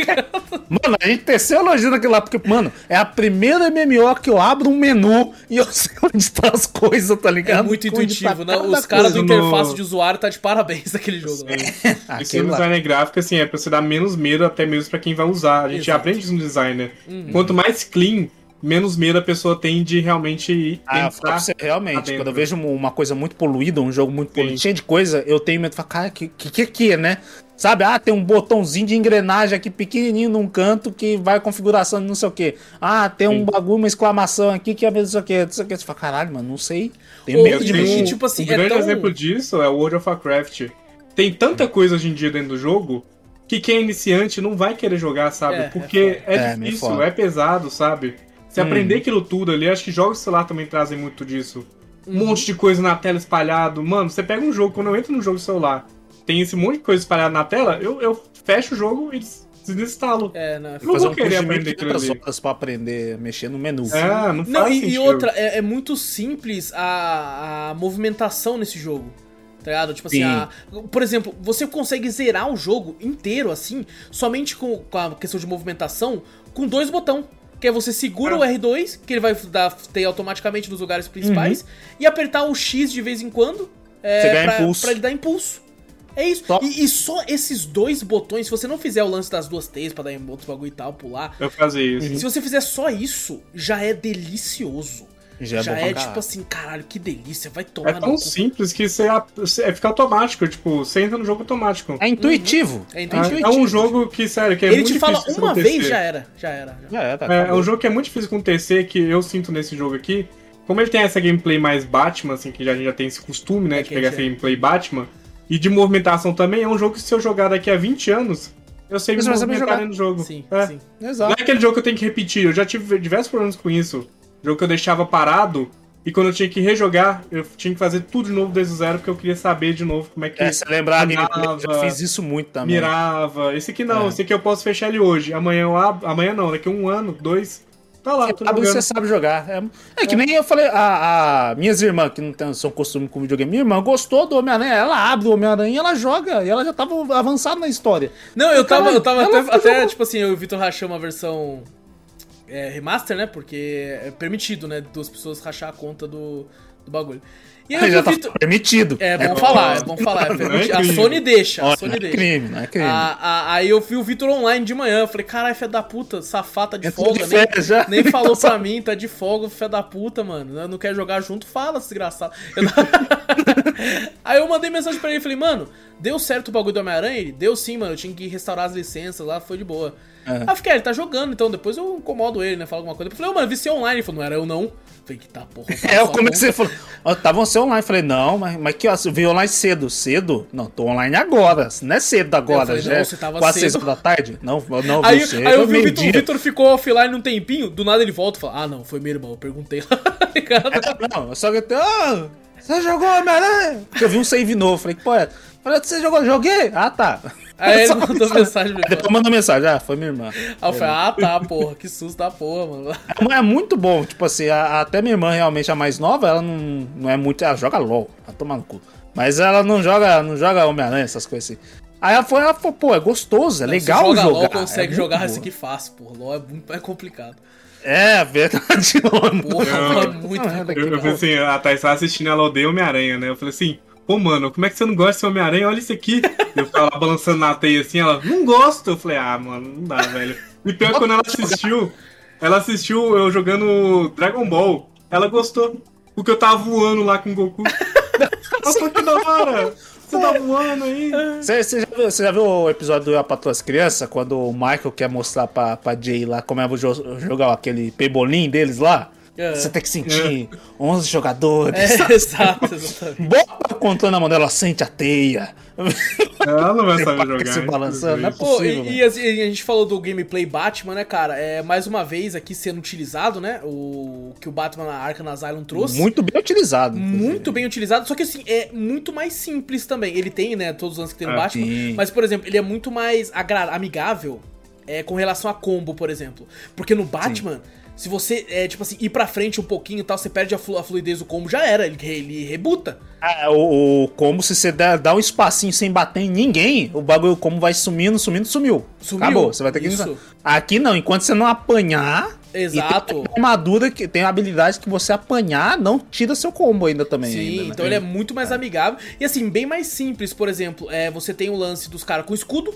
Mano, a gente teceu elogio naquilo lá, porque, mano, é a primeira MMO que eu abro um menu e eu sei onde tá as coisas, tá É ligado? muito Onde intuitivo, tá né? Os caras do coisa no- interface de usuário tá de parabéns naquele jogo. Né? Aquilo lá. design gráfico, assim, é pra você dar menos medo até mesmo pra quem vai usar. A gente Exato. aprende isso no designer. Uhum. Quanto mais clean, menos medo a pessoa tem de realmente Ah, entrar. você, realmente, quando eu vejo uma coisa muito poluída, um jogo muito poluído, cheio de coisa, eu tenho medo de falar, cara, que que, que que é, né? Sabe, ah, tem um botãozinho de engrenagem aqui pequenininho num canto que vai configuração de não sei o que. Ah, tem um Sim. bagulho, uma exclamação aqui que é não sei o que, não sei o que. Você fala, caralho, mano, não sei. Tenho Ô, medo e- de mexer. tipo assim, um é grande tão- exemplo disso é o World of Warcraft. Tem tanta coisa hoje em dia dentro do jogo que quem é iniciante não vai querer jogar, sabe? É, Porque é, É, difícil, é pesado, sabe? Se Hum. aprender aquilo tudo ali, acho que jogos de celular também trazem muito disso. Um monte de coisa na tela espalhado. Mano, você pega um jogo, quando eu entro no jogo de celular, tem esse monte de coisa espalhada na tela, eu, eu fecho o jogo e des- desinstalo. É, né? Não Fazer vou um querer aprender aquilo 1.500 ali. horas pra aprender mexer no menu. É, não faz Não, e, e outra, é, é muito simples a, a movimentação nesse jogo. Tá ligado? Tipo assim, Sim. a- por exemplo, você consegue zerar o jogo inteiro assim, somente com, com a questão de movimentação, com dois botões. Que é você segura É. o R2, que ele vai dar ter automaticamente nos lugares principais, e apertar o X de vez em quando é, Você ganha pra, impulso. pra ele dar impulso. É isso. Só- E, e só esses dois botões, se você não fizer o lance das duas T's pra dar outros bagulho e tal, pular, Eu fazer isso. se você fizer só isso, já é delicioso. Já Já é é, tipo assim, caralho, que delícia, vai tomar É tão no simples que você, é ficar automático, tipo, você entra no jogo automático. É intuitivo. É É, intuitivo. é um jogo que, sério, que é Ele muito te fala difícil uma acontecer. vez, já era, já era. já. Já é, tá, É, é um jogo que é muito difícil acontecer, que eu sinto nesse jogo aqui. Como ele tem essa gameplay mais Batman, assim, que já, a gente já tem esse costume, né, É de pegar essa gente- gameplay Batman, e de movimentação também, é um jogo que se eu jogar daqui a 20 anos, eu sei me Você vai saber movimentar do jogo. Sim, É. sim. Não Exato. é aquele jogo que eu tenho que repetir, eu já tive diversos problemas com isso. Jogo que eu deixava parado, E quando eu tinha que rejogar, eu tinha que fazer tudo de novo desde o zero, porque eu queria saber de novo como é que. É, você lembrar, mirava, eu já fiz isso muito também. Mirava. Esse aqui não, É. esse aqui eu posso fechar ele hoje. Amanhã eu abro. Amanhã não, daqui a um ano, dois. Tá lá, Sabe, jogando. você sabe jogar. É, é que nem eu falei, a, a- minhas irmãs, que não tem, são costume com videogame, minha irmã gostou do Homem-Aranha, ela abre o Homem-Aranha e ela joga, e ela já tava avançada na história. Não, eu tava, eu tava até, até, tipo assim, eu e o Vitor rachamos uma versão é, remaster, né? Porque é permitido, né? Duas pessoas rachar a conta do, do bagulho. E aí já o tá Vitor. permitido. É bom falar, é bom falar. É permitido. A. Sony deixa, a Sony não é deixa. crime, não é crime. A- a- aí eu vi o Vitor online de manhã, eu falei, caralho, fé da puta, safata de folga, de nem, já. nem falou pra mim, tá de folga, fé da puta, mano. Não quer jogar junto, fala, desgraçado. Eu- aí eu mandei mensagem pra ele, falei, mano, deu certo o bagulho do Homem-Aranha? Ele, deu sim, mano, eu tinha que restaurar as licenças lá, foi de boa. É. Aí eu fiquei, ah, ele tá jogando, então depois eu incomodo ele, né, falo alguma coisa. Eu falei, ô, mano, vi você online. Ele falou, não era eu não. Falei, que tá, porra. É, eu comecei a falar, ó, tá você online? Falei, não, mas, mas que horas? Você veio online cedo? Cedo? Não, tô online agora. Não é cedo agora, Eu falei, já não, é você tava quase cedo. seis da tarde? Não, eu não, Aí, cedo, aí eu vi o Vitor, o. Vitor ficou offline um tempinho, do nada ele volta e fala, ah não, foi meu irmão, eu perguntei lá, tá? Não, eu só gritei, ah, você jogou Homem-Aranha? Eu vi um save novo, falei, que pô, é? Falei, você jogou? Joguei? Ah, tá. Aí ele mandou mensagem pra mim. Depois mandou mensagem, ah, foi minha irmã. Aí eu falei, ah tá, porra, que susto da porra, mano. É, é muito bom, tipo assim, a- até minha irmã realmente a mais nova, ela não, não é muito, ela joga LOL, vai tomar no cu. Mas ela não joga, não joga Homem-Aranha, essas coisas assim. Aí ela foi, ela falou, pô, é gostoso, é legal Você joga jogar. LOL, consegue é jogar bom. aqui fácil, porra. LOL é muito mais complicado. É, verdade. LOL é muito Porra, Eu- é muito Eu, eu falei assim, a Thais tava assistindo, ela odeia Homem-Aranha, né? Eu falei assim, mano, como é que você não gosta de Homem-Aranha? Olha isso aqui. Eu ficava lá balançando na teia assim, ela, não gosto. Eu falei, ah, mano, não dá, velho. E pior quando ela assistiu, ela assistiu eu jogando Dragon Ball. Ela gostou. Porque eu tava voando lá com o Goku. Ela falou, que da hora. Você tá voando aí. Você, você já viu, você já viu o episódio do Eu Patrulho as Crianças? Quando o Michael quer mostrar pra, pra Jay lá como é jogar aquele pebolim deles lá? É. Você tem que sentir 11 jogadores. É, exato, exatamente. Bota o controle na mão dela, sente a teia. Ela não vai saber jogar. se balançando, inclusive. Pô, possível, e, e assim, a gente falou do gameplay Batman, né, cara? É mais uma vez aqui sendo utilizado, né? O que o Batman na Arkham Asylum trouxe. Muito bem utilizado. inclusive. Muito bem utilizado, só que assim, é muito mais simples também. Ele tem, né, todos os anos que tem no Ah, Batman, sim. mas, por exemplo, ele é muito mais amigável é, com relação a combo, por exemplo. Porque no Batman, se você, é, tipo assim, ir pra frente um pouquinho e tal, você perde a, flu- a fluidez do combo, já era, ele, ele rebuta. Ah, o, o combo, se você der, dar um espacinho sem bater em ninguém, o bagulho como vai sumindo, sumindo, sumiu. Sumiu, Acabou. Você vai ter que. isso. Aqui não, enquanto você não apanhar. Exato. Tem armadura que tem habilidade que você apanhar, não tira seu combo ainda também. Sim, ainda, né? então ele é muito mais amigável. E assim, bem mais simples, por exemplo, é, você tem o lance dos caras com escudo,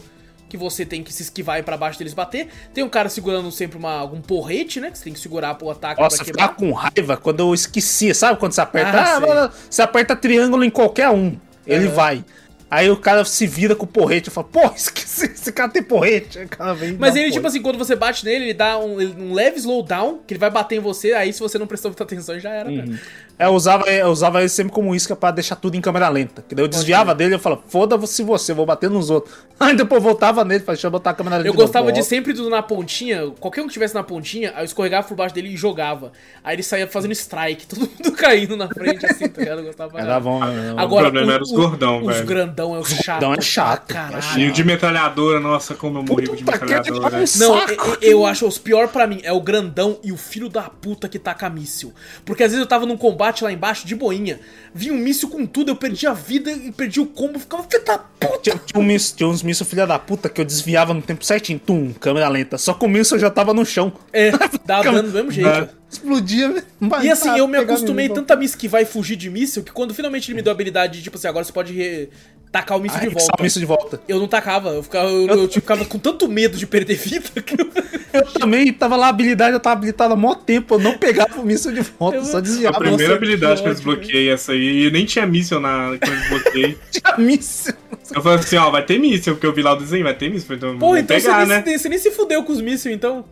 que você tem que se esquivar e pra baixo deles bater. Tem um cara segurando sempre uma, algum porrete, né? Que você tem que segurar pro ataque Nossa, pra ficar quebrar. com raiva quando eu esqueci, sabe? Quando você aperta. Ah, Ah, você aperta triângulo em qualquer um. Ele vai. Aí o cara se vira com o porrete. Eu falo, pô, esqueci, esse cara tem porrete. Cara vem e Mas ele, um tipo assim, quando você bate nele, ele dá um, um leve slowdown, que ele vai bater em você, aí se você não prestou muita atenção, já era, Uhum. É, eu usava, eu usava ele sempre como isca pra deixar tudo em câmera lenta. Que daí eu desviava dele e eu falava, foda-se você, eu vou bater nos outros. Aí depois eu voltava nele, falei, deixa eu botar a câmera lenta. Eu de novo. gostava de Volta. sempre do na pontinha, qualquer um que tivesse na pontinha, aí eu escorregava por baixo dele e jogava. Aí ele saía fazendo strike, todo mundo caindo na frente, assim, tá ligado? Eu gostava Era bom, né? Agora, O problema era os gordão, Os velho. grandão é o chato. gordão é chato, é Caralho. chato. E o de metralhadora, nossa, como eu morri de que metralhadora. pariu. Não, Saco. eu, eu acho os pior pra mim é o grandão e o filho da puta que taca míssil. Porque às vezes eu tava num combate lá embaixo de boinha, vinha um míssil com tudo, eu perdi a vida e perdi o combo, ficava filho da puta. Tinha, tinha, um míssil- tinha uns mísseis filha da puta que eu desviava no tempo certinho. Tum, câmera lenta. Só que o míssil já tava no chão. É, dá dano do mesmo jeito. É. Explodia. E assim, eu me acostumei tanto a me esquivar e fugir de míssil que quando finalmente ele me deu a habilidade de, tipo assim, agora você pode re- tacar o míssil de volta. o míssil de volta. Eu não tacava, eu ficava, eu, eu ficava com tanto medo de perder vida que eu... Eu também tava lá, a habilidade, eu tava habilitado há mó tempo. Eu não pegava o míssil de volta, Eu- só A desviava. primeira Nossa, habilidade que eu desbloqueei essa aí, e nem tinha míssil na, quando eu desbloqueei. Tinha míssil. Eu falei assim, ó, vai ter míssil, porque eu vi lá o desenho, vai ter míssil. Então, Pô, então pegar, você, nem, né? se- você nem se fudeu com os mísseis, então.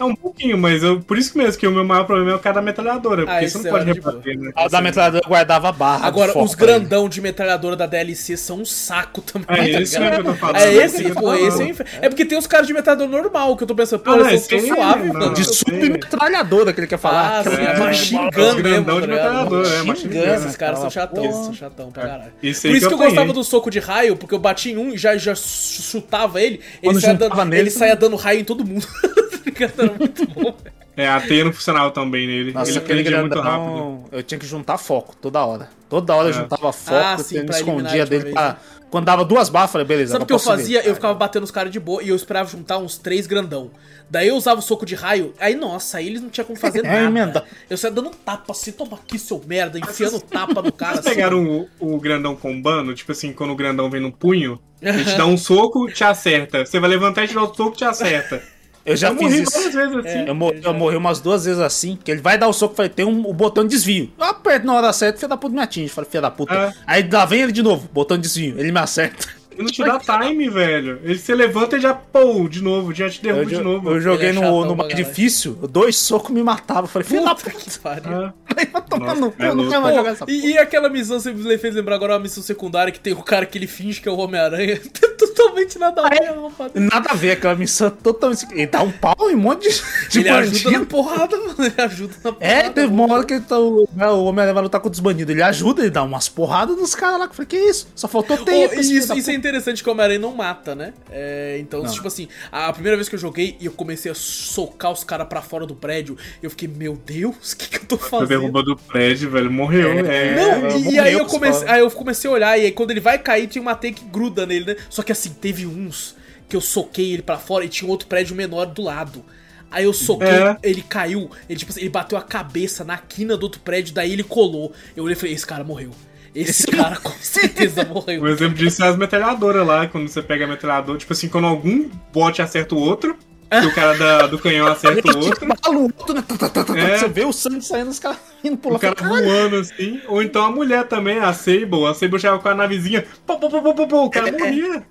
É um pouquinho, mas eu, por isso mesmo que o meu maior problema é o cara da metralhadora. Porque Ah, você não é pode de boa. rebater, né? A da metralhadora guardava barra. Agora, os grandão de metralhadora da DLC são um saco também. É tá esse mesmo que eu tô falando. É esse, eu pô, falando. esse é, é porque tem os caras de metralhadora normal, que eu tô pensando, pô, Ah, tão aí suave, mano. De eu submetralhadora que ele quer falar. Ah, Aquela sim, é machine gun bola. Os grandão mesmo, de tá metralhadora, é, Machine gun. Esses caras são chatão, são chatão pra caralho. Esse Por isso que eu gostava do soco de raio, porque eu bati em um e já, já ch- chutava ele, ele saia dando raio em todo mundo. Era muito bom, velho. É, a teia não funcionava tão bem nele. Nossa, ele aquele prendia muito rápido. grandão, eu tinha que juntar foco toda hora. Toda hora eu É. juntava foco, Ah, eu sim, pra eliminar escondia dele pra... né? Quando dava duas barras, eu falei, beleza, Sabe o que eu posso ver. fazia? Eu ficava batendo os caras de boa e eu esperava juntar uns três grandão. Daí eu usava o soco de raio, aí nossa, aí eles não tinham como fazer É, nada. emenda. Eu saia dando tapa assim, toma aqui seu merda, enfiando tapa no cara Vocês assim. pegaram o, o grandão combando? Tipo assim, quando o grandão vem no punho, ele te dá um soco, te acerta. Você vai levantar e te dá outro soco, te acerta. Eu já eu fiz morri isso. várias vezes assim. Eu, morri, eu morri umas duas vezes assim, que ele vai dar o soco, falei, tem um, o botão de desvio. Eu aperto na hora certa, filho da puta me atinge. Falei, filho da puta. É. Aí lá vem ele de novo, botão de desvio, ele me acerta. Ele não te dá time, velho. Ele se levanta e já, pô, de novo, já te derruba Eu, de novo. eu joguei é no, no mais difícil, dois socos me matavam. Falei, filho da Puta que pariu. Ah, Vai tomar Nossa, no cu, é não quero mais jogar essa porra. e, e aquela missão, você me fez lembrar agora uma missão secundária que tem o cara que ele finge que é o Homem-Aranha. Totalmente nada a ver, rapaz. Nada a ver, aquela missão é totalmente. Ele dá um pau em um monte de, de Ele ajuda bandido. na porrada, mano. Ele ajuda na porrada. É, teve uma hora que ele tá, o, o Homem-Aranha vai lutar contra os bandidos. Ele ajuda, ele dá umas porradas nos caras lá. Eu falei, que isso? Só faltou Oh, e esse filho isso, isso é puta. Interessante que o Homem-Aranha não mata, né? É, então, Não. tipo assim, a primeira vez que eu joguei e eu comecei a socar os caras pra fora do prédio, eu fiquei, meu Deus, o que, que eu tô Foi fazendo? derruba do prédio, velho. Morreu. É, Não, É, e, eu e aí eu comecei, aí eu comecei a olhar, e aí quando ele vai cair, tem uma teia que gruda nele, né? Só que assim, teve uns que eu soquei ele pra fora e tinha um outro prédio menor do lado. Aí eu soquei, É. ele caiu, ele, tipo, assim, ele bateu a cabeça na quina do outro prédio, daí ele colou. Eu olhei e falei, esse cara morreu. Esse cara com certeza morreu. Um exemplo disso é as metralhadoras lá, quando você pega a metralhadora, tipo assim, quando algum bot acerta o outro, que o cara da- do canhão acerta o outro, o É. Você vê o sangue saindo, os caras indo lá. o cara voando assim, ou então a mulher também, a Sable, a Sable chegava com a navezinha, pô, pô, pô, pô, pô, o cara morria.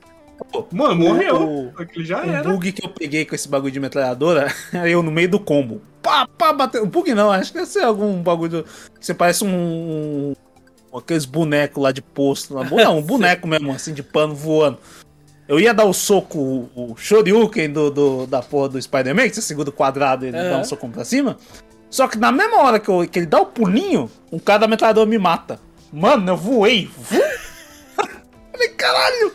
Mano, morreu. O- Aquele já O era. bug que eu peguei com esse bagulho de metralhadora, eu no meio do combo. Pá, pá, bateu. Bug não, acho que deve ser algum bagulho. Você parece um. Um- aqueles bonecos lá de posto. Lá. Não, um boneco mesmo, assim, de pano voando. Eu ia dar o soco, o, o Shoryuken do, do- da porra do Spider-Man, que você segura o quadrado e ele dá Aham. um soco pra cima. Só que na mesma hora que, eu- que ele dá o pulinho, um cara da metralhadora me mata. Mano, eu voei. Falei, caralho!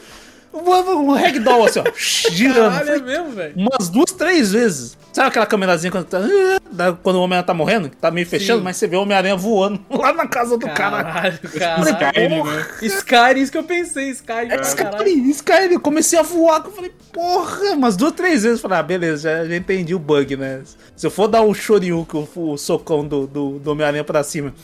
Um ragdoll assim, ó, girando. Caralho, é mesmo, velho. umas duas, três vezes. Sabe aquela câmerazinha quando, tá, quando o Homem-Aranha tá morrendo? Que tá meio fechando, Sim. mas você vê o Homem-Aranha voando lá na casa do cara. Caralho, caralho. Skyrim, né? Skyrim, isso que eu pensei, Skyrim, É caralho. Skyrim, Skyrim. Eu comecei a voar, que eu falei, porra, umas duas, três vezes. Eu falei, ah, beleza, já, já entendi o bug, né? Se eu for dar o Shoryuken, o, o socão do, do, do Homem-Aranha pra cima,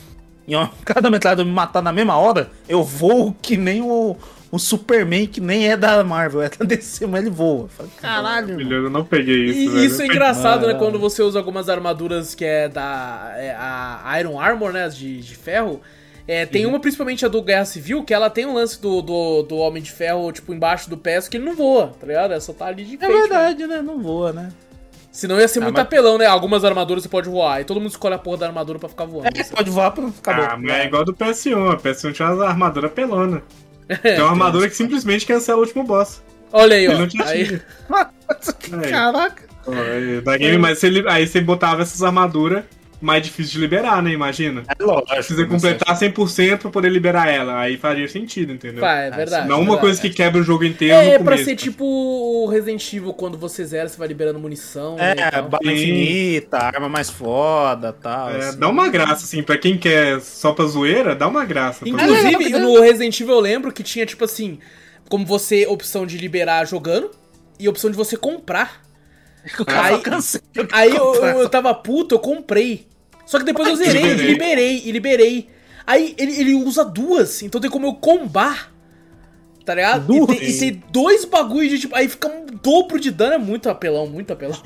e ó, cada metralhador me matar na mesma hora, eu voo que nem o, o Superman, que nem é da Marvel, é da DC, mas ele voa. Falei, caralho, mano. Filho, eu não peguei isso, E velho. isso é engraçado, né? Ah. Quando você usa algumas armaduras que é da é a Iron Armor, né? as De, de ferro. É, tem uma, principalmente a do Guerra Civil, que ela tem um lance do, do, do Homem de Ferro, tipo, embaixo do pé, só que ele não voa, tá ligado? Ela só tá ali de É frente. né? verdade, né? Não voa, né? Senão ia ser Ah, muito mas- apelão, né? Algumas armaduras você pode voar. E todo mundo escolhe a porra da armadura pra ficar voando. É, pode voar pra acabou. Ah, mas é igual do PS1. A PS1 tinha uma armadura pelona. Tem uma armadura que simplesmente cancela o último boss. Olha aí, Ele ó. não tinha Aí. Caraca. Aí, Da game, mas li- aí você botava essas armaduras mais difícil de liberar, né? Imagina. É lógico. Precisa completar 100% pra poder liberar ela. Aí faria sentido, entendeu? pá, é verdade. Não é uma verdade. coisa que quebra o jogo inteiro É, no é pra ser tipo o Resident Evil, quando você zera, você vai liberando munição. né, É, tal. bala infinita, arma mais foda tal. É, assim. dá uma graça, assim, pra quem quer só pra zoeira, dá uma graça. É Inclusive, no Resident Evil eu lembro que tinha, tipo assim, como você, opção de liberar jogando e opção de você comprar. O cara Aí- cansei. Aí eu, eu, eu tava puto, eu comprei. Só que depois eu zerei, e liberei. liberei, e liberei. Aí ele, ele usa duas, então tem como eu combar. Tá ligado? E tem, e dois bagulhos de tipo. Aí fica um dobro de dano, é muito apelão, muito apelão.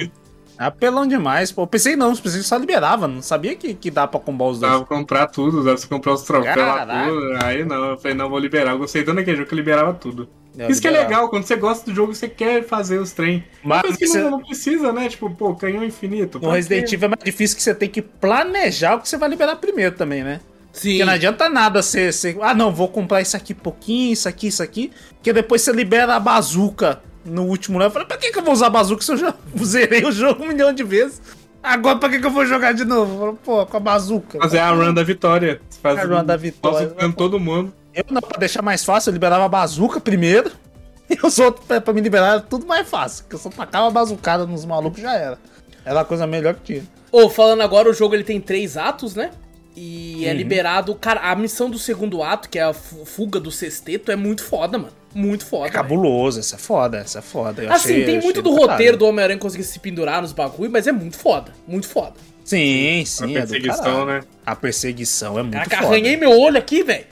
Apelão demais, pô. Eu pensei não, pensei que só liberava, não sabia que, que dá pra combar os dois. Dava pra comprar tudo, dava pra comprar os troféus lá, tudo. Aí não, eu falei, não, vou liberar. Eu gostei tanto daquele jogo que eu liberava tudo. Eu Isso que é legal, quando você gosta do jogo, você quer fazer os trem. Mas Mas que você- não, não precisa, né? Tipo, pô, canhão infinito. No Resident? Evil é mais difícil que você tem que planejar o que você vai liberar primeiro também, né? Sim. Porque não adianta nada você, você. Ah, não, vou comprar isso aqui pouquinho, isso aqui, isso aqui. Porque depois você libera a bazuca no último level. Eu falei, pra que, que eu vou usar a bazuca se eu já zerei o jogo um milhão de vezes? Agora pra que, que eu vou jogar de novo? Eu falei, Pô, com a bazuca. Fazer a run da vitória. Você faz A run da vitória. Nossa, ficando todo mundo. Eu não, pra deixar mais fácil, eu liberava a bazuca primeiro. E os outros, pra, pra me liberar, era tudo mais fácil. Porque eu só tacava a bazucada nos malucos já era. Era a coisa melhor que tinha. Ô, falando agora, o jogo ele tem três atos, né? E é Uhum. liberado. Cara, a missão do segundo ato, que é a fu- fuga do sexteto, é muito foda, mano. Muito foda. É cabuloso, essa é foda, essa é foda. Eu Assim, achei- tem muito do caralho. roteiro do Homem-Aranha conseguir se pendurar nos bagulho, mas é muito foda. Muito foda. Sim, A sim, é do perseguição, caralho. né? A perseguição é muito Caraca, foda. arranhei meu olho aqui, velho.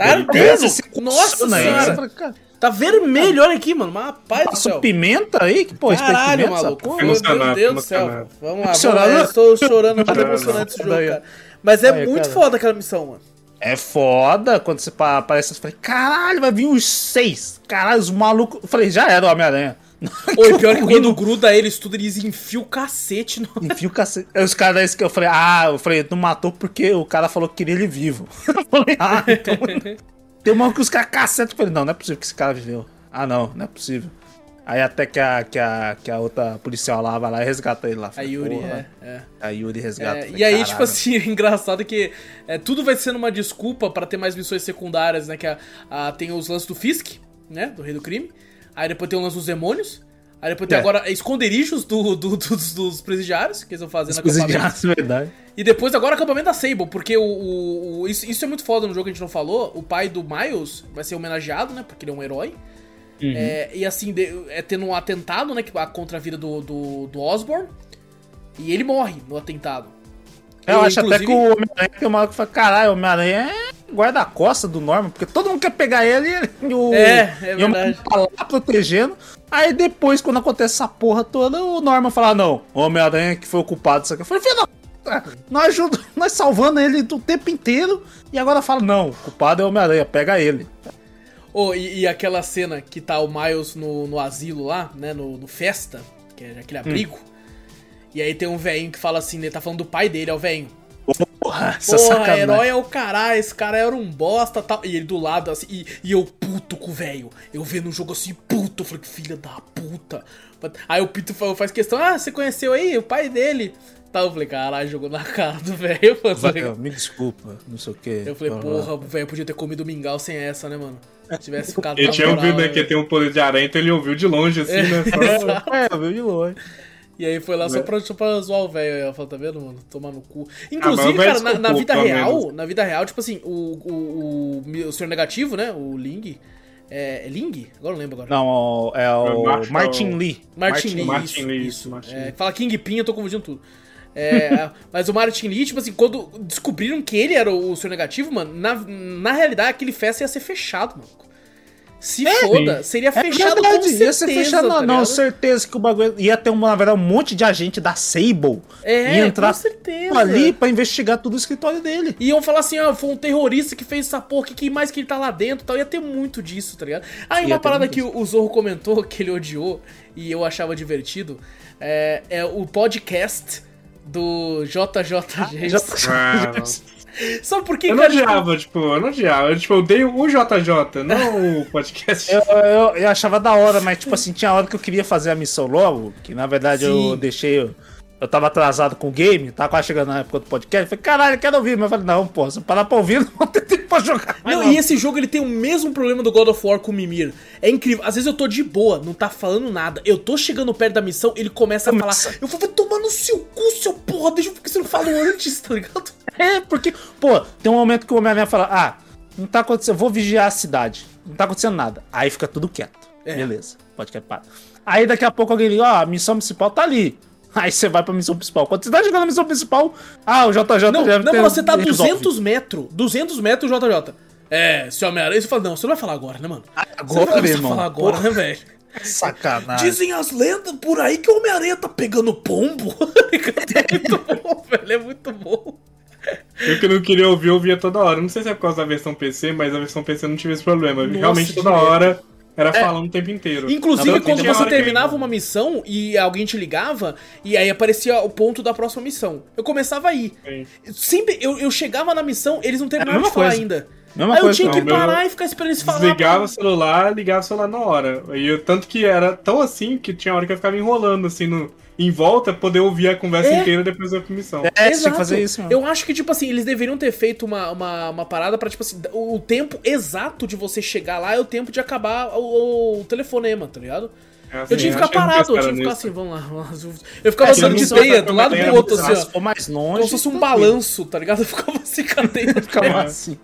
Tá se Nossa senhora. fala, Tá vermelho, olha aqui, mano. Mas rapaz do Passou céu. pimenta aí? Que porra, Caralho, pimenta, maluco. Meu Deus, Emocionado, Deus do céu. Vamos lá, vamos lá. Eu estou chorando, muito Emocionado. emocionante esse jogo, cara. Mas é Aí, muito cara. foda aquela missão, mano. É foda quando você pa- aparece. Eu falei, caralho, vai vir uns seis. Caralho, os malucos. Eu falei, já era o Homem-Aranha. E pior que quando gruda eles tudo, eles enfiam o cacete no. Enfia o cacete. Os caras que eu falei, ah, eu falei, não matou porque o cara falou que queria ele vivo. Eu falei, ah, então. Tem uma que os caras cacete. Eu falei, não, não é possível que esse cara viveu. Ah, não, não é possível. Aí até que a, que a, que a outra policial lá vai lá e resgata ele lá. A Falei, Yuri, porra. é. é. A Yuri resgata. É, Falei, e aí, caralho. tipo assim, é engraçado que é, tudo vai sendo uma desculpa pra ter mais missões secundárias, né? Que a, a- tem os lances do Fisk, né? Do Rei do Crime. Aí depois tem o lance dos demônios. Aí depois tem É. agora esconderijos do, do- dos, dos presidiários, que eles vão fazer na acampamento. aço, verdade. E depois agora acampamento da Sable, porque o, o- o- isso, isso é muito foda no jogo que a gente não falou. O pai do Miles vai ser homenageado, né? Porque ele é um herói. Uhum. É, e assim, de- é tendo um atentado, né? que- Contra a vida do, do, do Osborn. E ele morre no atentado. Eu E, acho até inclusive- que o Homem-Aranha tem uma hora que fala, caralho, o Homem-Aranha é guarda-costa do Norman, porque todo mundo quer pegar ele e o, É, é e verdade. tá lá protegendo. Aí depois, quando acontece essa porra toda, o Norman fala, "Ah, não, Homem-Aranha que foi o culpado disso aqui. Eu falei, filho da nós ajuda, nós salvando ele o tempo inteiro, e agora fala, não, o culpado é Homem-Aranha, pega ele. Oh, e, e aquela cena que tá o Miles no, no asilo lá, né? No, no festa, que é aquele abrigo. E aí tem um velhinho que fala assim, ele tá falando do pai dele, é o velhinho. Porra, essa Porra, sacanagem. herói é o caralho, esse cara era um bosta tal. E ele do lado, assim, e, e eu puto com o velho. Eu vendo um jogo assim, puto. Eu falei, filha da puta. Aí o Pito fa- faz questão, ah, você conheceu aí o pai dele? Tá, eu falei, caralho, jogou na cara do velho. Vai, Me desculpa, não sei o que. eu falei, porra, o velho podia ter comido mingau sem essa, né, mano? Se tivesse ficado Ele tinha moral, ouvido, né, né, que tem um poder de aranha, então ele ouviu de longe, assim, né? Só- É, eu vi de longe. E aí foi lá só pra, só pra zoar o velho. aí Eu falei, tá vendo, mano? Tomar no cu. mas Inclusive, o velho cara, na, na vida real, na vida real, tipo assim, o, o, o, o senhor negativo, né? O Ling. É, é Ling? Agora eu não lembro agora. Não, é o Marshall- Martin Lee. Martin Lee. Martin isso, Lee, isso. Martin É, Lee. fala Kingpin, eu tô confundindo tudo. É, mas o Martin Lee, tipo assim, quando descobriram que ele era o senhor negativo, mano, na, na realidade aquele festa ia ser fechado, mano. Se foda, seria É fechado com verdade, certeza, ia ser fechado. tá não, certeza que o bagulho ia ter, uma, na verdade, um monte de agente da Sable É, ia entrar com certeza. ali pra investigar tudo o escritório dele. E iam falar assim, ó, foi um terrorista que fez essa porra, que, que mais que ele tá lá dentro e tal. Ia ter muito disso, tá ligado? Ah, e Ia uma parada que o Zorro comentou, que ele odiou, e eu achava divertido, é, é o podcast do JJG. Já- Ah, não. Sabe por que, Eu não cara? odiava, tipo, eu não odiava. Eu, tipo, eu odeio o JJ, não o podcast. Eu, eu, eu achava da hora, mas tipo assim, tinha hora que eu queria fazer a missão logo, que na verdade Sim. eu deixei. Eu, eu tava atrasado com o game, tava quase chegando na época do podcast. Falei, caralho, eu quero ouvir. Mas eu falei, não, pô, se eu parar pra ouvir, não vou ter tempo pra jogar. Não, e esse jogo ele tem o mesmo problema do God of War com o Mimir. É incrível. Às vezes eu tô de boa, não tá falando nada. Eu tô chegando perto da missão, ele começa a Começa. falar. Eu vou vai tomar no seu cu, seu porra. Deixa eu porque você não falou antes, tá ligado? É, porque, pô, tem um momento que o Homem-Aranha fala, ah, não tá acontecendo, eu vou vigiar a cidade. Não tá acontecendo nada. Aí fica tudo quieto. É. Beleza, pode quieto, para. Aí daqui a pouco alguém liga, ó, a missão principal tá ali. Aí você vai pra missão principal. Quando você tá chegando na missão principal, ah, o JJ Não, deve não, ter você tá a resolve. 200 metros. 200 metros, JJ. É, seu Homem-Aranha. Você fala, não, você não vai falar agora, né, mano? Você Agora, não meu vai irmão. falar agora, Porra. né, velho? Sacanagem. Dizem as lendas por aí que o Homem-Aranha tá pegando pombo. é muito bom, velho. É muito bom. Eu que não queria ouvir, eu ouvia toda hora. Não sei se é por causa da versão PC, mas a versão PC não tive esse problema. Nossa, Realmente toda hora era falando o tempo inteiro. Inclusive, Não, quando você que- terminava uma missão e alguém te ligava, e aí aparecia o ponto da próxima missão. Eu começava aí. Sim. Sempre, eu, eu chegava na missão, eles não terminavam É mesma de falar coisa. ainda. Mesma aí eu tinha não, que parar e ficar esperando eles falar. Desligava o celular, ligava o celular na hora. E eu, tanto que era tão assim que tinha hora que eu ficava enrolando assim no, em volta pra poder ouvir a conversa É. inteira depois da missão. É, você tinha Exato. que fazer isso, mano. Eu acho que, tipo assim, eles deveriam ter feito uma, uma, uma parada pra, tipo assim, o, tempo exato de você chegar lá é o tempo de acabar o, o telefonema, tá ligado? É assim, Eu tinha que ficar parado, eu tinha que ficar nisso. assim, vamos lá, vamos lá. Eu ficava É, de teia, do lado do outro, assim, ó. mais longe. Como se fosse um tranquilo. balanço, tá ligado? Eu ficava assim, cadê? Ficava É. assim.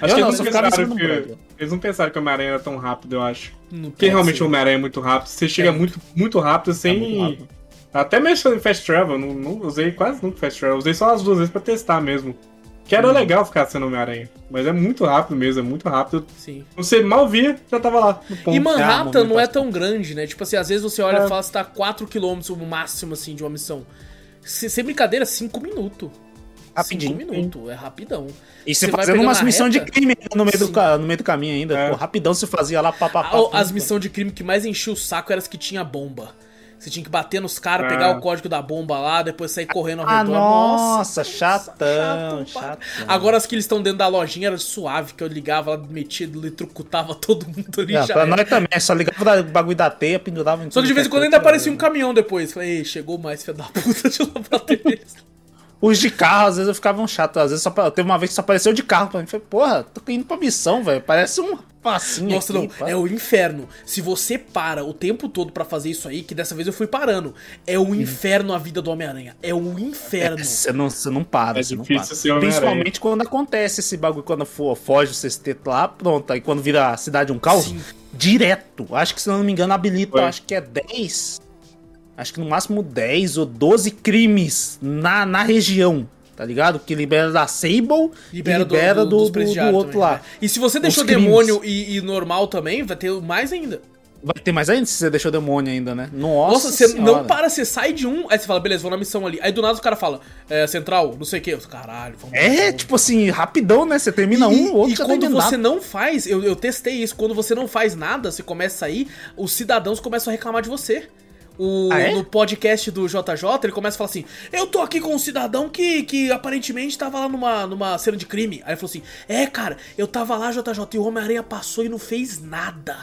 Acho Eu que não, eles não, pensaram do que, eles não pensaram que o Homem-Aranha era tão rápido, eu acho. Não Porque realmente ser. o Homem-Aranha é muito rápido. Você chega muito, muito rápido sem. muito rápido. Até mesmo em Fast Travel, não, não usei quase nunca Fast Travel. Usei só as duas vezes pra testar mesmo. Que era legal ficar sendo Homem-Aranha. Mas é muito rápido mesmo, é muito rápido. Sim. Você mal via, já tava lá no ponto. E Manhattan não é tão grande, né? Tipo assim, às vezes você olha É. e fala que tá 4km no máximo, assim, de uma missão. Se- Sem brincadeira, 5 minutos. Rapidinho. 5 minutos, é rapidão. E Você você fazendo umas missões de crime no meio, do, Sim. no meio do caminho ainda. É. Pô, rapidão você fazia lá, pá, pá, pá, A- pá, As missões de crime que mais enchia o saco eram as que tinha bomba. Você tinha que bater nos caras, É. pegar o código da bomba lá, depois sair correndo ao Ah, redor. nossa, chatão, chato, chato. Agora as que eles estão dentro da lojinha era suave, que eu ligava lá, metia, eletrocutava todo mundo ali É, já. pra era. nós também, só ligava o bagulho da teia, pendurava em Só que de vez em que é quando ainda aparecia um caminhão depois. Falei, "Ei, chegou mais, filho da puta, deixa eu lá bater eles. Os de carro, às vezes eu ficava um chato. Às vezes só, teve uma vez que só apareceu de carro pra mim. Falei, porra, tô indo pra missão, velho. Parece um passinho. Nossa, aqui, não, pá. é o inferno. Se você para o tempo todo pra fazer isso aí, que dessa vez eu fui parando, é o inferno a vida do Homem-Aranha. É o inferno. Você não, você não para, É você não difícil para. ser. Principalmente quando acontece esse bagulho, quando for, foge o sexteto lá, pronto. Aí quando vira a cidade um caos, Sim. direto. Acho que se não me engano, habilita, Foi. acho que é 10. Acho que no máximo 10 ou 12 crimes na, na região. Tá ligado? Que libera da Sable Libera, e libera do, do, do, do presidiários outro também, lá. né? E se você deixou demônio e, e normal também, vai ter mais ainda. Vai ter mais ainda se você deixou demônio ainda, né? Nossa, Nossa, você senhora. não para, você sai de um, aí você fala, beleza, vou na missão ali. Aí do nada o cara fala, é, central, não sei o que. Caralho, vamos É, vamos. tipo assim, rapidão, né? Você termina E- um, o outro e já quando terminado. você não faz, eu, eu testei isso, quando você não faz nada, você começa a sair, os cidadãos começam a reclamar de você. O, Ah, é? No podcast do JJ, ele começa a falar assim: Eu tô aqui com um cidadão que, que aparentemente tava lá numa, numa cena de crime. Aí ele falou assim: É, cara, eu tava lá, JJ, e o Homem-Aranha passou e não fez nada.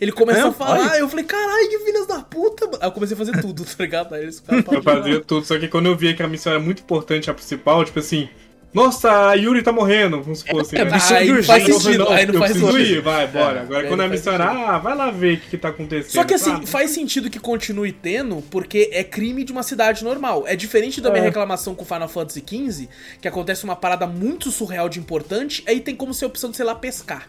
Ele começou É, a falar, olha. eu falei, caralho, que filhas da puta, mano. Aí eu comecei a fazer tudo, tá ligado? Aí eles ficaram Eu fazia tudo, só que quando eu via que a missão era muito importante, a principal, tipo assim, nossa, a Yuri tá morrendo, vamos supor assim, é, né? missão Aí de não faz sentido, aí não faz sentido. ir, vai, bora. É, Agora quando a missão era, ah, vai lá ver o que, que tá acontecendo. Só que assim, Ah, faz sentido que continue tendo, porque é crime de uma cidade normal. É diferente da minha É. reclamação com Final Fantasy XV, que acontece uma parada muito surreal de importante, aí tem como ser a opção de, sei lá, pescar.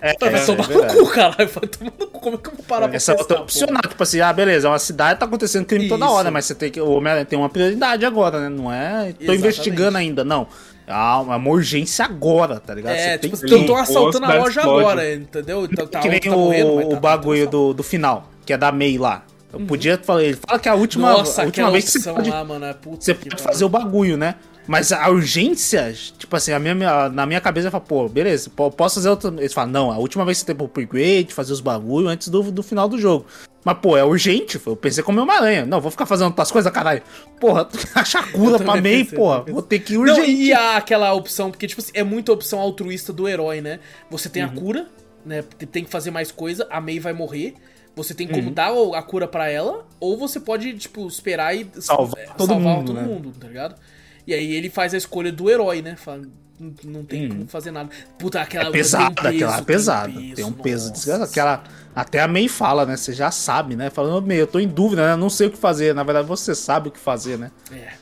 É, Vai é, tomar é no cu, caralho. Vai tomar no cu. Como é que eu vou parar pra Essa é outra opcional, tipo assim, ah, beleza, é uma cidade, tá acontecendo crime toda Isso. hora, mas você tem que. O Homem-Aranha tem uma prioridade agora, né? Não é. Tô Exatamente. investigando ainda, não. Ah, uma uma urgência agora, tá ligado? É, Você tem tipo, que- estão assaltando a loja explode. agora, entendeu? Tá, tá, que nem tá morrendo, mas o, tá- o bagulho tá- do, do final, que é da May lá. Eu podia falar, ele fala que é a última, Nossa, a última vez que você pode, lá, mano, é puta você que pode fazer o bagulho, né? Mas a urgência, tipo assim, a minha, na minha cabeça eu falo, pô, beleza, po- posso fazer outra. Eles falam, não, a última vez que você tem pro upgrade, fazer os bagulho antes do, do final do jogo. Mas, pô, é urgente, eu pensei como uma aranha. Não, vou ficar fazendo outras coisas, caralho. Porra, achar cura Eu pra pensei, porra. Vou ter que ir Não, urgente. e a- aquela opção, porque, tipo assim, é muita opção altruísta do herói, né? Você tem Uhum. a cura, né? Tem que fazer mais coisa, a May vai morrer. Você tem como Uhum. dar a cura pra ela, ou você pode, tipo, esperar e Salvar é, todo mundo, todo né? mundo, tá ligado? E aí ele faz a escolha do herói, né? Fala, "Não- não tem como fazer nada. Puta, aquela. É pesada, tem um peso, aquela é pesada. Tem, Tem um peso nossa. desgraçado. Aquela, até a May fala, né? Você já sabe, né? Falando, May, eu tô em dúvida, né? Não sei o que fazer. Na verdade, você sabe o que fazer, né? É.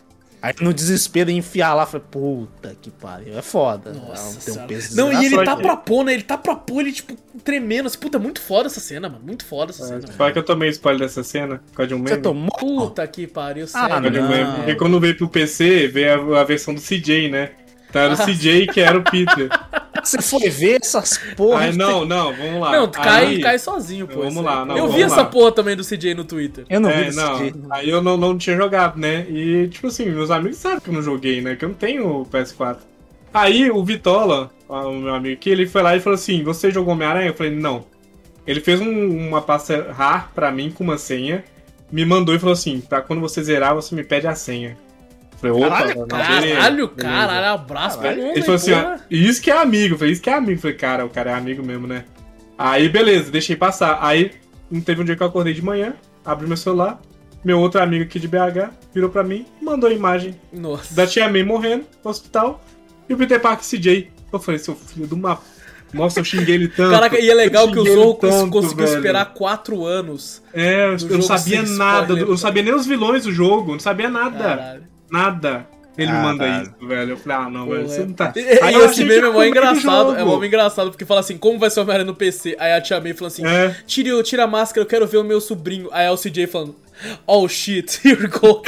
Aí no desespero enfiar lá, falei, puta que pariu. É foda. Nossa Não, tem um peso Não, e ele tá pra pôr, né? Ele tá pra pôr, ele, tipo, tremendo. Assim, puta, muito foda essa cena, mano. Muito foda essa cena. velho. Fala que eu tomei spoiler dessa cena, por causa de um meme. Você tomou? Puta que pariu, Ah, sério. De um. Porque quando veio pro PC, veio a, a versão do CJ, né? Então era o CJ que era o Peter. Você foi ver essas porra. Aí, não, não, vamos lá. Não, cai, Aí- cai sozinho, pô. Vamos lá, não, Eu vi essa lá. porra também do CJ no Twitter. Eu não vi É, desse não. jeito. Aí eu não, não tinha jogado, né? E, tipo assim, meus amigos sabem que eu não joguei, né? Que eu não tenho o PS4. Aí o Vitola, o meu amigo aqui, ele foi lá e falou assim: Você jogou Homem-Aranha? Eu falei: Não. Ele fez um- uma pasta RAR pra mim com uma senha, me mandou e falou assim: Pra quando você zerar, você me pede a senha. Falei: Opa, Caralho, não, Caralho, beleza, caralho, beleza. abraço Caralho. mundo, Ele falou assim: ó, isso que é amigo. Falei: Isso que é amigo. Falei: Cara, o cara é amigo mesmo, né? Aí, beleza, deixei passar. Aí, não teve um dia que eu acordei de manhã, abri meu celular, meu outro amigo aqui de BH virou pra mim e mandou a imagem Nossa. da Tia May morrendo no hospital e o Peter Parker CJ. Eu falei, seu filho de uma. Nossa, eu xinguei ele tanto. Caraca, e é legal que o Zorro ele tanto, conseguiu velho. esperar quatro anos. É, eu, não sabia nada, spoiler, eu não sabia nem os vilões do jogo, não sabia nada. Caralho. Nada. Ele me Caralho. manda isso, velho. Eu falei, ah, não, velho, Porra, você não tá. E, e Aí eu esse meme é mó engraçado, é mó engraçado, porque fala assim, como vai ser o Homem-Aranha no PC? Aí a tia May fala assim, É. tira, tira a máscara, eu quero ver o meu sobrinho. Aí é o CJ falando, oh shit, here we go.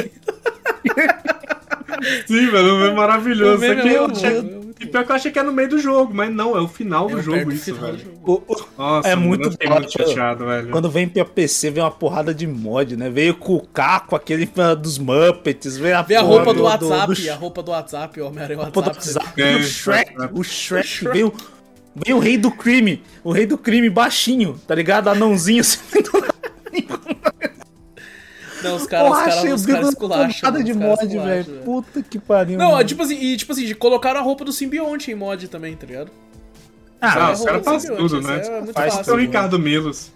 Sim, velho, é maravilhoso. O meme Isso aqui é eu achei- é E pior que eu achei que é no meio do jogo, mas não, é o final do É jogo do isso, final do velho. jogo. O- o- Nossa, É muito eu muito chateado, velho. Quando vem pra PC, vem uma porrada de mod, né? Veio com o Caco, aquele dos Muppets, veio a, Vê a roupa do, WhatsApp, do, a roupa do WhatsApp, o Homem-Aranha roupa do WhatsApp. WhatsApp, É, o Shrek, WhatsApp. o Shrek, veio, veio o rei do crime, o rei do crime baixinho, tá ligado? Anãozinho assim, Não, os caras, os caras, os caras esculacham. porrada de mod, velho. Puta que pariu. Não, mano. é tipo assim, e tipo assim, colocaram a roupa do simbionte em mod também, tá ligado? Ah, os É caras fazem tudo, né? É muito Faz fácil. É o. Ricardo Milos.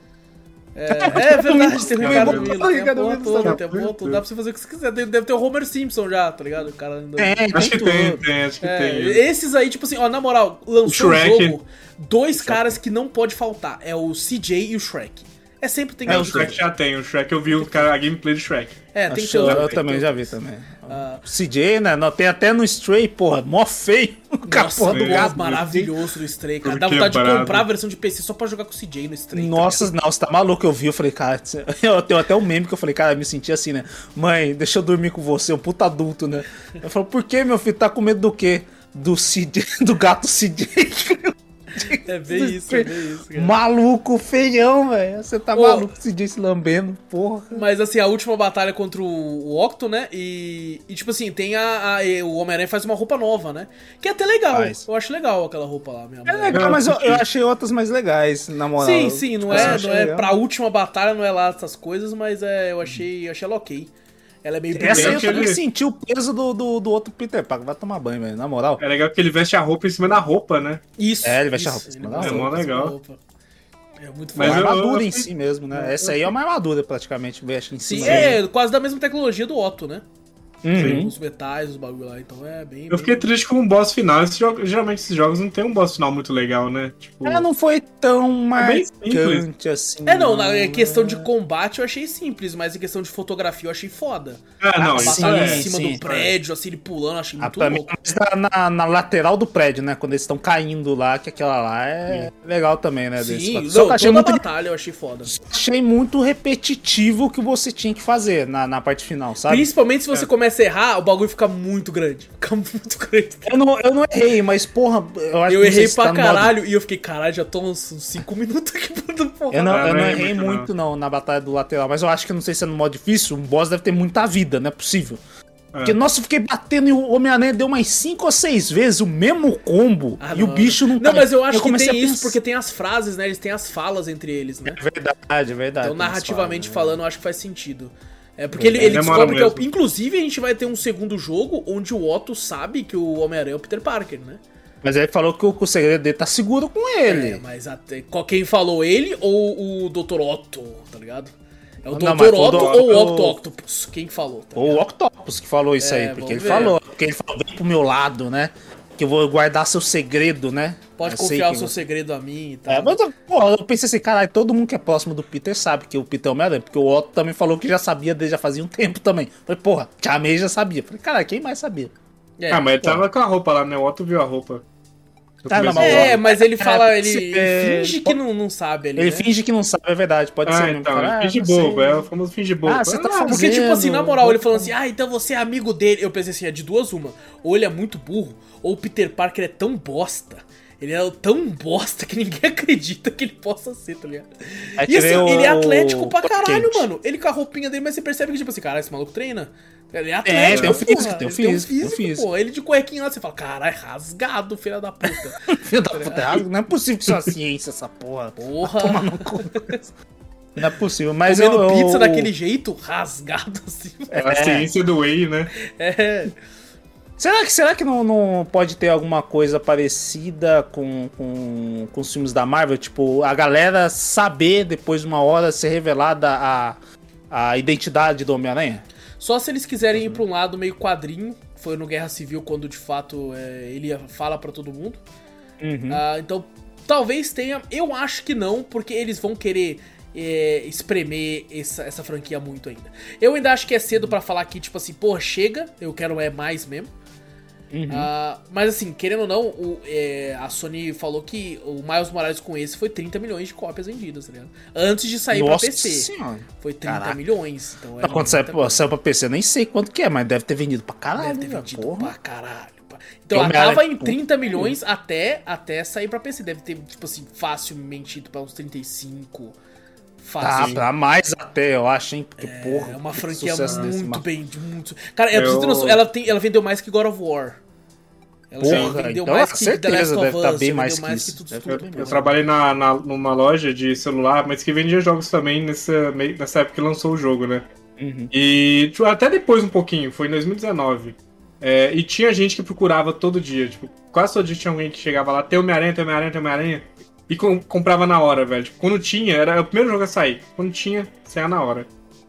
É, é verdade, tem o Ricardo Ricardo Miller, tem a Ricardo porra toda, tá tem a porra toda. Dá pra você fazer o que você quiser. Deve deve ter o Homer Simpson já, tá ligado? O cara andando. Tem, Acho que tudo. tem, tem, acho que É, tem. esses aí, tipo assim, ó, na moral, lançou O o jogo, dois caras que não pode faltar. É o CJ e o Shrek. É sempre tem É, que O ter. Shrek já tem, o Shrek eu vi o cara, a gameplay do Shrek. É, tem que Acho- ter os eu tem também que ter já vi também. Ah. CJ, né? Não, tem até no Stray, porra, mó feio. Com a Nossa, porra do gato. maravilhoso do Stray, cara. Dá vontade de comprar a versão de PC só pra jogar com o CJ no Stray. tá Nossa, não, você tá maluco, eu vi, eu falei, cara, eu tenho até um meme que eu falei, cara, eu me senti assim, né? Mãe, deixa eu dormir com você, um puta adulto, né? Eu falo, por que, meu filho, tá com medo do quê? Do CJ, do gato CJ. É bem isso, é bem isso, cara. Maluco, feião, velho. Você tá Ô. maluco, se lambendo, porra. Mas assim, a última batalha contra o, Octo, né? E, e, tipo assim, tem a. a- o Homem-Aranha faz uma roupa nova, né? Que é até legal. Faz. Eu acho legal aquela roupa lá, minha É mãe. legal, mas eu, eu achei outras mais legais, na moral. Sim, sim, não Tipo é, não é legal. pra última batalha, não é lá essas coisas, mas é, eu achei, eu achei ela ok. Ela é meio Essa aí eu também senti o peso do, do, do outro Peter Parker. Vai tomar banho, velho, na moral. É legal que ele veste a roupa em cima da roupa, né? Isso. É, ele veste a isso, roupa em ele cima da roupa. É mó da legal. roupa. É muito Mas Uma foda. eu- armadura eu em si mesmo, né? Essa aí é uma armadura, praticamente, veste em Sim, cima. é quase da mesma tecnologia do Otto, né? Uhum. Os metais, os bagulho lá, então é bem. Eu fiquei triste com o boss final. Esse jogo- geralmente esses jogos não tem um boss final muito legal, né? Tipo, É, não foi tão bem simples. marcante assim. É, não, na né? questão de combate eu achei simples, mas em questão de fotografia eu achei foda. ah, não, a isso batalha é. em cima sim. do prédio, assim, ele pulando, eu achei Ah, muito mim, louco. na, na- lateral do prédio, né? Quando eles estão caindo lá, que aquela lá é legal também, né? desse Sim, não, Só que eu achei muito, batalha eu achei foda. achei muito repetitivo o que você tinha que fazer na, na parte final, sabe? Principalmente se É. você começa a errar, o bagulho fica muito grande. Fica muito grande. Eu não, eu não errei, mas porra, eu acho Eu que não sei errei se pra tá no modo- caralho e eu fiquei, caralho, já tô uns 5 minutos aqui pra porra. Eu não, Ah, eu não não errei muito, muito, não. na batalha do lateral, mas eu acho que não sei se é no modo difícil, um boss deve ter muita vida, não é possível. Porque, nossa, eu fiquei batendo e o Homem-Aranha deu umas 5 ou 6 vezes o mesmo combo Ah, e o não. bicho não Não, cai. mas eu acho que comecei tem isso porque tem as frases, né? Eles têm as falas entre eles, né? É verdade, é verdade. Então, narrativamente falas, né? falando, eu acho que faz sentido. É porque ele, É, ele descobre que é o... Inclusive, a gente vai ter um segundo jogo onde o Otto sabe que o Homem-Aranha é o Peter Parker, né? Mas ele falou que o, que o segredo dele tá seguro com ele. É, mas até, quem falou ele ou o Dr. Otto, tá ligado? É o Não, Dr. mas foi o Otto ou o Octo o- Octopus? Quem falou? Tá Ou o? Octopus que falou isso É, aí, porque ele ver. falou. Porque ele falou, vem pro meu lado, né? Que eu vou guardar seu segredo, né? Pode Eu confiar o seu segredo a mim e tal. É, mas eu- pô, eu pensei assim, caralho, todo mundo que é próximo do Peter sabe que o Peter é o Homem-Aranha, porque o Otto também falou que já sabia dele já fazia um tempo também. Falei, porra, Tia May já sabia. Falei, cara, quem mais sabia? É, Ah, mas ele tava com a roupa lá, né? O Otto viu a roupa. Eu Tá, não, É, mas ele fala, É, ele, é, finge que não, não sabe ali, Ele né? finge que não sabe, é verdade, pode ser. Ah, mesmo. então, Fala, ele ah, finge bobo, é o famoso finge bobo. Ah, você tá fazendo- Porque, tipo assim, na moral, ele falando assim, ah, então você é amigo dele. Eu pensei assim, é de duas uma. Ou ele é muito burro, ou o Peter Parker é tão bosta Ele é tão bosta que ninguém acredita que ele possa ser, tá ligado? Aí E assim, ele é atlético pra caralho, quente. mano. Ele com a roupinha dele, mas você percebe que, tipo assim, caralho, esse maluco treina. Ele é É, atlético, tem o porra. físico, tem o Ele físico, tem o físico. pô. Ele de cuequinha lá, você fala, caralho, rasgado, filho da puta. Filho da puta, não é possível que isso é uma ciência, essa porra. Porra. Toma no cu. Não é possível, mas Comendo eu, pizza eu- daquele jeito, rasgado assim. É a ciência do Whey, né? É. Será que, será que não, não pode ter alguma coisa parecida com, com, com os filmes da Marvel? Tipo, a galera saber depois de uma hora ser revelada a, a identidade do Homem-Aranha? Só se eles quiserem ir pra um lado meio quadrinho. Foi no Guerra Civil quando de fato é, ele fala pra todo mundo. Uhum. Ah, então, talvez tenha. Eu acho que não, porque eles vão querer é, espremer essa, essa franquia muito ainda. Eu ainda acho que é cedo pra falar que, tipo assim, pô, chega, eu quero é mais mesmo. Uhum. Ah, mas assim, querendo ou não, o, é, a Sony falou que o Miles Morales com esse foi 30 milhões de cópias vendidas, tá ligado? Antes de sair Nossa pra PC. senhora. Foi 30 Caraca. milhões. Então Não, quando saiu, pô, saiu pra PC, eu nem sei quanto que é, mas deve ter vendido pra caralho. Deve ter vendido porra. pra caralho. Então, ela tava em com 30 milhões até, até sair pra PC. Deve ter, tipo assim, facilmente ido pra uns 35. Tá, Fácil. pra mais até, eu acho, hein? Porque, porra. é uma que franquia muito bem, de muito. Cara, ela, Eu- noção, tem, ela vendeu mais que God of War. Ela Porra, vendeu então, mais com que certeza deve Us, tá bem vendeu mais mais que que isso. tudo, Deve tudo, tá tudo. Eu trabalhei na, na- numa loja de celular, mas que vendia jogos também nessa, meio- nessa época que lançou o jogo, né? Uhum. E tipo, até depois um pouquinho, foi em 2019. É, e tinha gente que procurava todo dia, tipo, quase todo dia tinha alguém que chegava lá, tem Homem-Aranha, tem Homem-Aranha, tem Homem-Aranha. E com- comprava na hora, velho. Tipo, quando tinha, era o primeiro jogo a sair. Quando tinha, saia na hora.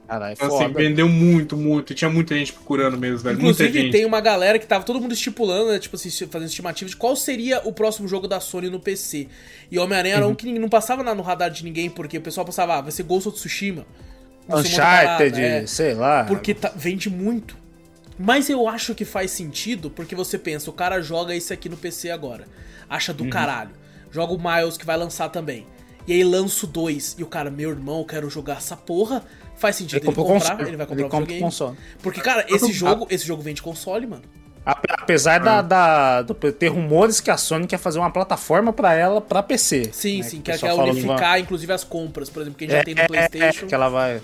Caralho, Então, assim, foda. vendeu muito, muito. E tinha muita gente procurando mesmo, velho. muita Inclusive, gente. tem uma galera que tava todo mundo estipulando, né, tipo assim, fazendo estimativa de qual seria o próximo jogo da Sony no PC. E Homem-Aranha Uhum. era um que não passava no radar de ninguém, porque o pessoal pensava, ah, vai ser Ghost of Tsushima. Uncharted, parada, é. sei lá. Porque tá- vende muito. Mas eu acho que faz sentido, porque você pensa, o cara joga esse aqui no PC agora. Acha Uhum. do caralho. Joga o Miles que vai lançar também. E aí lança o 2. E o cara, meu irmão, eu quero jogar essa porra. Faz sentido Ele ele, comprar, console. ele vai comprar Ele o videogame. console. Porque, cara, esse jogo, esse jogo vende console, mano. Ape- Apesar da, da- do- ter rumores que a Sony quer fazer uma plataforma pra ela pra PC. Sim, né, sim, que o quer, unificar, inclusive, as compras, por exemplo, que a gente É, já tem no é, Playstation. é, que ela vai.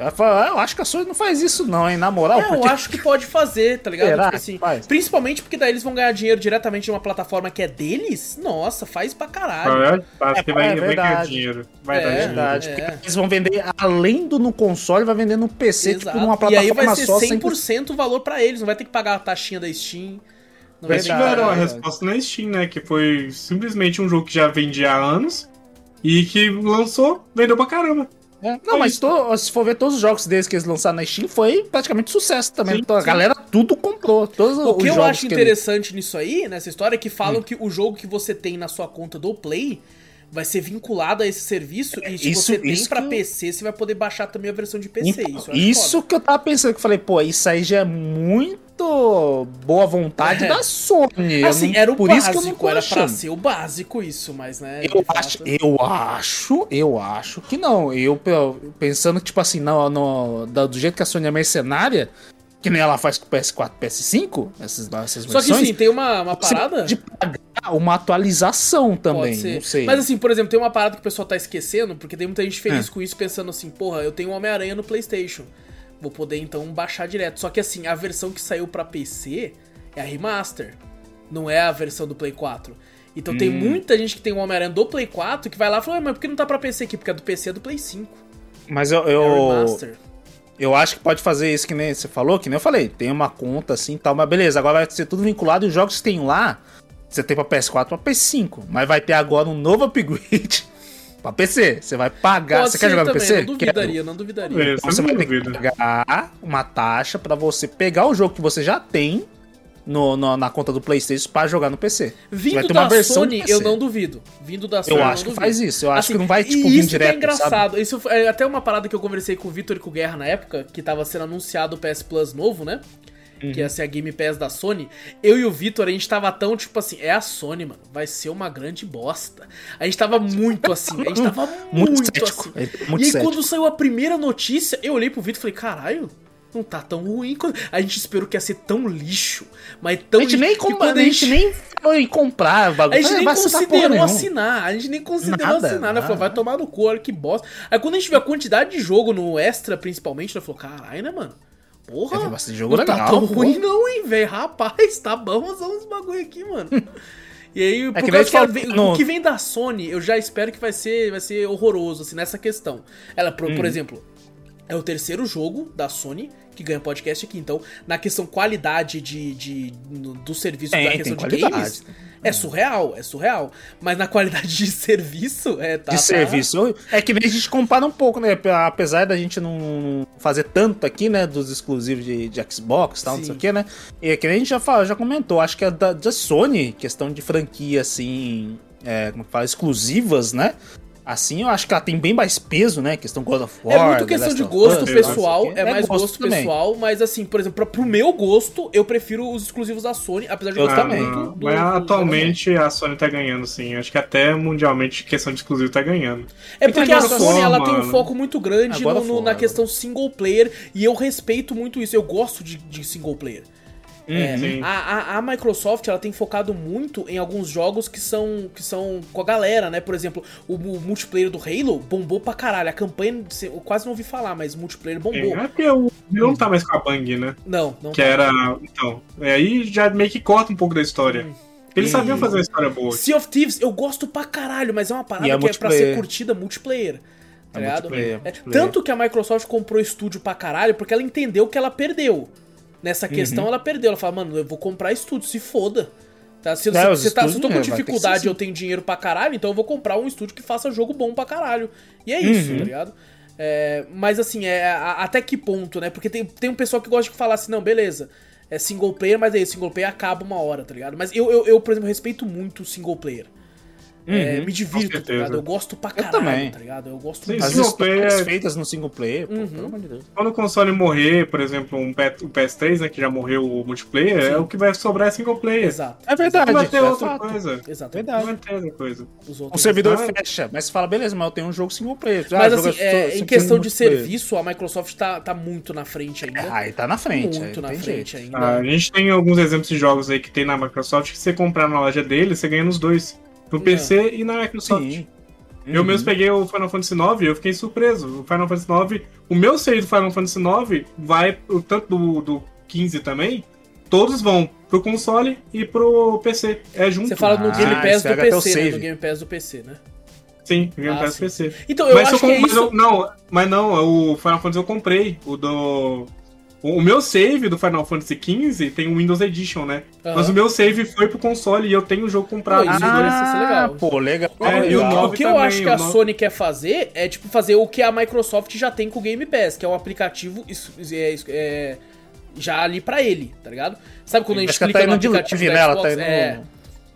Ela fala, "Ah, eu acho que a Sony não faz isso, não, hein? Na moral, É, eu porque acho que pode fazer, tá ligado? Será Tipo que assim, faz? principalmente porque daí eles vão ganhar dinheiro diretamente de uma plataforma que é deles. Nossa, faz pra caralho. É? Porque É, vai, é vai ganhar dinheiro. Vai É, dar dinheiro. verdade. É. porque Eles vão vender além do no console, vai vender no PC, tipo, Exato. numa e plataforma aí vai ser só. 100% sem- o valor pra eles, não vai ter que pagar a taxinha da Steam. Não Eles que tiveram a resposta na Steam, né? Que foi simplesmente um jogo que já vendia há anos e que lançou, vendeu pra caramba. É, Não, mas to- se for ver todos os jogos deles que eles lançaram na Steam, foi praticamente sucesso também. Sim, Então, a sim. galera tudo comprou. Todos O que eu acho que interessante nisso aí, nessa história, é que Hum. falam que o jogo que você tem na sua conta do Play vai ser vinculado a esse serviço e se Isso- você tem que eu- PC, você vai poder baixar também a versão de PC. Então, isso eu isso foda. que eu tava pensando, que eu falei, pô, isso aí já é muito boa vontade É. da Sony. Assim, não- era o por básico, isso que eu não era pra achando. ser o básico isso, mas né. Eu de fato- acho, eu acho, eu acho que não. Eu pensando que, tipo assim, da- do jeito que a Sony é mercenária, que nem ela faz com o PS4 PS5, essas, essas Só que versões, sim, tem uma, uma parada. pode pagar uma atualização também, Pode ser. não sei. Mas assim, por exemplo, tem uma parada que o pessoal tá esquecendo, porque tem muita gente feliz É. com isso, pensando assim, porra, eu tenho um Homem-Aranha no PlayStation. Vou poder então baixar direto. Só que assim, a versão que saiu pra PC é a remaster. Não é a versão do Play 4. Então tem Hum. muita gente que tem um Homem-Aranha do Play 4 que vai lá e fala, "Ué, mas por que não tá pra PC aqui? Porque a do PC é do Play 5. Mas eu, É eu, o remaster. eu acho que pode fazer isso que nem você falou, que nem eu falei. Tem uma conta assim e tal, mas beleza, agora vai ser tudo vinculado e os jogos que tem lá, você tem pra PS4 pra PS5. Mas vai ter agora um novo upgrade pra PC. Você vai pagar. Pode você quer jogar no também, PC? não duvidaria, não duvidaria. É, Então Isso você eu vai não ter que pagar uma taxa pra você pegar o jogo que você já tem no, no- na conta do PlayStation pra jogar no PC. Vindo vai ter uma da versão Sony, eu não duvido. Vindo da Sony, Eu não acho que duvido. faz isso. Eu acho Assim, que não vai, tipo, vir isso que direto, é engraçado. sabe? Isso foi- é até uma parada que eu conversei com o Vitor e com o Guerra na época, que tava sendo anunciado o PS Plus novo, né? Uhum. Que ia ser a Game Pass da Sony. Eu e o Vitor, a gente tava tão, tipo assim, é a Sony, mano. Vai ser uma grande bosta. A gente tava muito assim. A gente tava muito, Muito cético. assim. É, muito e aí, cético. quando saiu a primeira notícia, eu olhei pro Vitor e falei, caralho, não tá tão ruim. A gente esperou que ia ser tão lixo, mas tão A gente nem, com- a gente nem em comprar o a bagulho. gente nem assinar porra considerou assinar, a gente nem considerou Nada, assinar, né? Falou, vai tomar no cu, olha que bosta. Aí quando a gente viu a quantidade de jogo no Extra, principalmente, ela falou, caralho, né, mano? Porra, Teve bastante jogo não tá legal, tão pô. ruim não, hein, velho? Rapaz, tá bom, usar uns bagulho aqui, mano. E aí, por É que causa que ela no- o que vem da Sony, eu já espero que vai ser, vai ser horroroso, assim, nessa questão. Ela, por, Uhum. por exemplo, é o terceiro jogo da Sony que ganha podcast aqui, então, na questão qualidade de, de, do serviço Tem, da questão de qualidade. games, é surreal, é surreal. Mas na qualidade de serviço, é, tá. de tá- serviço. É que nem a gente compara um pouco, né? Apesar da gente não fazer tanto aqui, né? Dos exclusivos de, de Xbox e tal, não sei o que, né? E é que a gente já, fala, já comentou, acho que a da, da Sony, questão de franquia, assim, é, como que fala, exclusivas, né? Assim, eu acho que ela tem bem mais peso, né? Questão God of War. É muito questão de gosto pessoal, quê. é mais gosto, também. pessoal, mas assim, por exemplo, pra, pro meu gosto, eu prefiro os exclusivos da Sony, apesar de Eu gostar também. muito não. do- Mas do- atualmente a Sony tá ganhando, sim. Acho que até mundialmente questão de exclusivo tá ganhando. É porque a Sony ela tem um foco muito grande no- na questão single player e eu respeito muito isso. Eu gosto de, de single player. É, Sim. a, a- a Microsoft ela tem focado muito em alguns jogos que são, que são com a galera, né? Por exemplo, o, mu- multiplayer do Halo bombou pra caralho. A campanha, eu quase não ouvi falar, mas o multiplayer bombou. É porque o não tá mais com a Bang, né? Não, não. Que tá. era. Então. é, Aí já meio que corta um pouco da história. Hum. Eles E- sabiam fazer uma história boa. Sea of Thieves eu gosto pra caralho, mas é uma parada é que é pra ser curtida multiplayer. Tá É ligado? multiplayer, É, multiplayer. tanto que a Microsoft comprou estúdio pra caralho porque ela entendeu que ela perdeu. Nessa Uhum. questão ela perdeu. Ela fala, mano, eu vou comprar estúdio, se foda. Tá? Se, É, se- se tá- se eu tô com é, dificuldade eu tenho dinheiro pra caralho, então eu vou comprar um estúdio que faça jogo bom pra caralho. E é isso, Uhum. tá ligado? É, mas assim, é, a- até que ponto, né? Porque tem, tem um pessoal que gosta de falar assim, não, beleza. É single player, mas isso, single player acaba uma hora, tá ligado? Mas eu, eu, eu, por exemplo, respeito muito o single player. É, Uhum, me divirto, tá ligado? Eu gosto pra Eu caralho, também. tá ligado? Eu gosto Sim, muito. As histórias player- feitas no single player, pô, Uhum. pelo amor de Deus. Quando o console morrer, por exemplo, um o PS3, né, que já morreu o multiplayer, Sim. é o que vai sobrar é single player. Exato. É verdade, Não vai ter é outra fato. coisa. Exato. Não Verdade. vai ter outra coisa. Os O servidor Ah. fecha, mas você fala, beleza, mas eu tenho um jogo single player. Ah, Mas assim, é, em questão de serviço, a Microsoft tá, tá muito na frente ainda. Ah, aí tá na frente. muito na frente jeito. ainda. Ah, a gente tem alguns exemplos de jogos aí que tem na Microsoft que você comprar na loja dele, você ganha nos dois. No PC e na Microsoft. Sim. Eu Uhum. mesmo peguei o Final Fantasy IX e eu fiquei surpreso. O Final Fantasy IX, o meu save do Final Fantasy IX vai, o tanto do, do 15 também, todos vão pro console e pro PC. É junto. Você fala no Ah, Game Pass do PC, né? No Game Pass do PC, né? Sim, Game Ah, Pass sim. PC. Então, eu mas acho eu que é mas isso. eu- não, mas não, o Final Fantasy eu comprei. O do. O meu save do Final Fantasy XV tem o Windows Edition, né? Aham. Mas o meu save foi pro console e eu tenho o jogo comprado. Pô, isso parece ser legal. Ah, pô, legal. É, e o legal. O que eu também, acho que a Sony quer fazer é tipo fazer o que a Microsoft já tem com o Game Pass, que é um aplicativo é, é, já ali pra ele, tá ligado? Sabe quando a gente Acho que ela clica tá no indo de aplicativo leve, né? Ela tá indo... É.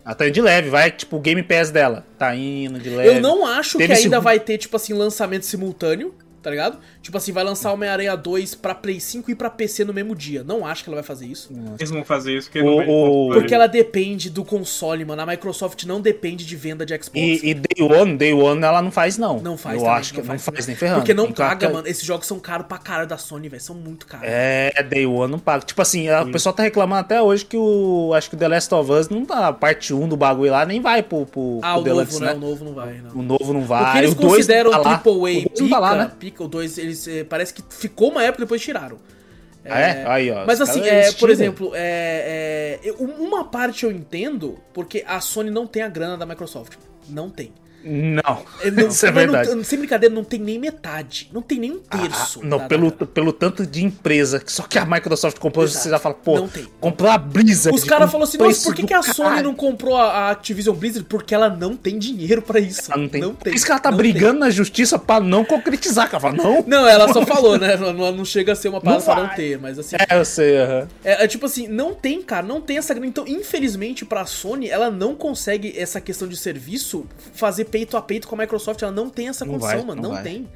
Ela tá indo de leve, vai, tipo, o Game Pass dela. Tá indo de leve. Eu não acho Teve que esse- ainda vai ter, tipo assim, lançamento simultâneo, tá ligado? Tipo assim, vai lançar Homem-Aranha 2 pra Play 5 e pra PC no mesmo dia. Não acho que ela vai fazer isso. Eles vão fazer isso porque O- não vende o- console. Porque ela depende do console, mano. A Microsoft não depende de venda de Xbox. E, e Day One, Day One ela não faz, não. Não faz Eu também, acho que não faz, também. nem ferrando. Porque não Então, paga, mano. Esses jogos são caros pra caralho da Sony, velho. São muito caros. É, Day One não paga. Tipo assim, a- o pessoal tá reclamando até hoje que o. Acho que o The Last of Us não tá. A parte 1 do bagulho lá nem vai pro, pro, ah, pro o Deluxe, novo, né? né? O novo não vai, não. O novo não O vai. que eles o dois consideram tá. AAA O pica, não tá lá, né? pica, o 2, eles eh, parece que ficou uma época e depois tiraram. Ah, é? Aí, ó. Mas assim, é, eles por exemplo, é, é, uma parte eu entendo, porque a Sony não tem a grana da Microsoft. Não tem. Não. É, não- Isso é mas não- verdade. sem brincadeira, não tem nem metade. Não tem nem um terço. Ah, não, pelo, pelo tanto de empresa. Só que a Microsoft comprou, Exato. você já fala, pô, tem. comprou a Blizzard. Os caras falaram assim, nossa, por que, que a Sony caralho." não comprou a Activision Blizzard? Porque ela não tem dinheiro pra isso. Ela não tem. Não Por isso que ela tá não brigando na justiça pra não concretizar. Que ela fala, não. Não, ela só falou, né? Não, não- chega a ser uma parada Não pra não ter, mas assim. É, eu sei, aham. É, é tipo assim, não tem, cara, não tem essa grana. Então, infelizmente, pra Sony, ela não consegue essa questão de serviço fazer peito a peito com a Microsoft. Ela não tem essa Não condição, vai, mano. não Não, tem.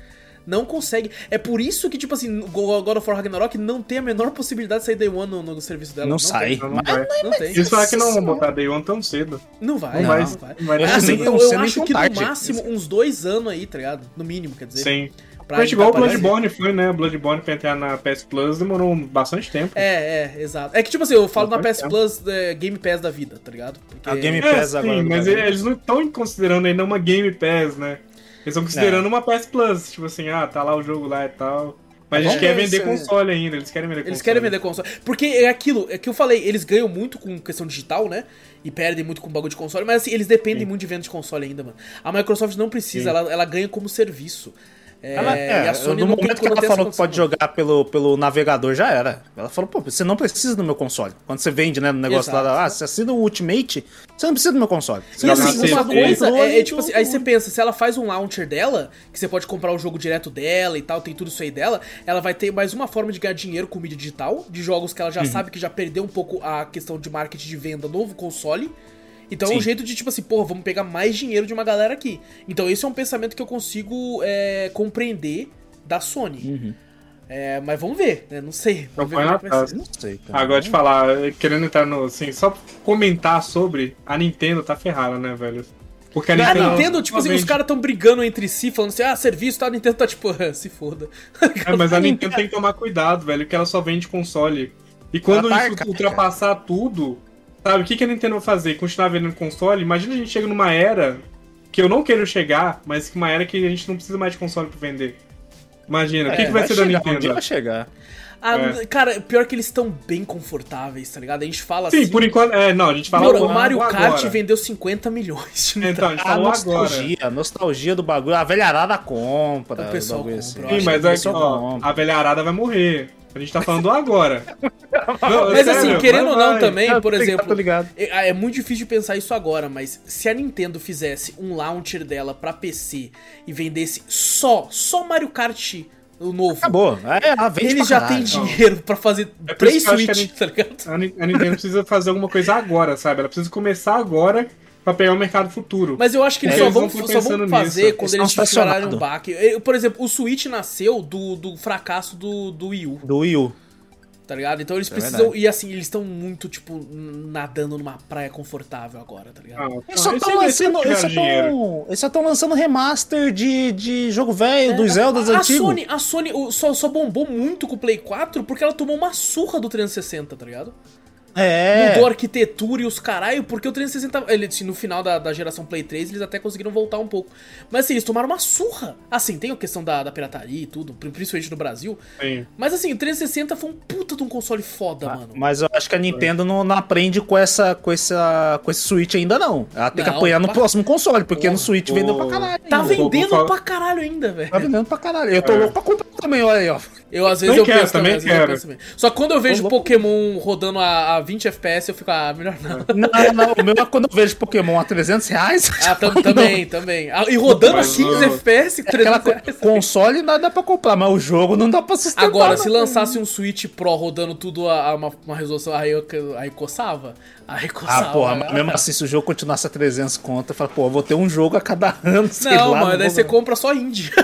Não consegue. É por isso que, tipo assim, o God of War Ragnarok não tem a menor possibilidade de sair Day One no, no serviço dela. Não sai. Não, não Mas- vai. Não tem. Eles falaram que não vão botar Day One tão cedo. Não vai, Não não vai. vai. Não vai É, assim, eu, eu acho que no máximo uns dois anos aí, tá ligado? No mínimo, quer dizer. Sim. Pra Foi igual o. Bloodborne foi, né? Bloodborne pra entrar na PS Plus demorou bastante tempo. É, é, exato. É que, tipo assim, eu falo na Não, PS pode Plus é, Game Pass da vida, tá ligado? Porque... A Game É, Pass sim, agora no mas Brasil. eles não estão considerando ainda uma Game Pass, né? Eles estão considerando É. uma PS Plus. Tipo assim, ah, tá lá o jogo lá e tal. Mas a Vamos gente quer ver vender console ainda, eles querem vender Eles console. querem vender console. Porque é aquilo, é que eu falei, eles ganham muito com questão digital, né? E perdem muito com bagulho de console, mas assim, eles dependem muito de venda de console ainda, mano. A Microsoft não precisa, Sim. ela, ela ganha como serviço. É, Ela, é, e a Sony no momento que ela falou que pode jogar pelo, pelo navegador, já era. Ela falou, pô, você não precisa do meu console. Quando você vende, né, no negócio Exato. lá, ah, você assina o Ultimate, você não precisa do meu console. Você E assim, uma coisa é, é tipo assim, aí você pensa, se ela faz um launcher dela, que você pode comprar o jogo direto dela e tal, tem tudo isso aí dela, ela vai ter mais uma forma de ganhar dinheiro com mídia digital, de jogos que ela Uhum. já sabe que já perdeu um pouco a questão de marketing de venda novo console. Então é um Sim. jeito de, tipo assim, porra, vamos pegar mais dinheiro de uma galera aqui. Então esse é um pensamento que eu consigo é, compreender da Sony. Uhum. É, mas vamos ver, né? Não sei. Vamos ver como na é taça. ser. Não sei, cara. Agora de falar, querendo entrar no. Assim, só comentar sobre. A Nintendo tá ferrada, né, velho? Porque a A Nintendo. Nintendo, tipo assim, os caras tão brigando entre si, falando assim, ah, serviço, tá? A Nintendo tá tipo, se foda. É, mas a Nintendo tem que tomar cuidado, velho, que ela só vende console. E quando tá isso arcaica. ultrapassar tudo, sabe, o que, que a Nintendo vai fazer? Continuar vendendo console? Imagina a gente chega numa era que eu não quero chegar, mas que uma era que a gente não precisa mais de console pra vender. Imagina, o que, É, que vai, ser da chegar, Um dia Nintendo? vai chegar. Ah, É. Cara, pior que eles estão bem confortáveis, tá ligado? A gente fala Sim, assim. por enquanto. É, não, a gente fala Mano, o agora, Mario Kart agora. vendeu 50 milhões de Então, a gente A falou agora. nostalgia, a nostalgia do bagulho. A velharada compra. O pessoal compra, assim. Sim, mas é que, ó, a velharada vai morrer. A gente tá falando agora. Não, Mas sério, assim, querendo ou não vai. também, Ah, por ligado, exemplo, tô ligado. é, é muito difícil de pensar isso agora, mas se a Nintendo fizesse um launcher dela pra PC e vendesse só, só Mario Kart o novo, Acabou. É, ela vende eles pra já têm caralho. dinheiro pra fazer É três Switch, tá ligado? A Ni- a Nintendo precisa fazer alguma coisa agora, sabe? Ela precisa começar agora pra pegar o mercado futuro. Mas eu acho que eles É, só eles vão, só vão fazer nisso. quando Eles tiverem um baque. Por exemplo, o Switch nasceu do, do fracasso do, do Wii U, Do Wii U. tá ligado? Então eles É precisam. verdade. e assim, eles estão muito, tipo, nadando numa praia confortável agora, tá ligado? Ah, Eles só estão lançando, eles só tiveram dinheiro. tão, eles só tão lançando remaster de, de jogo velho, dos Zeldas É, a, a antigos. Sony, a Sony o- só, só bombou muito com o Play 4 porque ela tomou uma surra do 360, tá ligado? É. Mudou a arquitetura e os caralho, porque o 360. Ele, assim, no final da, da geração Play 3, eles até conseguiram voltar um pouco. Mas assim, eles tomaram uma surra. Assim, tem a questão da, da pirataria e tudo, pri- principalmente no Brasil. Sim. Mas assim, o 360 foi um puta de um console foda, mano. Mas eu acho que a Nintendo não, não aprende com essa, com essa, com esse Switch ainda não. Ela tem que Não, apanhar no pa- próximo console, porque Porra, no Switch vendeu pra caralho. Tá ainda. vendendo pra caralho ainda, velho. Tá vendendo pra caralho. Eu tô É. louco pra comprar também, olha aí, ó. Eu às vezes eu quero, penso também, também às vezes eu quero. penso também. Só que quando eu vejo. Pokémon rodando a, a 20 FPS, eu fico, ah, melhor não. Não, não, o meu é quando eu vejo Pokémon a 300 reais. Ah, tam- também, também. Ah, e rodando a Mas 15 o- FPS, 300 Aquela co- reais. console não dá pra comprar, mas o jogo não dá pra sustentar. Agora, não. se lançasse um Switch Pro rodando tudo a, a uma, uma resolução, aí eu aí coçava. Aí coçava. Ah, porra, mas mesmo assim, se o jogo continuasse a 300 conto, eu falo, pô, eu vou ter um jogo a cada ano, sei Não, lá. mano, daí vou- você compra só indie.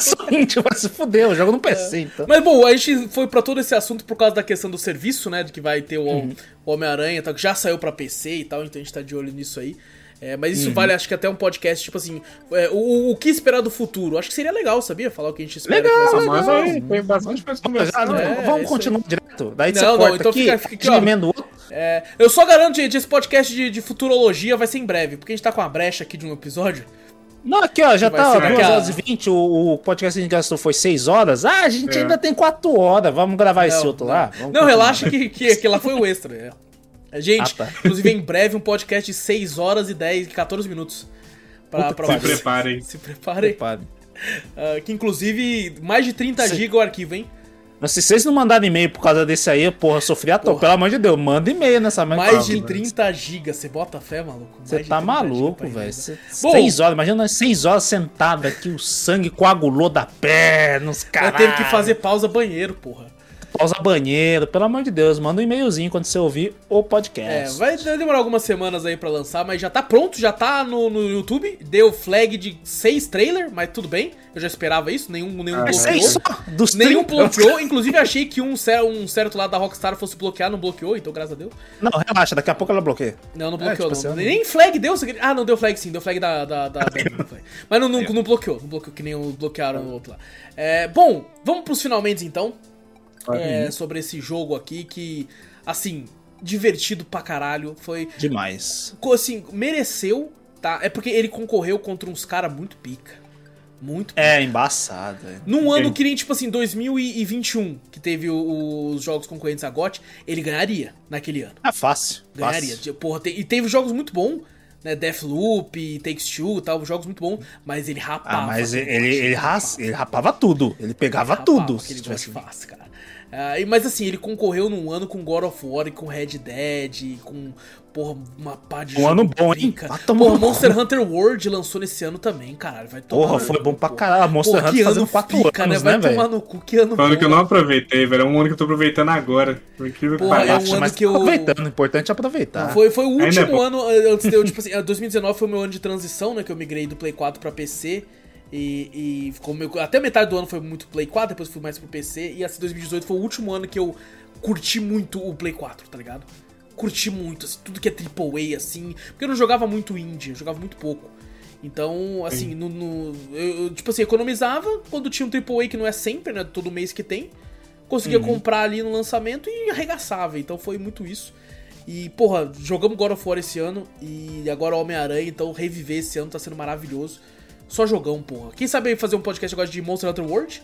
Só gente vai se fuder, eu jogo no PC, então. Mas bom, a gente foi pra todo esse assunto por causa da questão do serviço, né? De que vai ter o, Uhum. o Homem-Aranha, e tal, que já saiu pra PC e tal, então a gente tá de olho nisso aí. É, mas Uhum. isso vale, acho que até um podcast, tipo assim, é, o, o que esperar do futuro. Acho que seria legal, sabia? Falar o que a gente espera Legal, Mas aí, tem bastante coisa conversando. não, É, vamos continuar direto? Daí Não, você não, corta então aqui, fica- fica aqui, ó. outro. É, eu só garanto, gente, esse podcast de, de futurologia vai ser em breve, porque a gente tá com uma brecha aqui de um episódio. Não, aqui ó, já tá ser 2 aquela- horas e 20, o, o podcast que a gente gastou foi 6 horas. Ah, a gente É. ainda tem 4 horas, vamos gravar esse Não, outro não. lá? Não, Vamos continuar. relaxa que, que, que lá foi o extra. é. É, Gente, Ah, tá. inclusive em breve um podcast de 6 horas e 10, 14 minutos. Pra, Puta pra Se preparem. Se preparem. Prepare. Ah, que inclusive, mais de 30 Sim. GB o arquivo, hein? Mas se vocês não mandarem e-mail por causa desse aí, porra, sofri a toa. Pelo amor de Deus, manda e-mail nessa merda. Mais de velho. 30 GB. Você bota fé, maluco? Você tá 30 giga maluco, velho. emenda. Cê- Bom. Seis horas, imagina nós seis horas sentado aqui, o sangue coagulou da perna, nos Eu caras. teve que fazer pausa banheiro, porra. Limpar, usar banheiro. Pelo amor de Deus, manda um e-mailzinho quando você ouvir o É, podcast. vai demorar algumas semanas aí pra lançar, mas já tá pronto, já tá no, no YouTube. Deu flag de seis trailer, mas tudo bem. Eu já esperava isso, nenhum, nenhum Ah, bloqueou. seis só dos Nenhum 30. bloqueou, inclusive achei que um, um certo lado da Rockstar fosse bloquear, não bloqueou, então graças a Deus. Não, relaxa, daqui a pouco ela bloqueia. Não, não É, bloqueou, tipo não. assim, Nem flag deu. você- Ah, não, deu flag sim, deu flag da. da, da-. Mas não, não, não bloqueou, não bloqueou, que nem o bloquearam o outro lá. É, bom, vamos pros finalmente então. É, sobre esse jogo aqui que, assim, divertido pra caralho. Foi. Demais. Assim, mereceu, tá? É porque ele concorreu contra uns caras muito pica. Muito pica. É, embaçado. é. Num ano que nem, tipo assim, 2021, que teve o- os jogos concorrentes a GOT, ele ganharia naquele ano. É fácil. Ganharia. fácil. Porra, te- e teve jogos muito bons, né? Deathloop, Takes Two e tal, jogos muito bons, mas ele rapava. Ah, mas ele, ele, rapava. ele rapava tudo. Ele pegava Rapava tudo. se tivesse- fácil, cara. Ah, e- mas assim, ele concorreu num ano com God of War e com Red Dead, e com, porra, uma pá de Um ano bom, hein? tomar Porra, Monster. Hunter World lançou nesse ano também, caralho. Vai tomar Porra, no foi cu, bom pra caralho. Monster Porra, que Hunter ano fazendo 4 pica, anos, né? né, Vai tomar velho? no cu, que ano Foi um ano que eu não aproveitei, velho. É um ano que eu tô aproveitando agora. Por incrível que Porra, é pareça. um ano mas que eu- aproveitando, o importante é aproveitar. Foi, foi o é último bom. ano, eh, antes de eu, tipo assim, eh, 2019 foi o meu ano de transição, né? Que eu migrei do Play 4 pra PC. E, e ficou até metade do ano foi muito Play 4, depois fui mais pro PC. E assim, 2018 foi o último ano que eu curti muito o Play 4, tá ligado? Curti muito, assim, tudo que é AAA, assim. Porque eu não jogava muito indie, eu jogava muito pouco. Então, assim, no, no- eu, tipo assim, economizava quando tinha um AAA que não é sempre, né? Todo mês que tem. Conseguia comprar ali no lançamento e arregaçava. Então foi muito isso. E, porra, jogamos God of War esse ano e agora Homem-Aranha, então reviver esse ano tá sendo maravilhoso. Só jogão, porra. Quem sabe fazer um podcast agora de Monster Hunter World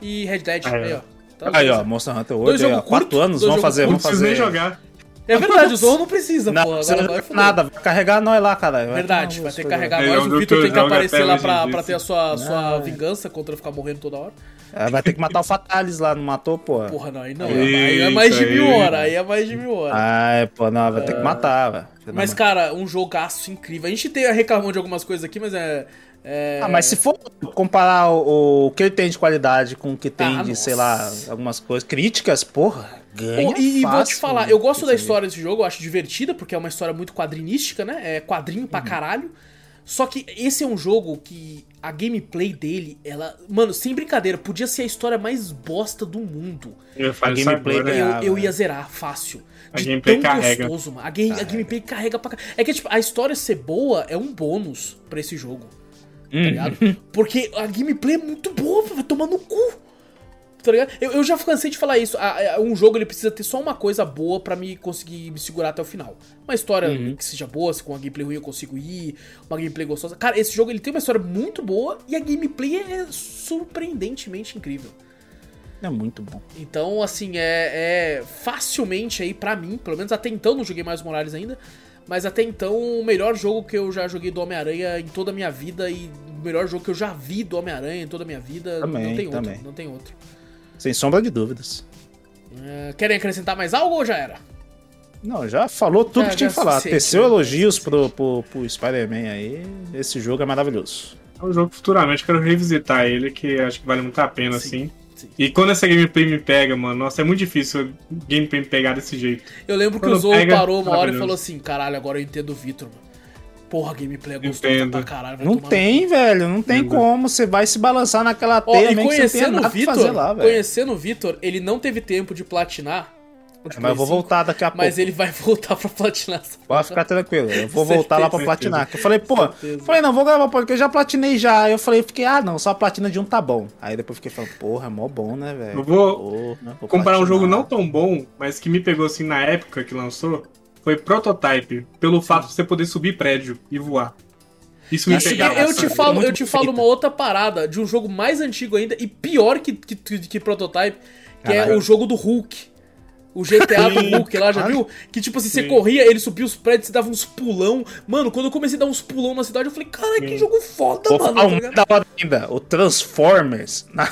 e Red Dead. Ah, é. aí, ó. Tá Aí, ó. Monster Hunter Dois World, aí, ó, jogos 4 curto, anos, dois vamos fazer, Não vamos fazer. nem jogar. É verdade, o Zorro não precisa, Não, porra. você Agora não vai nada, vai carregar nós lá, caralho. Verdade, vai ter que carregar É, nós. é O que tem que jogo aparecer lá pra, pra ter a sua, sua Não, é. vingança contra ficar morrendo toda hora. É, vai ter que matar o Fatalis lá, não matou, pô. Porra, não, aí não. Aí é mais de mil aí. horas. Aí é mais de mil horas. Ai, pô, não, vai ter que matar, velho. Mas, cara, um jogaço incrível. A gente tem reclamando de algumas coisas aqui, mas é. É- Ah, mas se for comparar o, o que ele tem de qualidade com o que tem Ah, de, nossa. sei lá, algumas coisas, críticas, porra, ganha Pô, e, e vou te fácil, falar, né, eu gosto da história desse jogo, eu acho divertida, porque é uma história muito quadrinística, né? É quadrinho Uhum. pra caralho. Só que esse é um jogo que a gameplay dele, ela. Mano, sem brincadeira, podia ser a história mais bosta do mundo. Eu faço A gameplay agora. Eu, Ah, eu ia zerar fácil. A De gameplay tão carrega. gostoso, mano. A, game, a gameplay carrega pra caralho. É que, tipo, a história ser boa é um bônus pra esse jogo. Tá Uhum. ligado? Porque a gameplay é muito boa, vai tomar no cu. Tá ligado? Eu, eu já cansei de falar isso. A- a- um jogo ele precisa ter só uma coisa boa pra me conseguir me segurar até o final. Uma história Uhum. que seja boa, se com uma gameplay ruim eu consigo ir, uma gameplay gostosa. Cara, esse jogo ele tem uma história muito boa e a gameplay é surpreendentemente incrível. É muito bom. Então, assim, é, é facilmente aí pra mim, pelo menos até então, não joguei mais Morales ainda, mas até então o melhor jogo que eu já joguei do Homem-Aranha em toda a minha vida e o melhor jogo que eu já vi do Homem-Aranha em toda a minha vida, Também, não tem outro, também. não tem outro. Sem sombra de dúvidas. É, querem acrescentar mais algo ou já era? Não, já falou tudo Já- que tinha que falar. Teceu né? elogios Suficiente. pro, pro, pro Spider-Man aí. Esse jogo é maravilhoso. É um jogo que futuramente eu quero revisitar ele, que acho que vale muito a pena, Sim, assim. Sim. E quando essa gameplay me pega, mano, nossa, é muito difícil a gameplay me pegar desse jeito. Eu lembro que Quando o Zou pega, parou uma hora e falou assim: caralho, agora eu entendo o Vitor, mano. Porra, gameplay é gostosa Entendo. pra caralho. Não no tem, velho. Não tem Entendo. como. Você vai se balançar naquela Ó, teia e que não tenha conhecendo o Vitor, conhecendo o Vitor, ele não teve tempo de platinar. Mas eu vou voltar daqui a 5, Mas pouco. ele vai voltar pra platinar essa Pode ficar tranquilo. Eu vou Certeza, voltar lá pra platinar. Eu falei, pô, Certeza. falei, não, vou gravar porque eu já platinei já. Aí eu falei, fiquei, ah, não, só a platina de um tá bom. Aí depois fiquei falando, porra, é mó bom, né, velho? Eu vou Porra, vou comparar um jogo não tão bom, mas que me pegou assim na época que lançou, foi Prototype, pelo fato de você poder subir prédio e voar. Isso me pegava. Eu, eu te falo, eu te falo uma outra parada de um jogo mais antigo ainda e pior que, que, que Prototype, que é Caralho. o jogo do Hulk. O GTA do Hulk lá, já viu? Que tipo assim, você Sim. corria, ele subia os prédios, você dava uns pulão. Mano, quando eu comecei a dar uns pulão na cidade, eu falei, cara, que jogo foda, Vou mano. falar tá da hora ainda, o Transformers. Na...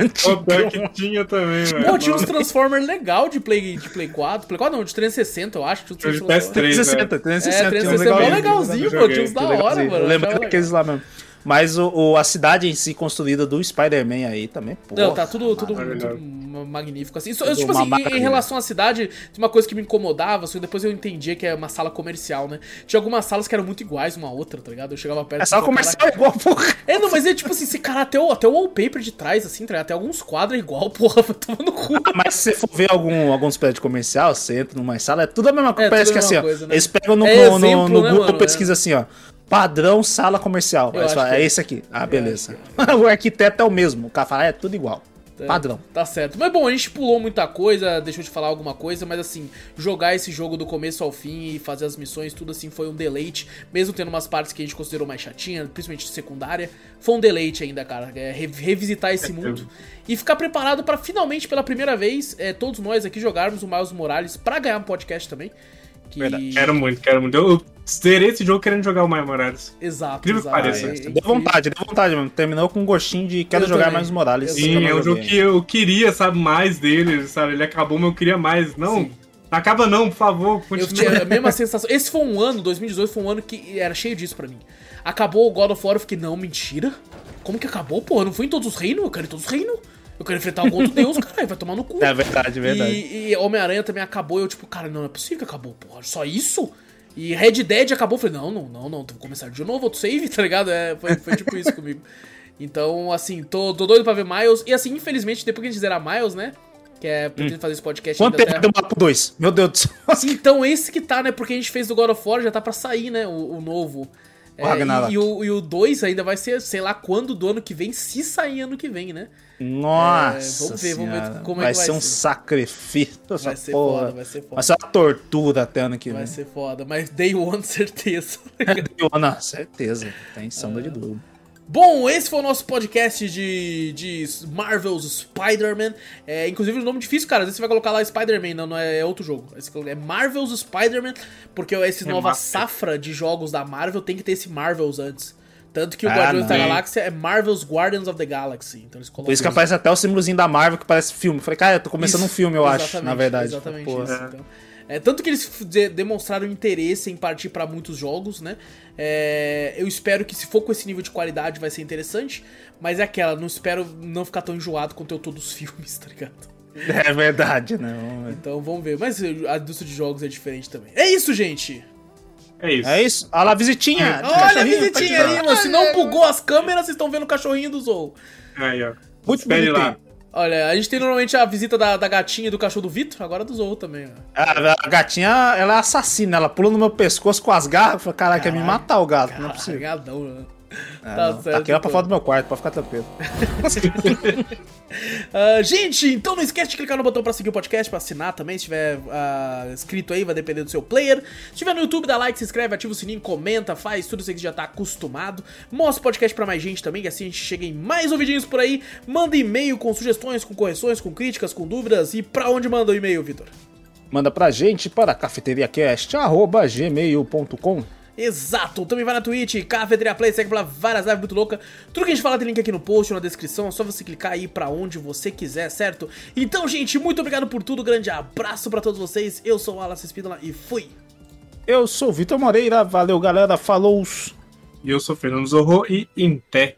Antigo. que tinha também, velho. Pô, tinha uns. Transformers legal de Play, de Play 4. Play 4 não, de 360, eu acho. Tinha uns Tinha de Transformers- PS3. 360, 360. É, tinha uns 360 é mó legalzinhos. legalzinho, pô. Tinha uns da hora, mano. Achava daqueles lá mesmo. Mas o, o- a cidade em si construída do Spider-Man aí também, pô. Não, tá tudo, tudo, tudo ma- magnífico, assim. Só- Tudo tipo assim, em- relação à cidade, tem uma coisa que me incomodava, só que depois eu entendia que é uma sala comercial, né? Tinha algumas salas que eram muito iguais uma à outra, tá ligado? Eu chegava perto É só e falava, comercial igual, porra. É, não, mas é tipo assim, esse cara, até o, até o wallpaper de trás, assim, tá ligado? Até alguns quadros é igual, porra, tomando cu. Mas se você for ver algum, alguns prédios comercial, você entra numa sala, é tudo a mesma coisa. É, Parece que a assim, mesma ó. coisa, né? Eles pegam no, É no- exemplo, no né, Google mano? pesquisa assim, ó. Padrão sala comercial. Eu Aí fala, que é é. esse aqui. Ah, beleza. o arquiteto é o mesmo. O cara fala, é tudo igual. Padrão. Tá certo. Mas bom, a gente pulou muita coisa, deixou de falar alguma coisa, mas assim, jogar esse jogo do começo ao fim e fazer as missões, tudo assim, foi um deleite. Mesmo tendo umas partes que a gente considerou mais chatinha, principalmente secundária, foi um deleite ainda, cara. É, re- revisitar esse mundo e ficar preparado pra finalmente, pela primeira vez, é, todos nós aqui jogarmos o Miles Morales pra ganhar um podcast também. Que... Verdade. Quero muito, quero muito. Eu zerei esse jogo querendo jogar o Miles Morales. Exato, Incrível que pareça. É, Deu incrível. vontade, deu vontade, mano. Terminou com um gostinho de quero Eu jogar também. mais Morales. Eu Sim, é um jogo que eu queria, sabe, mais dele, sabe? Ele acabou, mas eu queria mais. Não, Sim. acaba não, por favor, Eu continua. tinha a mesma sensação. Esse foi um ano, 2018 foi um ano que era cheio disso pra mim. Acabou o God of War, eu fiquei, não, mentira. Como que acabou, porra? Não foi em todos os reinos? Eu quero em todos os reinos. Eu quero enfrentar algum outro deus, caralho, vai tomar no cu. É verdade, é verdade. E, e Homem-Aranha também acabou, eu tipo, cara, não é possível que acabou, porra, só isso? E Red Dead acabou, falei, não, não, não, não, vou começar de novo, outro save, tá ligado? É, foi, foi tipo isso comigo. Então, assim, tô, tô doido pra ver Miles. E assim, infelizmente, depois que a gente zerar Miles, né? Que é, pretendo fazer esse podcast Quanto tempo demora pro 2? Meu Deus do céu. então, esse que tá, né? Porque a gente fez do God of War, já tá pra sair, né? O, o novo. O Ragnarok. e, e o, e o 2 ainda vai ser, sei lá, quando do ano que vem, se sair ano que vem, né? Nossa. vamos ver, vamos ver Senhora. como é vai que vai ser um ser. sacrifício. Essa Vai ser porra. foda, vai ser foda. Vai ser uma tortura até ano que Vai vem. ser foda, mas Day One, certeza. Não, certeza. Tem sombra de dúvida. Bom, esse foi o nosso podcast de, de Marvel's Spider-Man. É, inclusive, o nome difícil, cara. Às vezes você vai colocar lá Spider-Man, não, não é, é outro jogo. É Marvel's Spider-Man, porque essa É nova Marvel. safra de jogos da Marvel tem que ter esse Marvel's antes. Tanto que o Ah, Guardiões da não. Galáxia é Marvel's Guardians of the Galaxy. Então eles colocam Por isso que aparece até o símbolozinho da Marvel que parece filme. Eu Falei, cara, eu tô começando Isso, um filme, eu acho, na verdade. Exatamente isso. então. É, tanto que eles de- demonstraram interesse em partir pra muitos jogos, né? É, eu espero que se for com esse nível de qualidade vai ser interessante, mas é aquela, não espero não ficar tão enjoado quanto eu tô dos filmes, tá ligado? É verdade, né? Vamos. Então vamos ver. Mas a indústria de jogos é diferente também. É isso, gente! É isso. É isso. Olha lá, visitinha. Olha a Cachorrinho, visitinha dar. mano. Se não bugou as câmeras, vocês estão vendo o cachorrinho do Zou. Aí, ó. Muito Espere lá. Olha, a gente tem normalmente a visita da, da gatinha e do cachorro do Vitor, agora do Zou também, ó. A, a gatinha, ela é assassina. Ela pula no meu pescoço com as garras. Falei, caralho, quer me Caralho. matar o gato. Não é possível. Carregadão, É, tá não. certo, aqui lá pra então. fora do meu quarto, pode ficar tranquilo. Ah, gente, então não esquece de clicar no botão pra seguir o podcast, pra assinar também, se tiver ah, inscrito aí, vai depender do seu player. Se tiver no YouTube, dá like, se inscreve, ativa o sininho, comenta, faz tudo isso aí que já tá acostumado. Mostra o podcast pra mais gente também, que assim a gente chega em mais ouvidinhos por aí. Manda e-mail com sugestões, com correções, com críticas, com dúvidas. E pra onde manda o e-mail, Vitor? Manda pra gente para cafeteriacast.gmail.com Exato, também vai na Twitch, Cafeteria Play, segue lá várias lives muito louca. Tudo que a gente fala tem link aqui no post ou na descrição, é só você clicar aí pra onde você quiser, certo? Então, gente, muito obrigado por tudo, grande abraço pra todos vocês. Eu sou o Alas Espínola e fui. Eu sou o Vitor Moreira, valeu galera, falou! E eu sou Fernando Zorro e em pé.